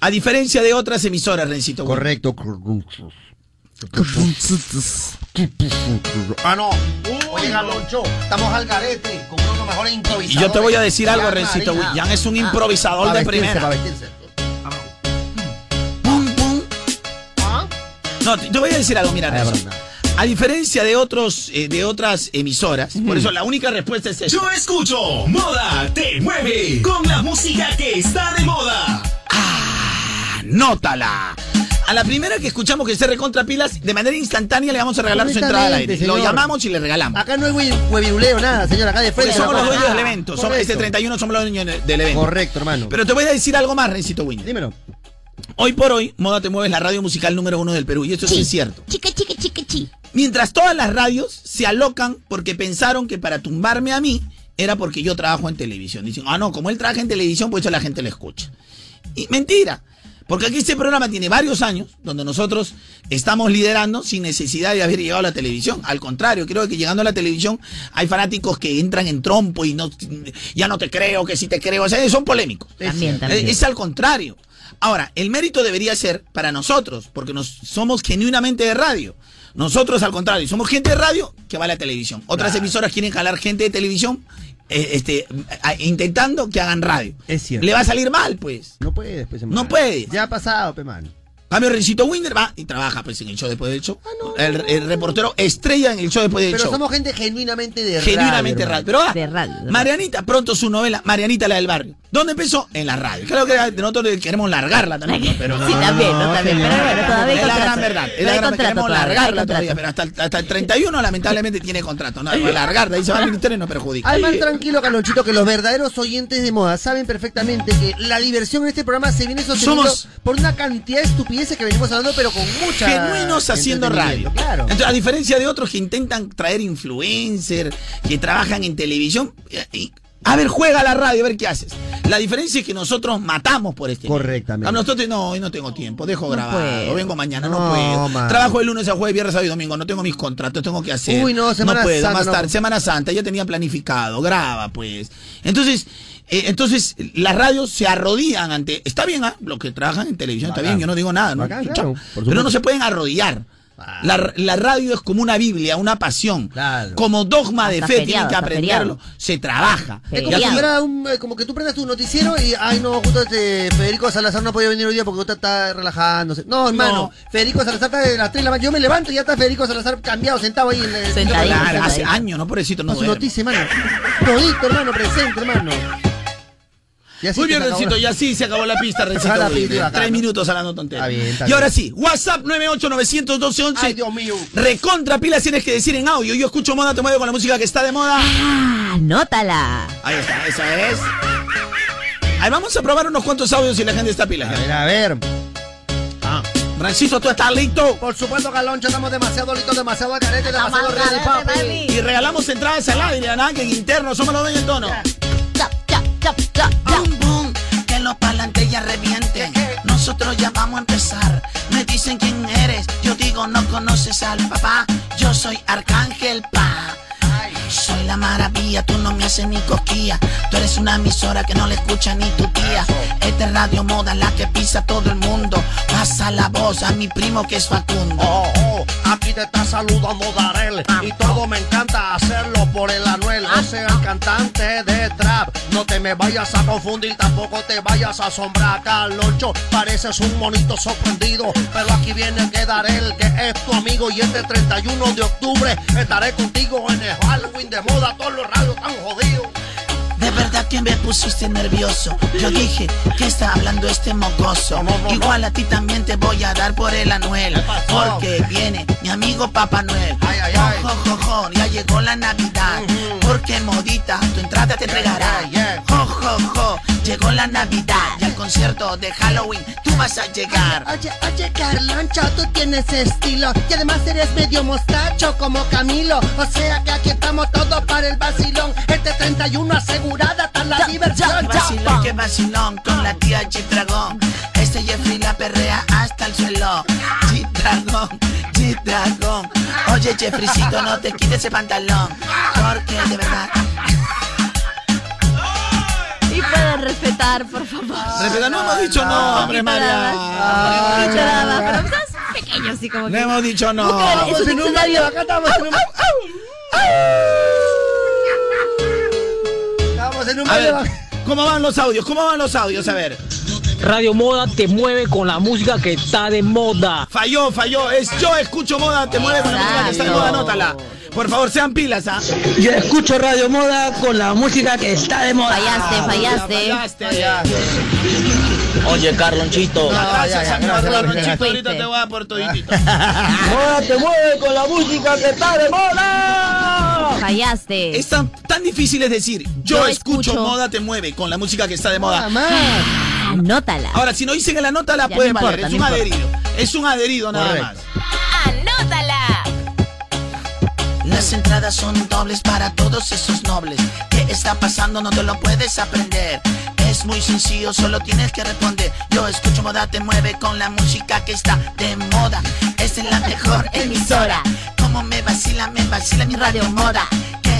A diferencia de otras emisoras, Rencito Winder. Correcto. Ah, no. Oye, Galoncho, estamos al garete con uno de los mejores Y yo te voy a decir algo, Rencito. Winder. Jan es un improvisador Pa' de vestirse, primera. Pum, pum. No, te voy a decir algo, mira, Ah, perdón. A diferencia de otros, eh, de otras emisoras, por eso la única respuesta es esta. Yo escucho Moda Te Mueve con la música que está de moda. Anótala. A la primera que escuchamos que se recontra pilas, de manera instantánea le vamos a regalar su entrada al aire. Lo llamamos y le regalamos. Acá no hay hue- hueviruleo, nada, señor. Acá de Porque frente. somos los dueños del evento. Somos, este 31 somos los dueños del evento. Correcto, hermano. Pero te voy a decir algo más, Rencito Winder. Dímelo. Hoy por hoy, Moda Te Mueve es la radio musical número uno del Perú. Y esto sí es cierto. Chica, chica, chica. Mientras todas las radios se alocan porque pensaron que para tumbarme a mí era porque yo trabajo en televisión. Dicen, ah, no, como él trabaja en televisión, pues eso la gente le escucha. Y mentira. Porque aquí este programa tiene varios años donde nosotros estamos liderando sin necesidad de haber llegado a la televisión. Al contrario, creo que llegando a la televisión hay fanáticos que entran en trompo y no, ya no te creo, que sí te creo. O sea, son polémicos. También, Es, también. es al contrario. Ahora, el mérito debería ser para nosotros, porque nos somos genuinamente de radio. Nosotros, al contrario, somos gente de radio que va a la televisión. Otras emisoras quieren jalar gente de televisión eh, este, intentando que hagan radio. Es cierto. Le va a salir mal, pues. No puedes, pues, No puede. Ya ha pasado, pe, man. Cambio, Rencito Winder va y trabaja pues en el show después del show. el, el reportero estrella en el show después del Pero show. somos gente genuinamente de radio. Genuinamente radio. Pero ahora, De radio. de radio. Marianita, pronto su novela, Marianita la del barrio. ¿Dónde empezó? En la radio. Creo que nosotros queremos largarla también, ¿no? pero no. Sí, también, no, también. Pero bueno, todavía Es la gran contrato. verdad. Es la gran Queremos largarla todavía, pero hasta, el- hasta el 31 lamentablemente tiene contrato. No, va a largarla. Ahí se va al ministerio y nos perjudica. Además, tranquilo, Calonchito, que los verdaderos oyentes de moda saben perfectamente que la diversión en este programa se viene sosteniendo Somos- por una cantidad de estupideces que venimos hablando, pero con mucha. genuinos haciendo radio. Claro. Entonces, a diferencia de otros que intentan traer influencers, que trabajan en televisión, eh, y- a ver, juega la radio, a ver qué haces. La diferencia es que nosotros matamos por este. Correctamente. A nosotros no, hoy no tengo tiempo, dejo grabado, puedo. vengo mañana, no, No, puedo. man. Trabajo de lunes a jueves, viernes, sábado y domingo, no tengo mis contratos, tengo que hacer. Uy, no, Semana puedo, Santa, más no. tarde, Semana Santa, ya tenía planificado, graba pues. Entonces, eh, entonces las radios se arrodillan ante, está bien, ¿ah? los que trabajan en televisión, está bien, yo no digo nada, ¿no? Bacán, claro, Pero no se pueden arrodillar. La, la radio es como una Biblia, una pasión. Claro. Como dogma de fe, feriado, tienen que aprenderlo. Se trabaja. Es como, si un- eh, como que tú prendas tu noticiero y, ay, no, justo este Federico Salazar no ha podido venir hoy día porque usted está relajándose. No, hermano, Federico Salazar está de las 3 de la mañana. Yo me levanto y ya está Federico Salazar cambiado, sentado ahí en el. Sentadito, Claro, hace años, ¿no? Pobrecito, no No, su noticia, hermano. Todito, hermano, presente, hermano. Y así Muy bien. Rencito, ya sí se acabó la pista, Rencito. la pista, Tres minutos hablando tonterías. Está bien, está y bien. ahora sí, WhatsApp 9891211. Ay, Dios mío. Recontra pilas tienes que decir en audio. Yo escucho moda, te muevo con la música que está de moda. Ah, Anótala. Ahí está, esa es. Ahí vamos a probar unos cuantos audios y la gente está pila. A ver, a ver. Ah. Renciso, ¿tú estás listo? Por supuesto, Caloncho, estamos demasiado listos, demasiado carete, demasiado ready, papi. Y regalamos entradas al aire, ¿no? Que en interno, somos los dueños del tono. Boom, boom, que los parlantes ya revienten. Nosotros ya vamos a empezar. Me dicen quién eres, yo digo no conoces al papá. Yo soy Arcángel Pa. Soy la maravilla, tú no me haces ni cosquilla. Tú eres una emisora que no le escucha ni tu tía. Esta es Radio Moda, la que pisa todo el mundo. Pasa la voz a mi primo que es Facundo. Oh, oh, aquí te está saludando Darel. Y todo me encanta hacerlo por el Anuel. O sea, el cantante de trap. No te me vayas a confundir, tampoco te vayas a asombrar Carloncho, pareces un monito sorprendido. Pero aquí viene que Darel, que es tu amigo. Y este 31 de octubre estaré contigo en el Halloween de moda Todos los radios están jodidos Que me pusiste nervioso. Yo dije, ¿qué está hablando este mocoso? Igual a ti también te voy a dar por el Anuel. Porque viene mi amigo Papá Noel. Jo, jo, jo, ya llegó la Navidad. Porque modita, tu entrada te entregará. Jo, jo, jo, llegó la Navidad. Y al concierto de Halloween tú vas a llegar. Oye, oye, Carloncho, tú tienes estilo y además eres medio mostacho como Camilo. O sea que aquí estamos todos para el vacilón. Este 31 asegurada está la diversión. Vacilón, que vacilón con la tía G-Dragón. Este Jeffrey la perrea hasta el suelo. G-Dragón, G-Dragón. Oye, Jeffreycito, no te quites ese pantalón. Porque de verdad. Y pueden respetar, por favor. Respeta, no hemos dicho no, hombre, María. No hemos dicho nada, pero estás pequeño así como No que. hemos dicho no. Busca en su diccionario. acá estamos A ver, ¿cómo van los audios? ¿Cómo van los audios? A ver. Radio Moda te mueve con la música que está de moda. Falló, falló. Es yo escucho moda, te mueve con la música que está de moda, anótala. Por favor, sean pilas, ¿ah? Yo escucho Radio Moda con la música que está de moda. Fallaste, fallaste. Oye, Carlonchito. Gracias, ya, a mi gracias, patrón, gracias. Chito, ahorita te voy a por toditito. Moda te mueve con la música que está de moda. Fallaste. Es tan, tan difícil es decir, yo, Yo escucho, escucho. moda te mueve con la música que está de moda. Anótala. Ahora, si no dicen en la nota, la Ya, puede no valer. importa, es no un importa. adherido. Es un adherido nada Correcto. más. Las entradas son dobles para todos esos nobles. ¿Qué está pasando? No te lo puedes aprender. Es muy sencillo, solo tienes que responder. Yo escucho moda, te mueve con la música que está de moda. Esta es la mejor emisora. Como me vacila, me vacila mi radio moda.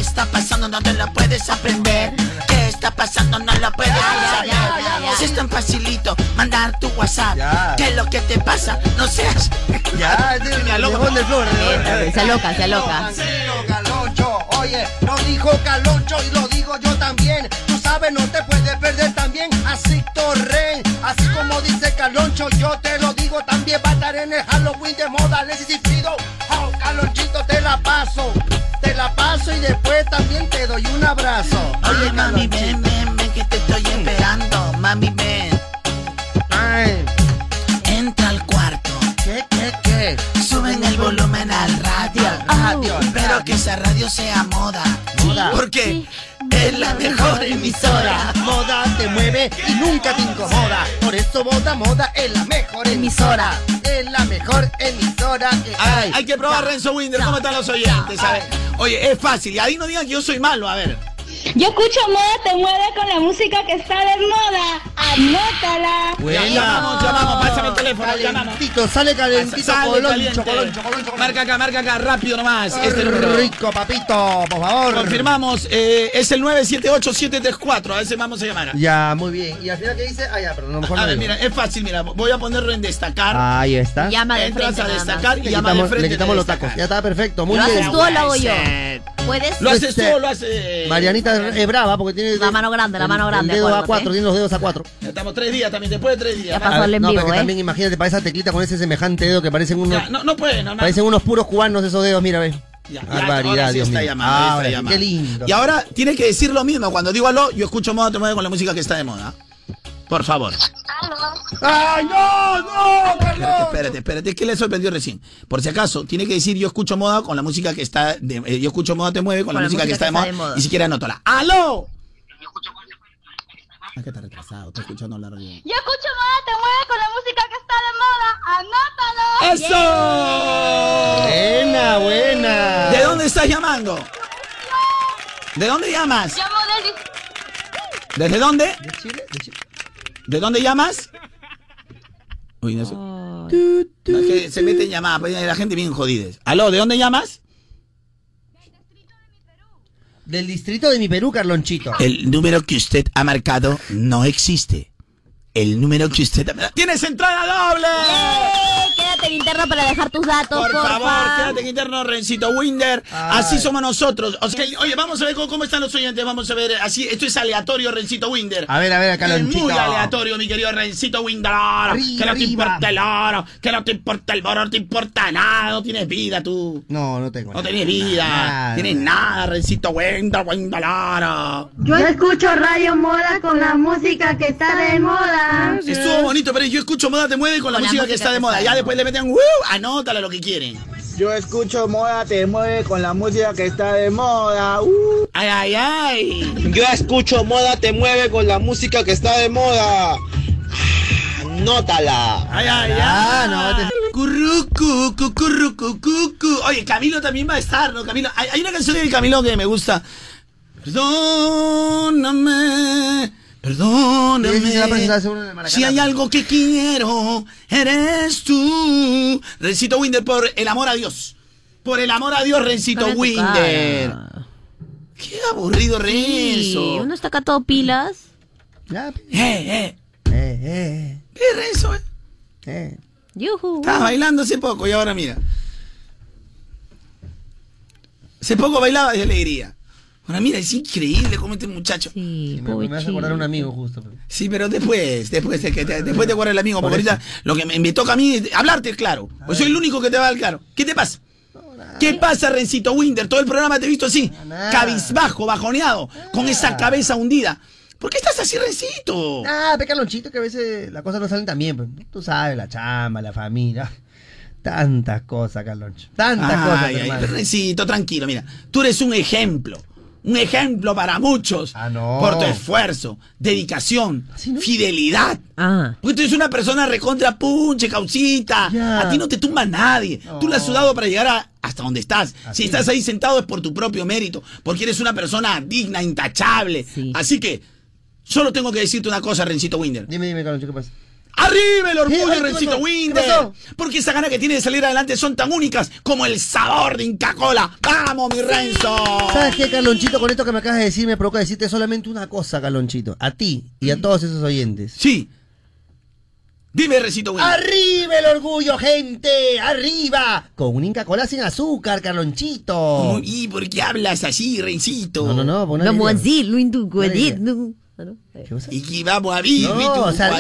¿Qué está pasando? No te lo puedes aprender. ¿Qué está pasando? No lo puedes. Si es tan facilito, mandar tu WhatsApp. ¿Qué es lo que te pasa? No seas. Ya, Me aloco. flor. Se aloca, se aloca. Oye, lo dijo Caloncho y lo digo yo también. Sabes, no te puedes perder también a Sicto Ren. Así como dice Caloncho, yo te lo digo también. Va a estar en el Halloween de moda, necesito. Oh, Calonchito, te la paso. Te la paso y después también te doy un abrazo. Oye, mami, ven, ven, ven, que te estoy esperando. Mami, ven. Ay, Entra al cuarto. ¿qué, qué, qué? Suben el volumen al radio. Radio, Pero que esa radio sea moda. Moda. Porque es la mejor emisora. Moda te mueve y nunca te incomoda. Por eso Moda Moda es la mejor emisora. Es la mejor emisora que hay. hay que probar Renzo Winder. ¿Cómo están los oyentes? A ver. Oye, es fácil. Y ahí no digan que yo soy malo. A ver. Yo escucho moda te mueve con la música que está de moda. Anótala. Ya, llamamos, llamamos. Pásame el teléfono. Llamamos. Calentito, sale calentito, Sale coloncho, caliente. Marca acá, marca acá, rápido nomás. Este número. Rico, papito, por favor. Confirmamos, eh, es el 978-734. A si vamos a llamar. Ya, muy bien. ¿Y al final qué dice? Ah, ya, pero a lo mejor A no ver, digo. mira, es fácil, mira. Voy a ponerlo en destacar. Ahí está. Llama de Entras frente a destacar y Le llama de quitamos, frente. le quitamos los tacos. Ya está perfecto, muy ¿Lo bien. haces tú o lo hago yo? ¿Puedes? Lo haces tú o lo hace. Marianita es brava porque tiene. La mano grande, la el- mano grande, El dedo acuérdate. A4, tiene los dedos A4. Ya Estamos tres días también, después de tres días. Ya pasó el en no, pero ¿eh? también imagínate para esa teclita con ese semejante dedo que parecen unos. Ya, no, no puede, no, no. Parecen unos puros cubanos esos dedos, mira, ve. Ya, Barbaridad, ahora sí Dios está mío. llamando, ahí está Ahora sí, llamando. qué lindo. Y ahora tiene que decir lo mismo. Cuando digo aló, yo escucho moda, te mueve con la música que está de moda. Por favor. ¡Ay, no! ¡No! Espérate, espérate, espérate, que le sorprendió recién. Por si acaso, tiene que decir yo escucho moda con la música que está de, eh, yo escucho moda te mueve con, la, música que está, de, moda, y si quiere anótala. ¡Aló! Ah, que está retrasado, está escuchando la radio. Yo escucho moda te mueve con la música que está de moda. ¡Anótalo! ¡Eso! Buena, buena. ¿De dónde estás llamando? ¿De dónde llamas? Llamo del ¿Desde dónde? ¿De Chile? ¿De Chile? ¿De dónde llamas? Uy, no sé. No, es que se meten llamadas, pues, la gente bien jodida. ¿Aló, de dónde llamas? Del distrito de mi Perú, Carlonchito. El número que usted ha marcado no existe. El número que usted marcado... ¡Tienes entrada doble! ¡Eh! Quédate en interno para dejar tus datos, Por porfa. favor, quédate en interno, Rencito Winder. Así somos nosotros. O sea, oye, vamos a ver cómo, cómo están los oyentes. Vamos a ver. Así, esto es aleatorio, Rencito Winder. A ver, a ver, Es Carlonchito. muy aleatorio, mi querido Rencito Winder. Arriba, que no te importa el oro, que no te importa el oro, no te importa nada. No tienes vida tú. No, no tengo. No nada. tienes vida. Nada. tienes nada, Rencito Winder, Winder. Yo escucho Radio Moda con la música que está de moda. Estuvo bonito, pero yo escucho Moda Te Mueve con la, Con la música, que está de moda. está Ya de después le meten, ¡uh! Anótale lo que quieren. Yo escucho moda te mueve con la música que está de moda. Uh. Ay, ay, ay. Yo escucho moda te mueve con la música que está de moda. Nótala. Ay, ay, Ah, ay. no, te- Currucu. Oye, Camilo también va a estar, ¿no? Camilo. Hay, hay una canción de Camilo que me gusta. Perdóname. Perdóname. Si hay algo que quiero, eres tú. Rencito Winder por el amor a Dios. Por el amor a Dios, Rencito Winder. Qué aburrido, Sí, Renzo. uno está acá todo pilas. Ya, Eh, eh. eh, eh, ¿Qué Renzo? eh? eh. Yuhu. Estaba bailando hace poco y ahora mira. Hace poco bailaba de alegría. Ahora mira, es increíble cómo este muchacho. Sí, Me, me hace acordar a un amigo justo. pero- Sí, pero después, después, de que te, después te acuerdas el amigo, porque ahorita lo que me, me toca a mí es hablarte claro. Pues soy el único que te va a dar claro. ¿Qué te pasa? ¿Qué pasa, Rencito Winder? Todo el programa te he visto así, cabizbajo, bajoneado, con esa cabeza hundida. ¿Por qué estás así, Rencito? Ah, pe Carlonchito, que a veces las cosas no salen tan bien. pues. Tú sabes, la chamba, la familia. Tantas cosas, Carloncho. Tantas cosas, Ay. Rencito, tranquilo, mira. Tú eres un ejemplo. Un ejemplo para muchos. Ah, no. Por tu esfuerzo, dedicación, fidelidad. Ah. Porque tú eres una persona recontra punche, causita. Ya. A ti no te tumba nadie. Tú la has sudado para llegar a- hasta donde estás. Así si estás ahí sentado es por tu propio mérito. Porque eres una persona digna, intachable. Así que, solo tengo que decirte una cosa, Rencito Winder. Dime, dime, Carloncho, ¿qué pasa? ¡Arriba el orgullo, ¿Qué? Ay, ¿qué Rencito pasó? Porque esa gana que tiene de salir adelante son tan únicas como el sabor de Inca Cola. ¡Vamos, mi Renzo! ¿Sabes qué, Carlonchito? Con esto que me acabas de decir, me provoca decirte solamente una cosa, Carlonchito. A ti y a todos esos oyentes. Sí. Dime, Rencito Winder. ¡Arriba el orgullo, gente! ¡Arriba! Con un Inca Cola sin azúcar, Carlonchito. ¿Y por qué hablas así, Rencito? No, no, no. pon No, una idea. intucuadito. Y que vamos a vivir, No, o sea.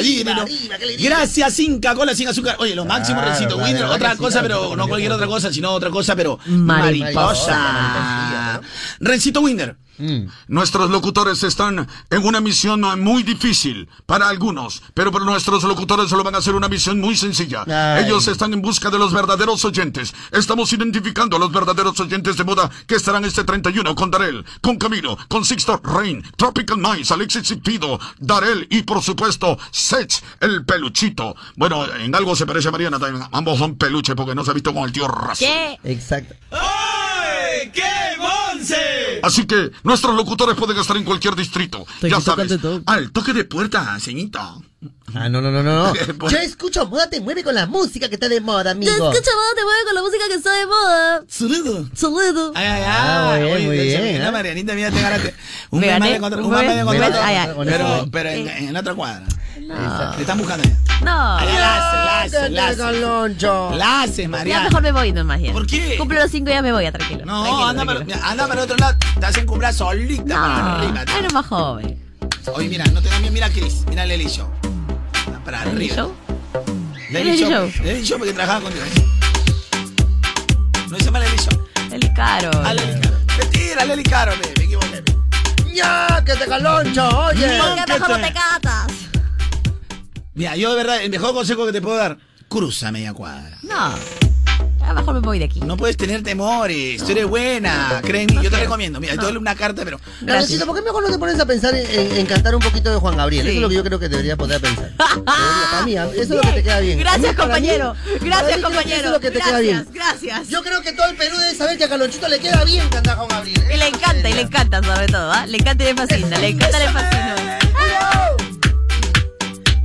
Gracias, Inca Cola sin azúcar. Oye, lo máximo, Claro, Rencito la Winder. verdad Otra sí, cosa, pero no cualquier otra cosa, sino otra cosa, pero Mariposa. mariposa. Rencito Winder. Mm. Nuestros locutores están en una misión muy difícil para algunos, pero para nuestros locutores solo van a hacer una misión muy sencilla. Ay. Ellos están en busca de los verdaderos oyentes. Estamos identificando a los verdaderos oyentes de moda que estarán este 31 con Darel, con Camilo, con Sixto Rain, Tropical Mice, Alexis Cipido, Darel y por supuesto Sech, el peluchito. Bueno, en algo se parece a Mariana también. Ambos son peluche porque no se ha visto con el tío Razo. ¿Qué? Exacto. ¡Ay, qué bonce! Así que nuestros locutores pueden estar en cualquier distrito. Ya sabes. Al toque de puerta, ceñita. Ah, no, no, no, no. no. Yo escucho Moda Te Mueve con la música que está de moda, amigo. Yo escucho moda te mueve con la música que está de moda. Saludo. Saludo. Ay, ay, Ah, ay. muy bien, muy bien, mira, ¿eh? Marianita, mira, te ganaste. Un Me mes más gané, de contrato. un más de contrato. Pero, pero en, en la otra cuadra. No. Te están buscando. No. Ay, la haces, la haces, la haces. Haces, Ya mejor me voy nomás ya. ¿Por qué? Cumple los cinco y ya me voy, ya tranquilo. No, Tranquilo, anda para, tranquilo. mira, anda para otro lado. Te hacen cumplir solita para arriba. No, eres más joven. Oye, mira, no te da miedo. Mira a Chris. Mira a Lely Show. Para ¿Lely arriba. Show? Lely Lely Show. Show. Lely Show porque trabajaba contigo. No se llama Lely Show. El caro. Ah, Lely Caro. Mentira, Lely Caro, me, me equivoqué. ¡Ya! ¡Que te Carloncho! Oye. ¿Por qué mejor no te catas? Mira, yo de verdad, el mejor consejo que te puedo dar, cruza media cuadra. No. Mejor me voy de aquí. No puedes tener temores, tú eres buena. Creen en mí, yo te recomiendo. Mira, te doy una carta, pero. Carlonchito, ¿por qué mejor no te pones a pensar en, en- en cantar un poquito de Juan Gabriel? Eso es lo que yo creo que debería poder pensar. Debería, para mí, eso es lo que te queda bien. Gracias, A mí, para mí, compañero. Gracias, compañero. Eso es lo que te queda bien. Gracias. Yo creo que todo el Perú debe saber que a Carlonchito le queda bien cantar Juan Gabriel. Y le encanta, y le encanta sobre todo, ¿ah? Le encanta y le fascina, le encanta y le fascina.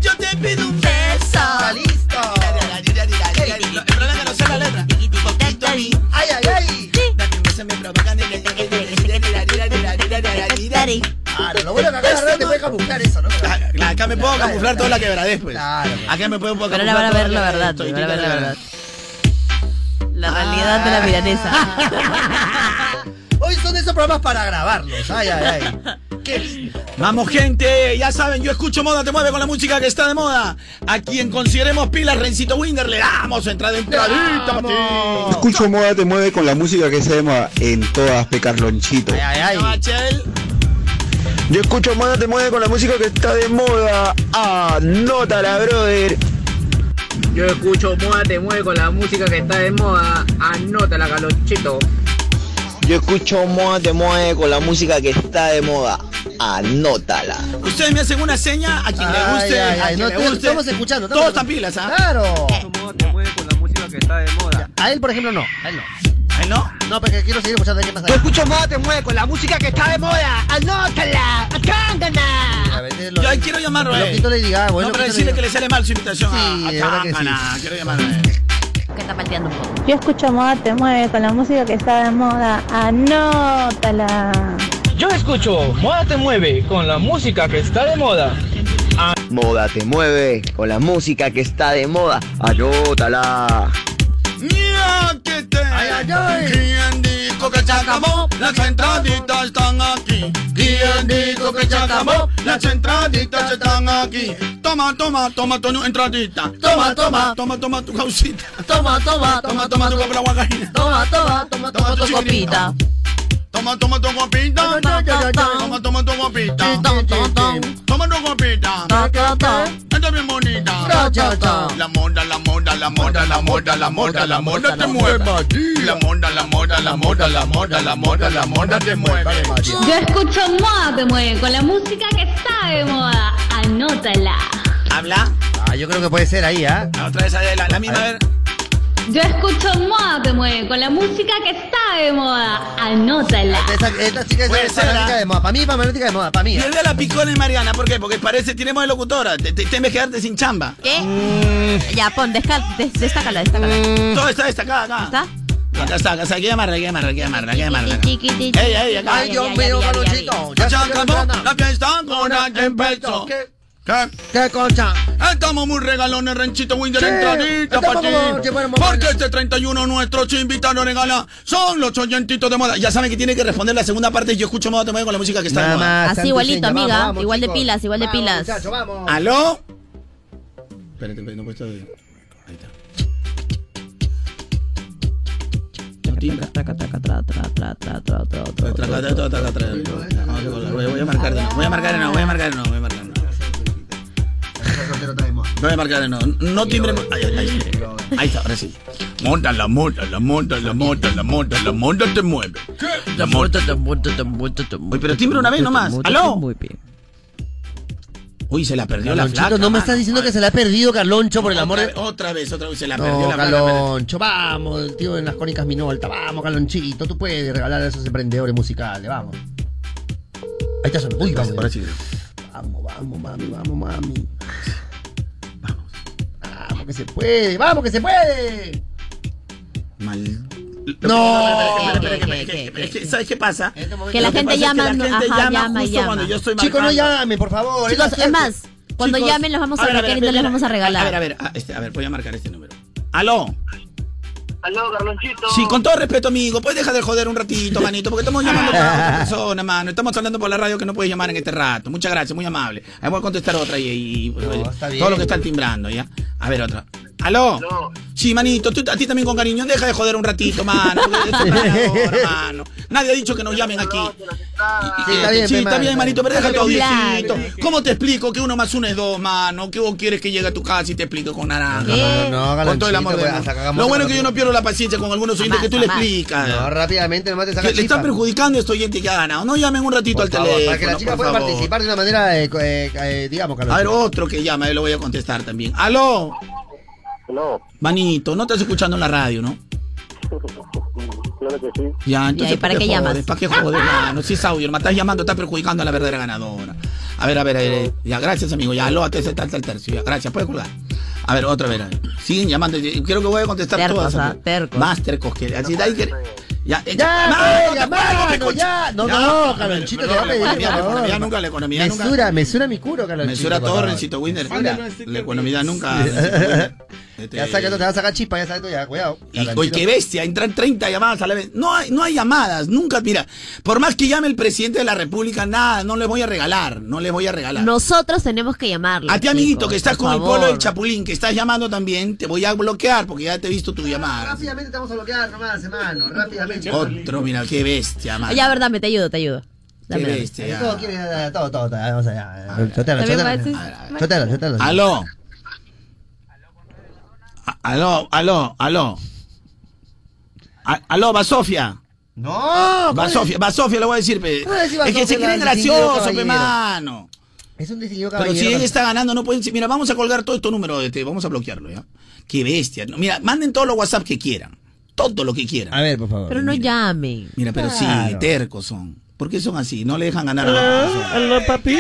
Yo te pido un beso. Está listo. El problema es que no sé la letra. Ay, ay, ay. Beso, me provocan Claro, lo bueno que acá la te puede camuflar eso, ¿no? Claro, Acá me puedo camuflar toda la quebradez, pues. Acá me puedo camuflar. Pero ahora van a ver la verdad, Estoy van a ver la verdad. La realidad de la milanesa. Hoy son esos programas para grabarlos. Ay, ay, ay. Qué lindo. Vamos, gente, ya saben, yo escucho moda, te mueve con la música que está de moda. A quien consideremos pilas, Rencito Winder, le damos entrada entradita. Escucho moda te mueve con la música que se llama en todas Pecarlonchito. Ay, ay, Machel. Yo escucho moda te mueve con la música que está de moda. Anótala, brother. Yo escucho Moda te mueve con la música que está de moda. Anótala, Carlonchito. Yo escucho moda te mueve con la música que está de moda. Anótala. Ustedes me hacen una seña a quien le Ay, guste. ay, a ay, quien no, le te- guste. estamos escuchando, Todos estamos- están pilas, ¿ah? Claro. te mueve con la música que está de moda. A él, por ejemplo, no. A él no. ¿A él no? No, porque quiero seguir escuchando. ¿Qué pasa? Yo escucho moda te mueve con la música que está de moda. Anótala. Cántala. Yo ahí quiero llamarlo a él. Loquito Lady Gaga, bueno, No, para decirle que le sale mal su invitación Sí, a, de a. Quiero llamarlo a él. Que está palteando un poco. Yo escucho moda te mueve con la música que está de moda. Anótala. Yo escucho Moda te mueve con la música que está de moda. Moda te mueve con la música que está de moda. Anótala. Mira que te. Ay, ay, ay. ¿Quién dijo que se acabó? Las entraditas están aquí. ¿Quién dijo que se acabó? Las entraditas están aquí. Toma, toma, toma tu entradita. Toma, toma, toma, toma tu causita. Toma, toma, Toma, toma tu guacarina. Toma, toma, toma, toma tu copita. Toma, toma tu guapita. Toma, toma tu guapita. Toma tu guapita. Esta es bien bonita. La moda, la moda, la moda, la moda, la moda, la moda te mueve. La moda, la moda, la moda, la moda, la moda, la moda te mueve. Yo escucho Moda te mueve con la música que está de moda. Anótala. ¿Habla? Ah, yo creo que puede ser ahí, ¿ah? Otra vez la, la misma, a ver. Yo escucho Moda te mueve con la música que está de moda. Anótala. Esta, esta chica es Puede ser, fanática ¿ah? de moda. Para mí, fanática de moda. Para mí. Y el de la picona es Mariana, ¿por qué? Porque parece, tenemos de locutora, te, te, tienes que quedarte sin chamba. ¿Qué? Ya, pon, desca, des- destácala, destácala. Todo está destacado acá. ¿Está? Acá está, acá está, llamarla, hay que llamarla, hay que llamarla. Chiquiti, Ey, ey, acá. Ay, Dios mío, Carlonchito. Ya se acabó la fiesta con que empezó. ¿Qué? ¿Qué? ¿Qué concha? Estamos muy regalones, Renchito Winder, Sí, entradita para ti. Porque este 31 nuestros invitados regala son los oyentitos de moda. Ya saben que tiene que responder la segunda parte. Yo escucho moda, te muevo con la música que está de Nada moda. más, Así igualito, amiga. Vamos, vamos, igual de chicos. pilas, igual de Vamos, pilas. muchachos, vamos. ¿Aló? Espérate, espérate, no he puesto. Ahí está. Voy a marcar de nuevo. Voy a marcar de nuevo. Voy a marcar de nuevo. Voy a marcar de nuevo. Voy a marcar de nuevo. No timbre. Ahí, ahí, ahí. Ahí está, ahora sí. Monta la monta, la monta, la monta, la monta, la monta te mueve. La monta te monta, te monta, te mueve. Oye, pero timbre una vez nomás. ¿Aló? Uy, se la perdió la Carlonchito, flaca. no me estás diciendo que se la ha perdido Carloncho por el amor Otra de... vez, Otra vez, otra vez se la perdió No, la flaca. Carloncho, vamos, el tío en las cónicas Minolta, vamos, Carlonchito, tú puedes regalar a esos emprendedores musicales, vamos. Ahí está sonando, uy, vamos. Ahora sí. Vamos, vamos, mami, vamos, mami. Que se puede, vamos, que se puede. Mal. No. Espera, espera, espera, espera, espera, es que, ¿Sabes qué pasa? Que la Lo gente pasa es llama, que la gente llama llama llama. Chicos, no llamen, por favor. Chicos, es más, cuando llamen los vamos a, marcar y les vamos a regalar. A ver, a ver, a, este, a ver, voy a marcar este número. ¿Aló? Aló, Carlonchito. Sí, con todo respeto, amigo, puedes dejar de joder un ratito, manito, porque estamos llamando a otra persona, mano. Estamos hablando por la radio que no puedes llamar en este rato. Muchas gracias, muy amable. Ahí voy a contestar otra y, y- y- está bien. todo lo que están timbrando, ¿ya? A ver, otra. ¿Aló? Sí, manito, tú- a ti también con cariño. Deja de joder un ratito, mano. Nadie ha dicho que nos llamen aquí. Sí, está bien, Sí, pe, está mano. bien, manito, pero deja tu Claro. audiecito. ¿Cómo te explico que uno más uno es dos, mano? ¿Qué vos quieres que llegue a tu casa y te explico con naranja? No, no, no, no, Con todo el amor del pues, Lo bueno es que yo no pierdo la paciencia con algunos oyentes que tú le explicas. No, rápidamente nomás te saca le están perjudicando a este oyente que ha ganado. No llamen un ratito al teléfono. Para que la chica pueda participar de una manera, eh, eh, eh, digamos, Carlos. A ver, otro que llama, lo voy a contestar también. ¡Aló! No, Manito, no estás escuchando en la radio, ¿no? claro que sí. Ya, entonces. ¿Y ahí para qué llamas? ¿Para qué jodes, mano? Si es audio, me estás llamando, estás perjudicando a la verdadera ganadora. A ver, a ver, a ver. Ya, gracias, amigo. Ya, aló, hasta el el tercio. Ya, gracias, puedes colgar. A ver, otra vez. Siguen llamando. Creo que voy a contestar Tercos, todas. ah, tercos. Más tercos que. Así de ahí que. Ya, eh, Ya, te puedo, mano, ya. No, Ya, no, Carlonchito, va a la economía, la nunca, la economía nunca. Mesura, mesura mi curo, Carlonchito. Mesura por favor. Torrencito Winder. Mesura. La economía nunca. Este- Ya sabes que te vas a sacar chispa, ya sabes tú, ya, cuidado. Y, oye, qué bestia, entran 30 llamadas a la vez. No hay, no hay llamadas, nunca, mira, por más que llame el presidente de la República, nada, no les voy a regalar, no les voy a regalar. Nosotros tenemos que llamarle. a ti, amiguito, chicos, que estás con el polo del Chapulín, que estás llamando también, te voy a bloquear porque ya te he visto tu llamada. Rápidamente te vamos a bloquear nomás, hermano, rápidamente. Otro, mira, qué bestia, man. Ya, verdad, me te ayudo, te ayudo. Qué Dame, bestia. Todo, quiere, todo, todo, todo, vamos allá. Chotelo, ¿También chotelo. parece? Chotelo, chotelo. Aló. Aló, aló, aló. A- Aló, va Sofía. No, Va ¿cómo Sofía, va Sofía, le voy a decir, pe. ¿Cómo decir Es que se creen graciosos, pe, mano. Es un distinguido Pero caballero. si él está ganando, no pueden. Mira, vamos a colgar todo estos números este, vamos a bloquearlo, ¿ya? Qué bestia. Mira, manden todos los WhatsApp que quieran. Todo lo que quieran. A ver, por favor. Pero no llamen. Mira, pero sí, tercos son. ¿Por qué son así? No le dejan ganar a la persona. ¿Aló, papi?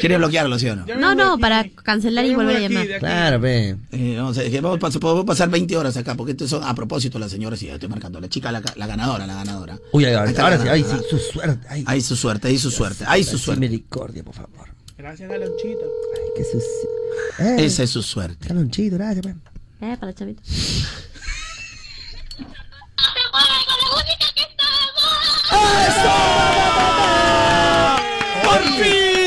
¿Quieres bloquearlo, sí o no? No, no, para cancelar y volver a llamar. Claro, ve. Eh, vamos, a, vamos, a pas- podemos pasar 20 horas acá, porque estos son a propósito las señoras, sí, ya estoy marcando. La chica, la, la ganadora, la ganadora. Uy, ahora, ahora la sí, ay, sí, su suerte. Ay, Ahí su suerte, ahí su suerte, ahí su suerte. Misericordia, por favor. Gracias, Galonchito. Ay, qué sucio. Eh, Esa es su suerte. Calonchito, gracias, pues. Eh, para el chavito. ¡Por fin!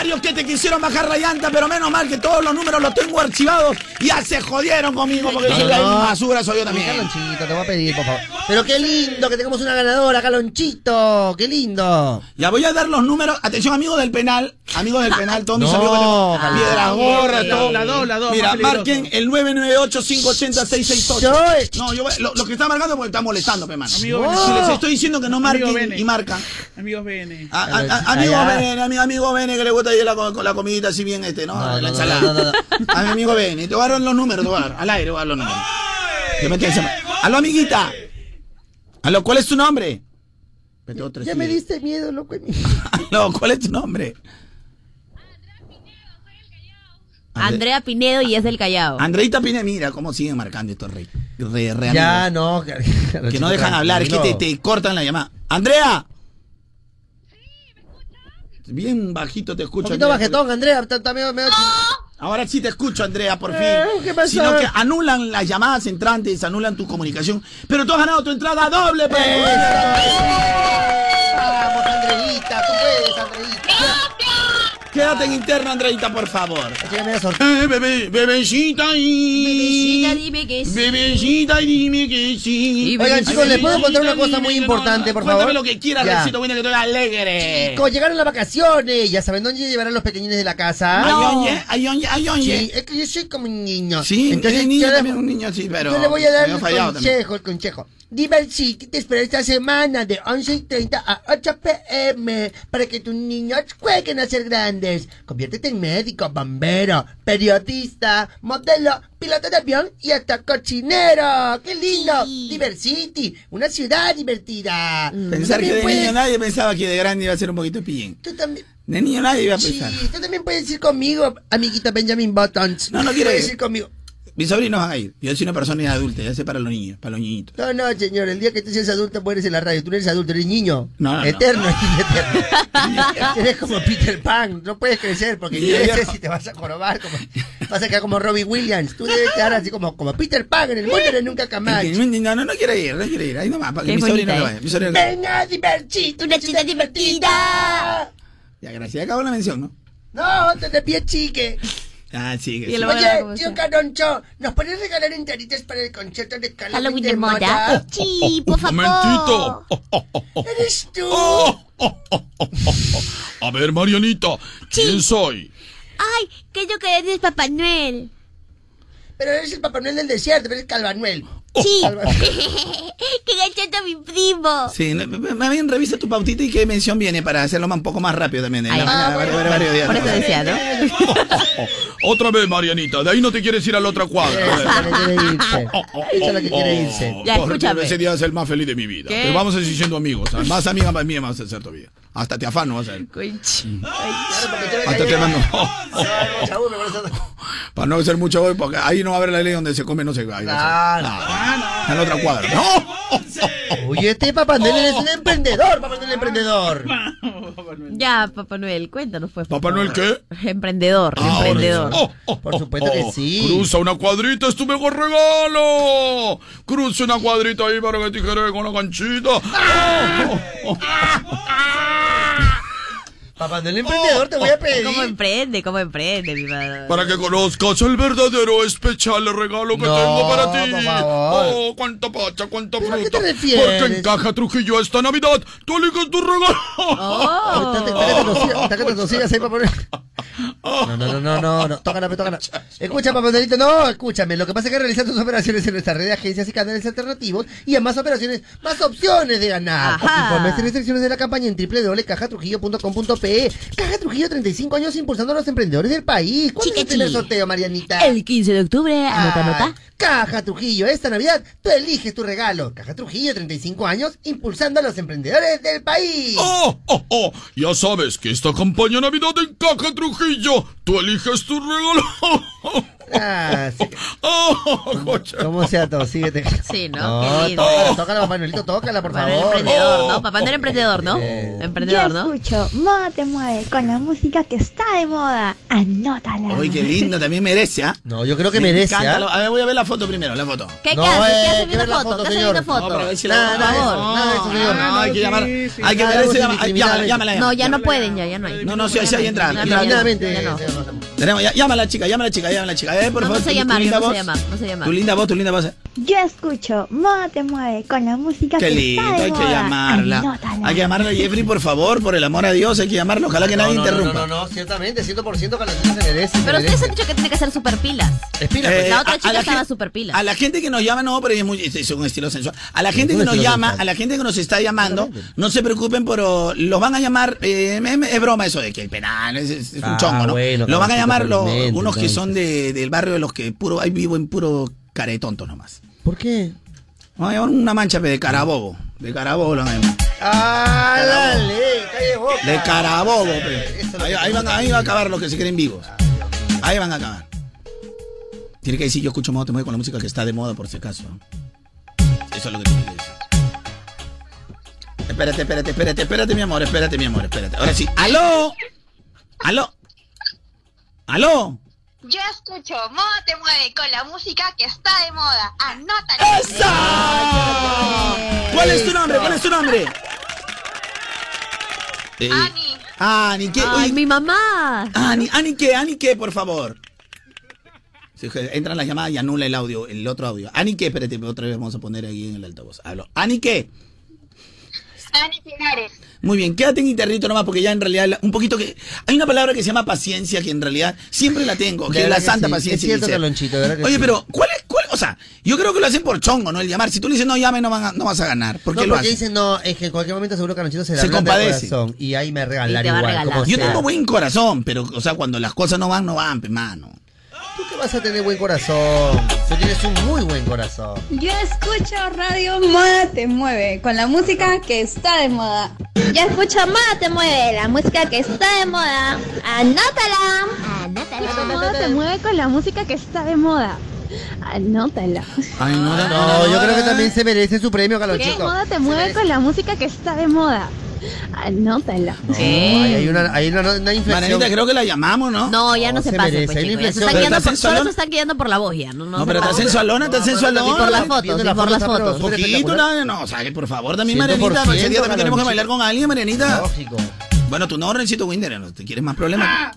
Varios que te quisieron bajar la llanta, pero menos mal que todos los números los tengo archivados y ya se jodieron conmigo porque soy la basura, soy yo también. Calonchito, te voy a pedir, por favor. Pero qué lindo que tengamos una ganadora, Calonchito. Qué lindo. Ya voy a dar los números. Atención, amigos del penal. Amigos del penal, todos mis No, amigos de Calonchito. Piedras Gorras, La- todo. la dos, la dos, Mira, marquen el 998-580-668. Yo. No, yo voy- lo, lo que está marcando porque está molestando, pe, mano. Amigo, Si les estoy diciendo que no marquen y marcan. Amigos, a- amigos. Bene, amigo, amigo Bene, que le gusta ahí la, co- la comidita así bien este, ¿no? No, la no, no, ensalada. no, no, no. A mi amigo Bene, te voy a dar los números, te voy a dar. Al aire voy a dar los números. Que Aló, amiguita. Aló, ¿cuál es tu nombre? Ya sí. me diste miedo, loco. Aló, ¿cuál es tu nombre? Andrea Pinedo y es del Callao. Andreita Pine, mira cómo siguen marcando estos rey. Re, re Ya, amigos. no. Que no dejan hablar, es que te, te cortan la llamada. ¡Andrea! Bien bajito te Un escucho. poquito Andrea. bajetón, Andrea. Medio, medio Ahora sí te escucho, Andrea, por fin. Eh, ¿qué pasó? Sino que anulan las llamadas entrantes, anulan tu comunicación. Pero tú has ganado tu entrada doble, pues. Vamos, Andreita, tú puedes, Andreita. Quédate en interna, Andreita, por favor. Eh, bebé, bebecita y... Bebecita, dime que sí. Bebecita y dime que sí. Oigan, chicos, ¿les puedo contar una cosa muy importante, por favor? Cuéntame lo que quieras, Ya. Recito Buena, que estoy alegre. Chicos, llegaron las vacaciones. ¿Ya saben dónde llevarán los pequeñines de la casa? Ayonye, ayonye, ayonye. Sí, es que yo soy como un niño. Sí, Entonces, niño yo le- también, un niño sí, pero... Yo le voy a dar el también. consejo, el consejo. Diversity te espera esta semana de 11 y 30 a 8 pm para que tus niños jueguen a ser grandes. Conviértete en médico, bombero, periodista, modelo, piloto de avión y hasta cochinero. ¡Qué lindo! Diversity, una ciudad divertida. Tú Pensar que de puedes- niño nadie pensaba que de grande iba a ser un poquito pillín. Tú también. De niño nadie iba a Sí, pensar. tú también puedes ir conmigo, amiguita Benjamin Buttons. No, no quiero Puedes ir. ir conmigo. Mis sobrinos van a ir. Yo soy una persona adulta, ya sé para los niños, para los niñitos. No, no, señor, el día que tú seas adulto mueres en la radio. Tú no eres adulto, eres niño. No, no, no. Eterno, eterno. eres como Peter Pan, no puedes crecer porque creces y te vas a jorobar. Como, vas a quedar como Robbie Williams. Tú debes quedar así como, como Peter Pan en el mundo de nunca jamás. No, no, no quiero ir, no quiero ir. Ahí nomás, para que sobrinos bonita, no ¿eh? vayan. mis sobrinos no- Venga, divertido, una ciudad divertida. Ya, gracias. Acabó la mención, ¿no? No, te de pie chique. Ah, sí. Como Oye, tío Canoncho, ¿nos puedes regalar entraditas para el concierto de Halloween, Halloween de moda. Sí, por favor. momentito. ¿Eres tú? A ver, Marianita, ¿quién soy? Ay, que yo que eres Papá Noel. Pero eres el Papá Noel del desierto, eres Calvanuel. Sí. Que gacheta mi primo. Sí, más bien revisa tu pautita y qué mención viene para hacerlo un poco más rápido también. En la Ay, mañana, varios- bueno, varios días. por eso decía, ¿no? Otra vez, Marianita, de ahí no te quieres ir a la otra cuadra. A ver. Esa que quiere irse. Esa es la que quiere irse. Ya, escúchame. Ese día es el más feliz de mi vida. ¿Qué? Pero vamos a seguir siendo amigos. Más amiga más mía vas a ser todavía. Hasta te afano vas a ser. Hasta te mando. Para no hacer mucho hoy, porque ahí no va a haber la ley donde se come, no se va. Ahí va. Ah, en la otra cuadra. ¡No! Oye, este Papá Noel es un emprendedor, Papá Noel emprendedor. Ya, Papá Noel, cuéntanos pues. ¿Papá Noel qué? Emprendedor, Ahora emprendedor. Oh, oh, Por supuesto que oh, sí. Cruza una cuadrita, es tu mejor regalo. Cruza una cuadrita ahí para que te con la canchita. Oh, oh, oh. Papá Noel emprendedor, te voy a pedir. ¿Cómo emprende? ¿Cómo emprende, mi madre? Para que conozcas el verdadero especial regalo que No, tengo para ti. por favor. Oh, cuánta pacha, cuánta ¿Pero a qué fruta. te refieres? Porque en Caja Trujillo esta Navidad tú eliges tu regalo. Oh. Está que te ahí, Papá Noel. No, no, no, no, no, no, tócala, pe, tócala. Escucha, Papá Noelito, no, escúchame. Lo que pasa es que realizar tus operaciones en nuestra red de agencias y canales alternativos y a más operaciones, más opciones de ganar. Informes y restricciones de la campaña en Caja Trujillo, 35 años impulsando a los emprendedores del país. ¿Cuándo es el primer sorteo, Marianita? El 15 de octubre, anota, anota. Caja Trujillo, esta Navidad tú eliges tu regalo. Caja Trujillo, 35 años, impulsando a los emprendedores del país. Oh, oh, oh. Ya sabes que esta campaña Navidad en Caja Trujillo, tú eliges tu regalo. Ah, sí. Oh, coche. ¿Cómo sea todo? Síguete. Sí, ¿no? No, Qué lindo. tócala, tócala, Manuelito, tócala, por Papá favor. emprendedor, ¿no? Papá Noel emprendedor, ¿no? Yo Emprendedor, ¿no? escucho Moda te mueve con la música que está de moda. Anótala. Uy, qué lindo, también merece, ¿ah? No, yo creo que Me merece, ¿ah? A ver, voy a ver la foto primero, la foto. ¿Qué, No, qué hace? eh, ¿Qué hace viendo la foto? foto, ¿Qué hace viendo foto? No, si la- Nada, de eso, No, nada de eso, señor. no, hay que llamar, hay que criminalmente. llámala, llámala. No, ya no pueden, ya, ya no hay. No, no, sí, sí, ahí entra. No, no, Criminalmente. ya no. Tenemos, ya- llama a la chica, llama a la chica, llama a la chica. A ver, por no favor. tu- tu llamar, no sé voz. llamar, no sé llamar. Tu linda voz, tu linda voz. Yo escucho Moda te mueve con la música Qué que lindo, está de hay que llamarla. Anótala. Hay que llamarla, Jeffrey, por favor, por el amor a Dios, hay que llamarla. Ojalá que nadie no, no, interrumpa. No, no, no, ciertamente, 100% que la chica se merece. se Pero ustedes han dicho que tiene que ser super pilas. Espera, Eh, pues. La otra a- a chica la estaba gente- super pilas. A la gente que nos llama, no, pero es, muy, es- es un estilo sensual. A la gente Es que nos llama, sensual. a la gente que nos está llamando, no se preocupen, pero los van a llamar, eh, es, es broma eso de que el penal es, es- es un Ah, chongo, ¿no? bueno, lo van a llamar unos que son de, del barrio de los que puro, ahí vivo en puro caretonto nomás. ¿Por qué? Una mancha de carabobo. De carabobo lo llamar. ¡Ah, dale! ¡Calle boca! De carabobo, Ahí, ahí van, a- ahí va a acabar los que se creen vivos. Ahí van a acabar. Tiene que decir, yo escucho moda, te mueve con la música que está de moda, por si acaso. Eso es lo que tiene que decir. Espérate, espérate, espérate, espérate, mi amor, espérate, mi amor, espérate. Ahora sí. ¡Aló! ¡Aló! ¡Aló! Yo escucho Moda te mueve con la música que está de moda. Anótala. ¡Esa! ¿Cuál es tu nombre? ¿Cuál es tu nombre? Eh, Ani. Ani, ¿qué? Ay, Uy, mi mamá. Ani, Ani, ¿qué? Ani, ¿qué? Por favor. Entran las llamadas y anula el audio, el otro audio. Ani, ¿qué? Espérate, otra vez vamos a poner ahí en el altavoz. Hablo. Ani, ¿qué? Ani Pinares. Muy bien, quédate en internarito nomás porque ya en realidad un poquito que... Hay una palabra que se llama paciencia que en realidad siempre la tengo, De que es la que santa sí, paciencia. es cierto. Carlonchito, de verdad que Oye, sí. pero ¿cuál es? Cuál, o sea, yo creo que lo hacen por chongo, ¿no? El llamar. Si tú le dices no llame, no, van a- no vas a ganar. ¿Por qué no, lo porque hacen? dicen, no, es que en cualquier momento seguro Carlonchito se, le Se el compadece. corazón y ahí me regalar igual. regalar. como Yo sea. tengo buen corazón, pero, o sea, cuando las cosas no van, no van, pe, mano. ¿Tú qué vas a tener buen corazón? Tú tienes un muy buen corazón. Yo escucho radio Moda te mueve con la música que está de moda. Yo escucho Moda te mueve, la música que está de moda. Anótala. Moda te mueve con la música que está de moda. Anótala. Ay, no, no, No, yo creo que también se merece su premio, Carlonchito. Moda te mueve con la música que está de moda. Anótala. No, hay, hay una, hay una, una inflexión. Marianita, creo que la llamamos, ¿no? No, ya no, No, se se pasen, merece, pues, chicos. Ya se están guiando por, solo se están guiando por la voz ya. No, no, No, pero está sensualona, está sensualona. Y por las fotos, y por las fotos. Poquito, no, no, o sea, que por favor, también 100%, Marianita, ese día también tenemos que bailar con alguien, Marianita. Lógico. Bueno, tú no, Rencito Winder, ¿no? ¿te quieres más problemas?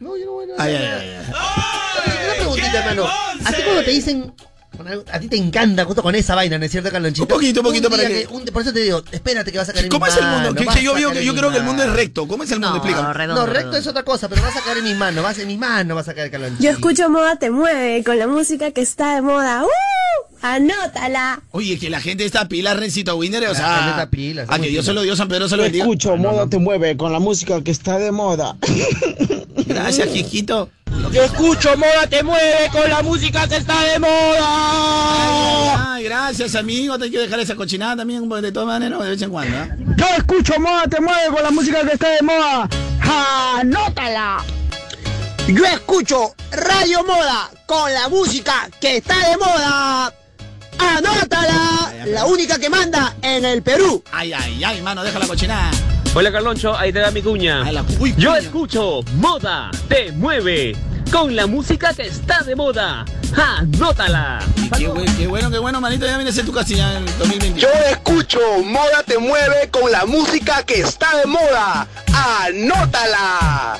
No, yo no voy a Ay, ay, ay, ay. Una preguntita, hermano. ¿A ti cuando te dicen... A ti te encanta justo con esa vaina, ¿no es cierto, Carlonchito? Un poquito, un poquito, para que- un- por eso te digo, espérate que vas a caer en ¿Cómo mis es el mundo? Que, yo, yo mis creo que el mundo es recto. ¿Cómo es el mundo? Explícame. No, recto es otra cosa, pero vas a caer en mis manos, vas en mis manos, vas a caer, Carlonchito. Yo escucho Moda Te Mueve con la música que está de moda. ¡Uh! ¡Anótala! Oye, que la gente está pila, Rencito Winner, o La sea. gente está pila, a que Dios se lo dio, San Pedro se lo Yo bendiga. escucho Moda Te Mueve con la música que está de moda. Gracias, Quijito. Yo escucho Moda Te Mueve con la música que está de moda. Ay, gracias, amigo. Te que dejar esa cochinada también, pues, de todas maneras, de vez en cuando. ¿ah? Yo escucho Moda Te Mueve con la música que está de moda. ¡Anótala! Yo escucho Radio Moda con la música que está de moda. ¡Anótala! La única que manda en el Perú. Ay, ay, ay, mano, deja la cochinada. Hola Carloncho, ahí te da mi cuña. Yo escucho Moda Te Mueve con la música que está de moda. ¡Anótala! Qué, buen- qué bueno, qué bueno, manito. Ya viene a ser tu casilla en el 2021. Yo escucho Moda Te Mueve con la música que está de moda. ¡Anótala!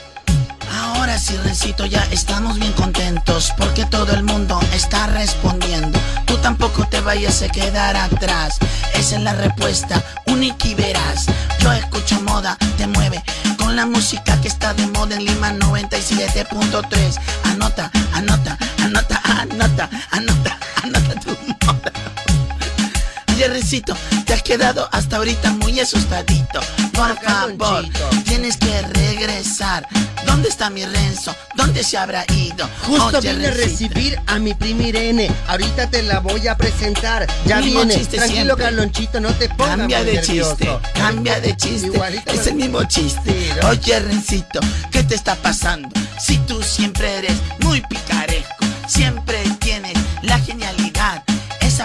Ahora sí, Rencito, ya estamos bien contentos porque todo el mundo está respondiendo. Tampoco te vayas a quedar atrás. Esa es la respuesta única y verás. Yo escucho moda, te mueve con la música que está de moda en Lima 97.3. Anota, anota, anota, anota, anota. Oye, Rencito, te has quedado hasta ahorita muy asustadito. Por favor, tienes que regresar. ¿Dónde está mi Renzo? ¿Dónde se habrá ido? Justo Oye, vine a recibir a mi prima Irene. Ahorita te la voy a presentar. Ya Mismo viene. chiste Tranquilo, siempre. Carlonchito, no te pongas Cambia de nervioso. chiste, cambia de chiste. Igualito es el mismo chiste. Oye, Rencito, ¿qué te está pasando? Si tú siempre eres muy picaresco, siempre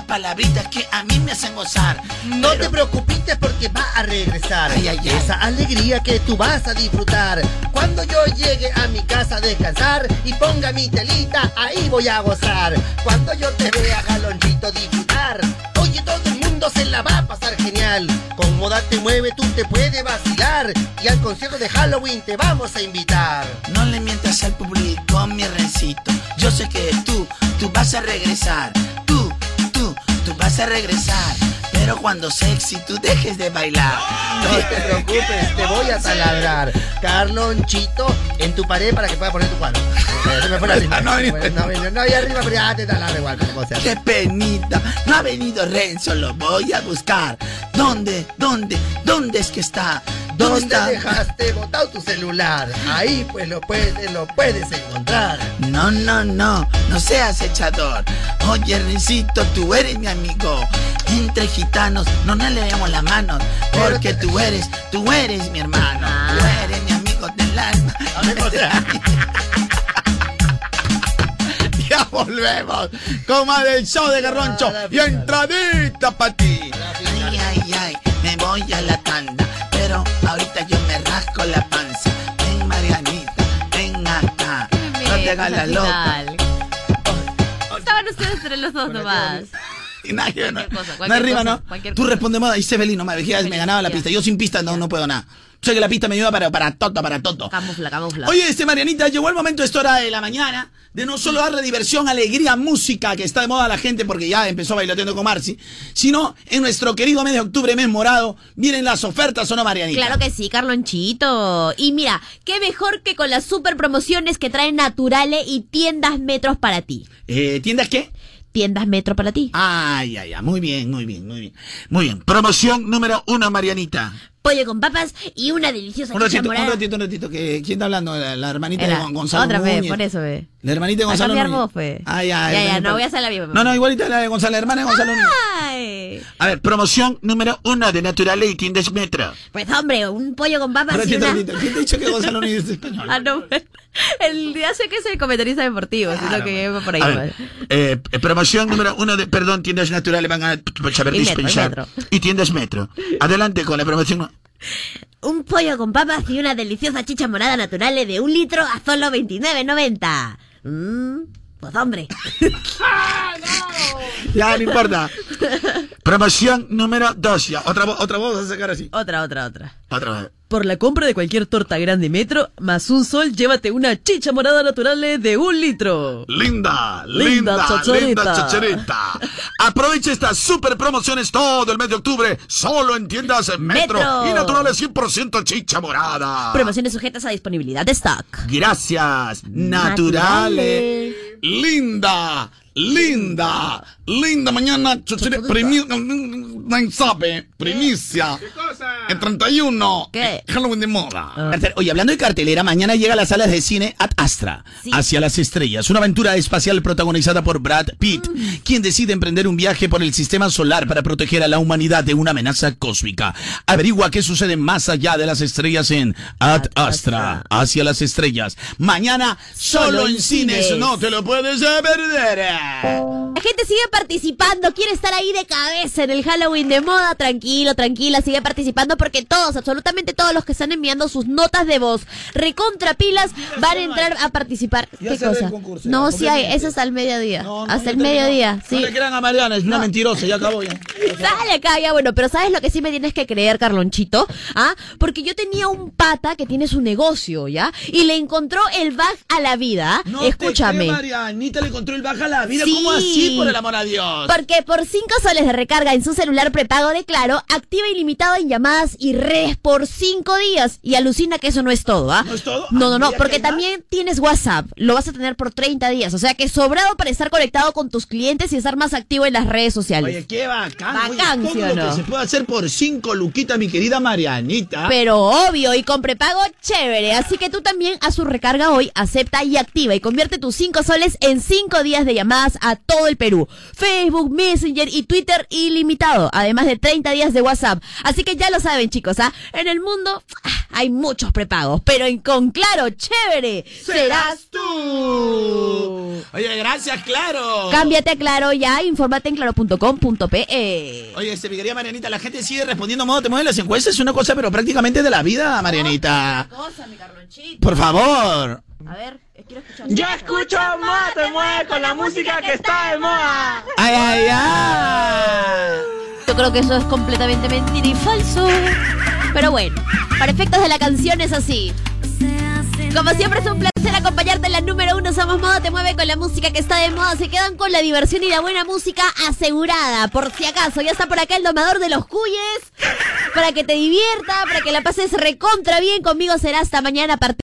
palabritas que a mí me hacen gozar. No te preocupes porque va a regresar. Ay, ay, ay. Esa alegría que tú vas a disfrutar. Cuando yo llegue a mi casa a descansar y ponga mi telita, ahí voy a gozar. Cuando yo te vea, galonchito, disfrutar. Oye, todo el mundo se la va a pasar genial. Con moda te mueve, tú te puedes vacilar. Y al concierto de Halloween te vamos a invitar. No le mientas al público, mi rencito. Yo sé que tú, tú vas a regresar. Tú, vas a regresar. Pero cuando sexy tú dejes de bailar. No te preocupes, te voy a taladrar. Carlonchito, en tu pared para que puedas poner tu cuadro. Eh, Se me fue la rima. No, no, no, no, arriba, pero ya te taladro igual. ¡Qué penita! No ha venido Renzo, lo voy a buscar. ¿Dónde? ¿Dónde? ¿Dónde es que está? ¿Dónde, ¿Dónde dejaste botado tu celular? Ahí pues lo puedes, lo puedes encontrar. No, no, no, no seas echador. Oye, Rencito, tú eres mi amigo. Entre gitanos no nos leemos las manos. Porque tú eres, tú eres mi hermano. Tú eres mi amigo del alma. Ya volvemos con más del show de Garroncho y entradita para ti. Ay, ay, ay, me voy a la tanda. Pero ahorita yo me rasco la panza. Ven, Marianita, ven acá. No te hagas la loca. Estaban ustedes entre los dos nomás. Ver, no. Cosa, No arriba, cosa, ¿no? Tú cosa. responde moda, dice Belino, me, me ganaba la pista. Yo sin pista no, no puedo nada. Sé que la pista me ayuda para, para toto, para toto. Camufla, camufla. Oye, este Marianita, llegó el momento, esta hora de la mañana, de no solo darle diversión, alegría, música, que está de moda a la gente porque ya empezó bailoteando con Marci, sino en nuestro querido mes de octubre, mes morado, vienen las ofertas, ¿o no, Marianita? Claro que sí, Carlonchito. Y mira, qué mejor que con las super promociones que traen Naturale y tiendas metros para ti. Eh, ¿Tiendas qué? Tiendas metro para ti. Ay, ay, ay, muy bien, muy bien, muy bien. Muy bien. Promoción número uno, Marianita. Pollo con papas y una deliciosa Un ratito, un ratito, un ratito. Que, ¿Quién está hablando? La, la hermanita Era de Gon- Gonzalo Otra vez, por eso ve. La hermanita de A Gonzalo Núñez. vos. Ay, ay, Ya, ya, ay, no voy a hacer la misma. No, no, igualita la de Gonzalo, la hermana de Gonzalo. Ay. A ver, promoción número uno de Naturale y Tiendas Metro. Pues hombre, un pollo con papas y una... ¿Quién te ha dicho que Gonzalo Núñez es español? Ah, no, el día sé que es el comentarista deportivo, sino que va por ahí. A pues. ver, eh, eh, promoción número uno de, perdón, tiendas naturales van a saber Y Metro, dispensar. Metro. Y tiendas metro. Adelante con la promoción. Un pollo con papas y una deliciosa chicha morada natural de un litro a solo 29.90. Mmm, pues hombre. Ya, no importa. Promoción número dos. Ya, otra voz, otra voz vas a sacar así. Otra, otra, otra. Otra vez. Por la compra de cualquier torta grande metro, más un sol, llévate una chicha morada natural de un litro. Linda, Linda linda, chacharita. linda chacharita. Aprovecha estas super promociones todo el mes de octubre, solo en tiendas Metro, Metro. y naturales 100% chicha morada. Promociones sujetas a disponibilidad de stock. Gracias, naturales. Linda, linda, linda mañana, chuchere, primi- nadie sabe, primicia. El 31, ¿Qué? Halloween de moda. Cartel- Oye, hablando de cartelera, mañana llega a las salas de cine Ad Astra, hacia las estrellas, una aventura espacial protagonizada por Brad Pitt, quien decide emprender un viaje por el sistema solar para proteger a la humanidad de una amenaza cósmica. Averigua qué sucede más allá de las estrellas en Ad Astra, hacia las estrellas. Mañana solo en cines, no te lo puedes perder. La gente sigue participando, quiere estar ahí de cabeza en el Halloween de moda. Tranquilo, tranquila, sigue participando porque todos, absolutamente todos los que están enviando sus notas de voz recontra pilas van a entrar a participar. ¿Qué cosa? el concurso, no, sí hay, eso hasta el mediodía. hasta el mediodía, sí. No le crean a Mariana, es una mentirosa, ya acabó ya. Sale acá, ya bueno, pero ¿sabes lo que sí me tienes que creer, Carlonchito? ¿Ah? Porque yo tenía un pata que tiene su negocio, ¿ya? Y le encontró el bug a la vida. No Escúchame. Te creo, Marianita le control baja la vida. Sí. ¿Cómo así, por el amor a Dios? Porque por 5 soles de recarga en su celular prepago de Claro, activa ilimitado en llamadas y redes por 5 días. Y alucina que eso no es todo, ¿ah? ¿No es todo? No, no, no, porque ¿ya que hay también tienes WhatsApp. Lo vas a tener por 30 días. O sea que sobrado para estar conectado con tus clientes y estar más activo en las redes sociales. Oye, qué bacán. Bacán, Oye, ¿sí lo que se puede hacer por cinco luquitas, mi querida Marianita. Pero obvio, y con prepago chévere. Así que tú también haz su recarga hoy, acepta y activa y convierte tus 5 soles en 5 días de a todo el Perú. Facebook, Messenger y Twitter ilimitado, además de 30 días de WhatsApp. Así que ya lo saben, chicos, ¿ah? En el mundo ah, hay muchos prepagos, pero en con claro, chévere, serás tú. Oye, gracias, claro. Cámbiate a Claro ya, infórmate en claro.com.pe. Oye, este, mi querida Marianita, la gente sigue respondiendo modo te mueven las encuestas, es una cosa, pero prácticamente de la vida, Marianita. Cosa, mi Carlonchito. Por favor. A ver. Yo escucho moda te mueve con la música que está de moda. Ay, ay, ay. Yo creo que eso es completamente mentira y falso. Pero bueno, para efectos de la canción es así. Como siempre es un placer acompañarte en la número uno. Somos Moda Te Mueve con la música que está de moda. Se quedan con la diversión y la buena música asegurada. Por si acaso, ya está por acá el domador de los cuyes. Para que te divierta, para que la pases recontra bien. Conmigo será hasta mañana a partir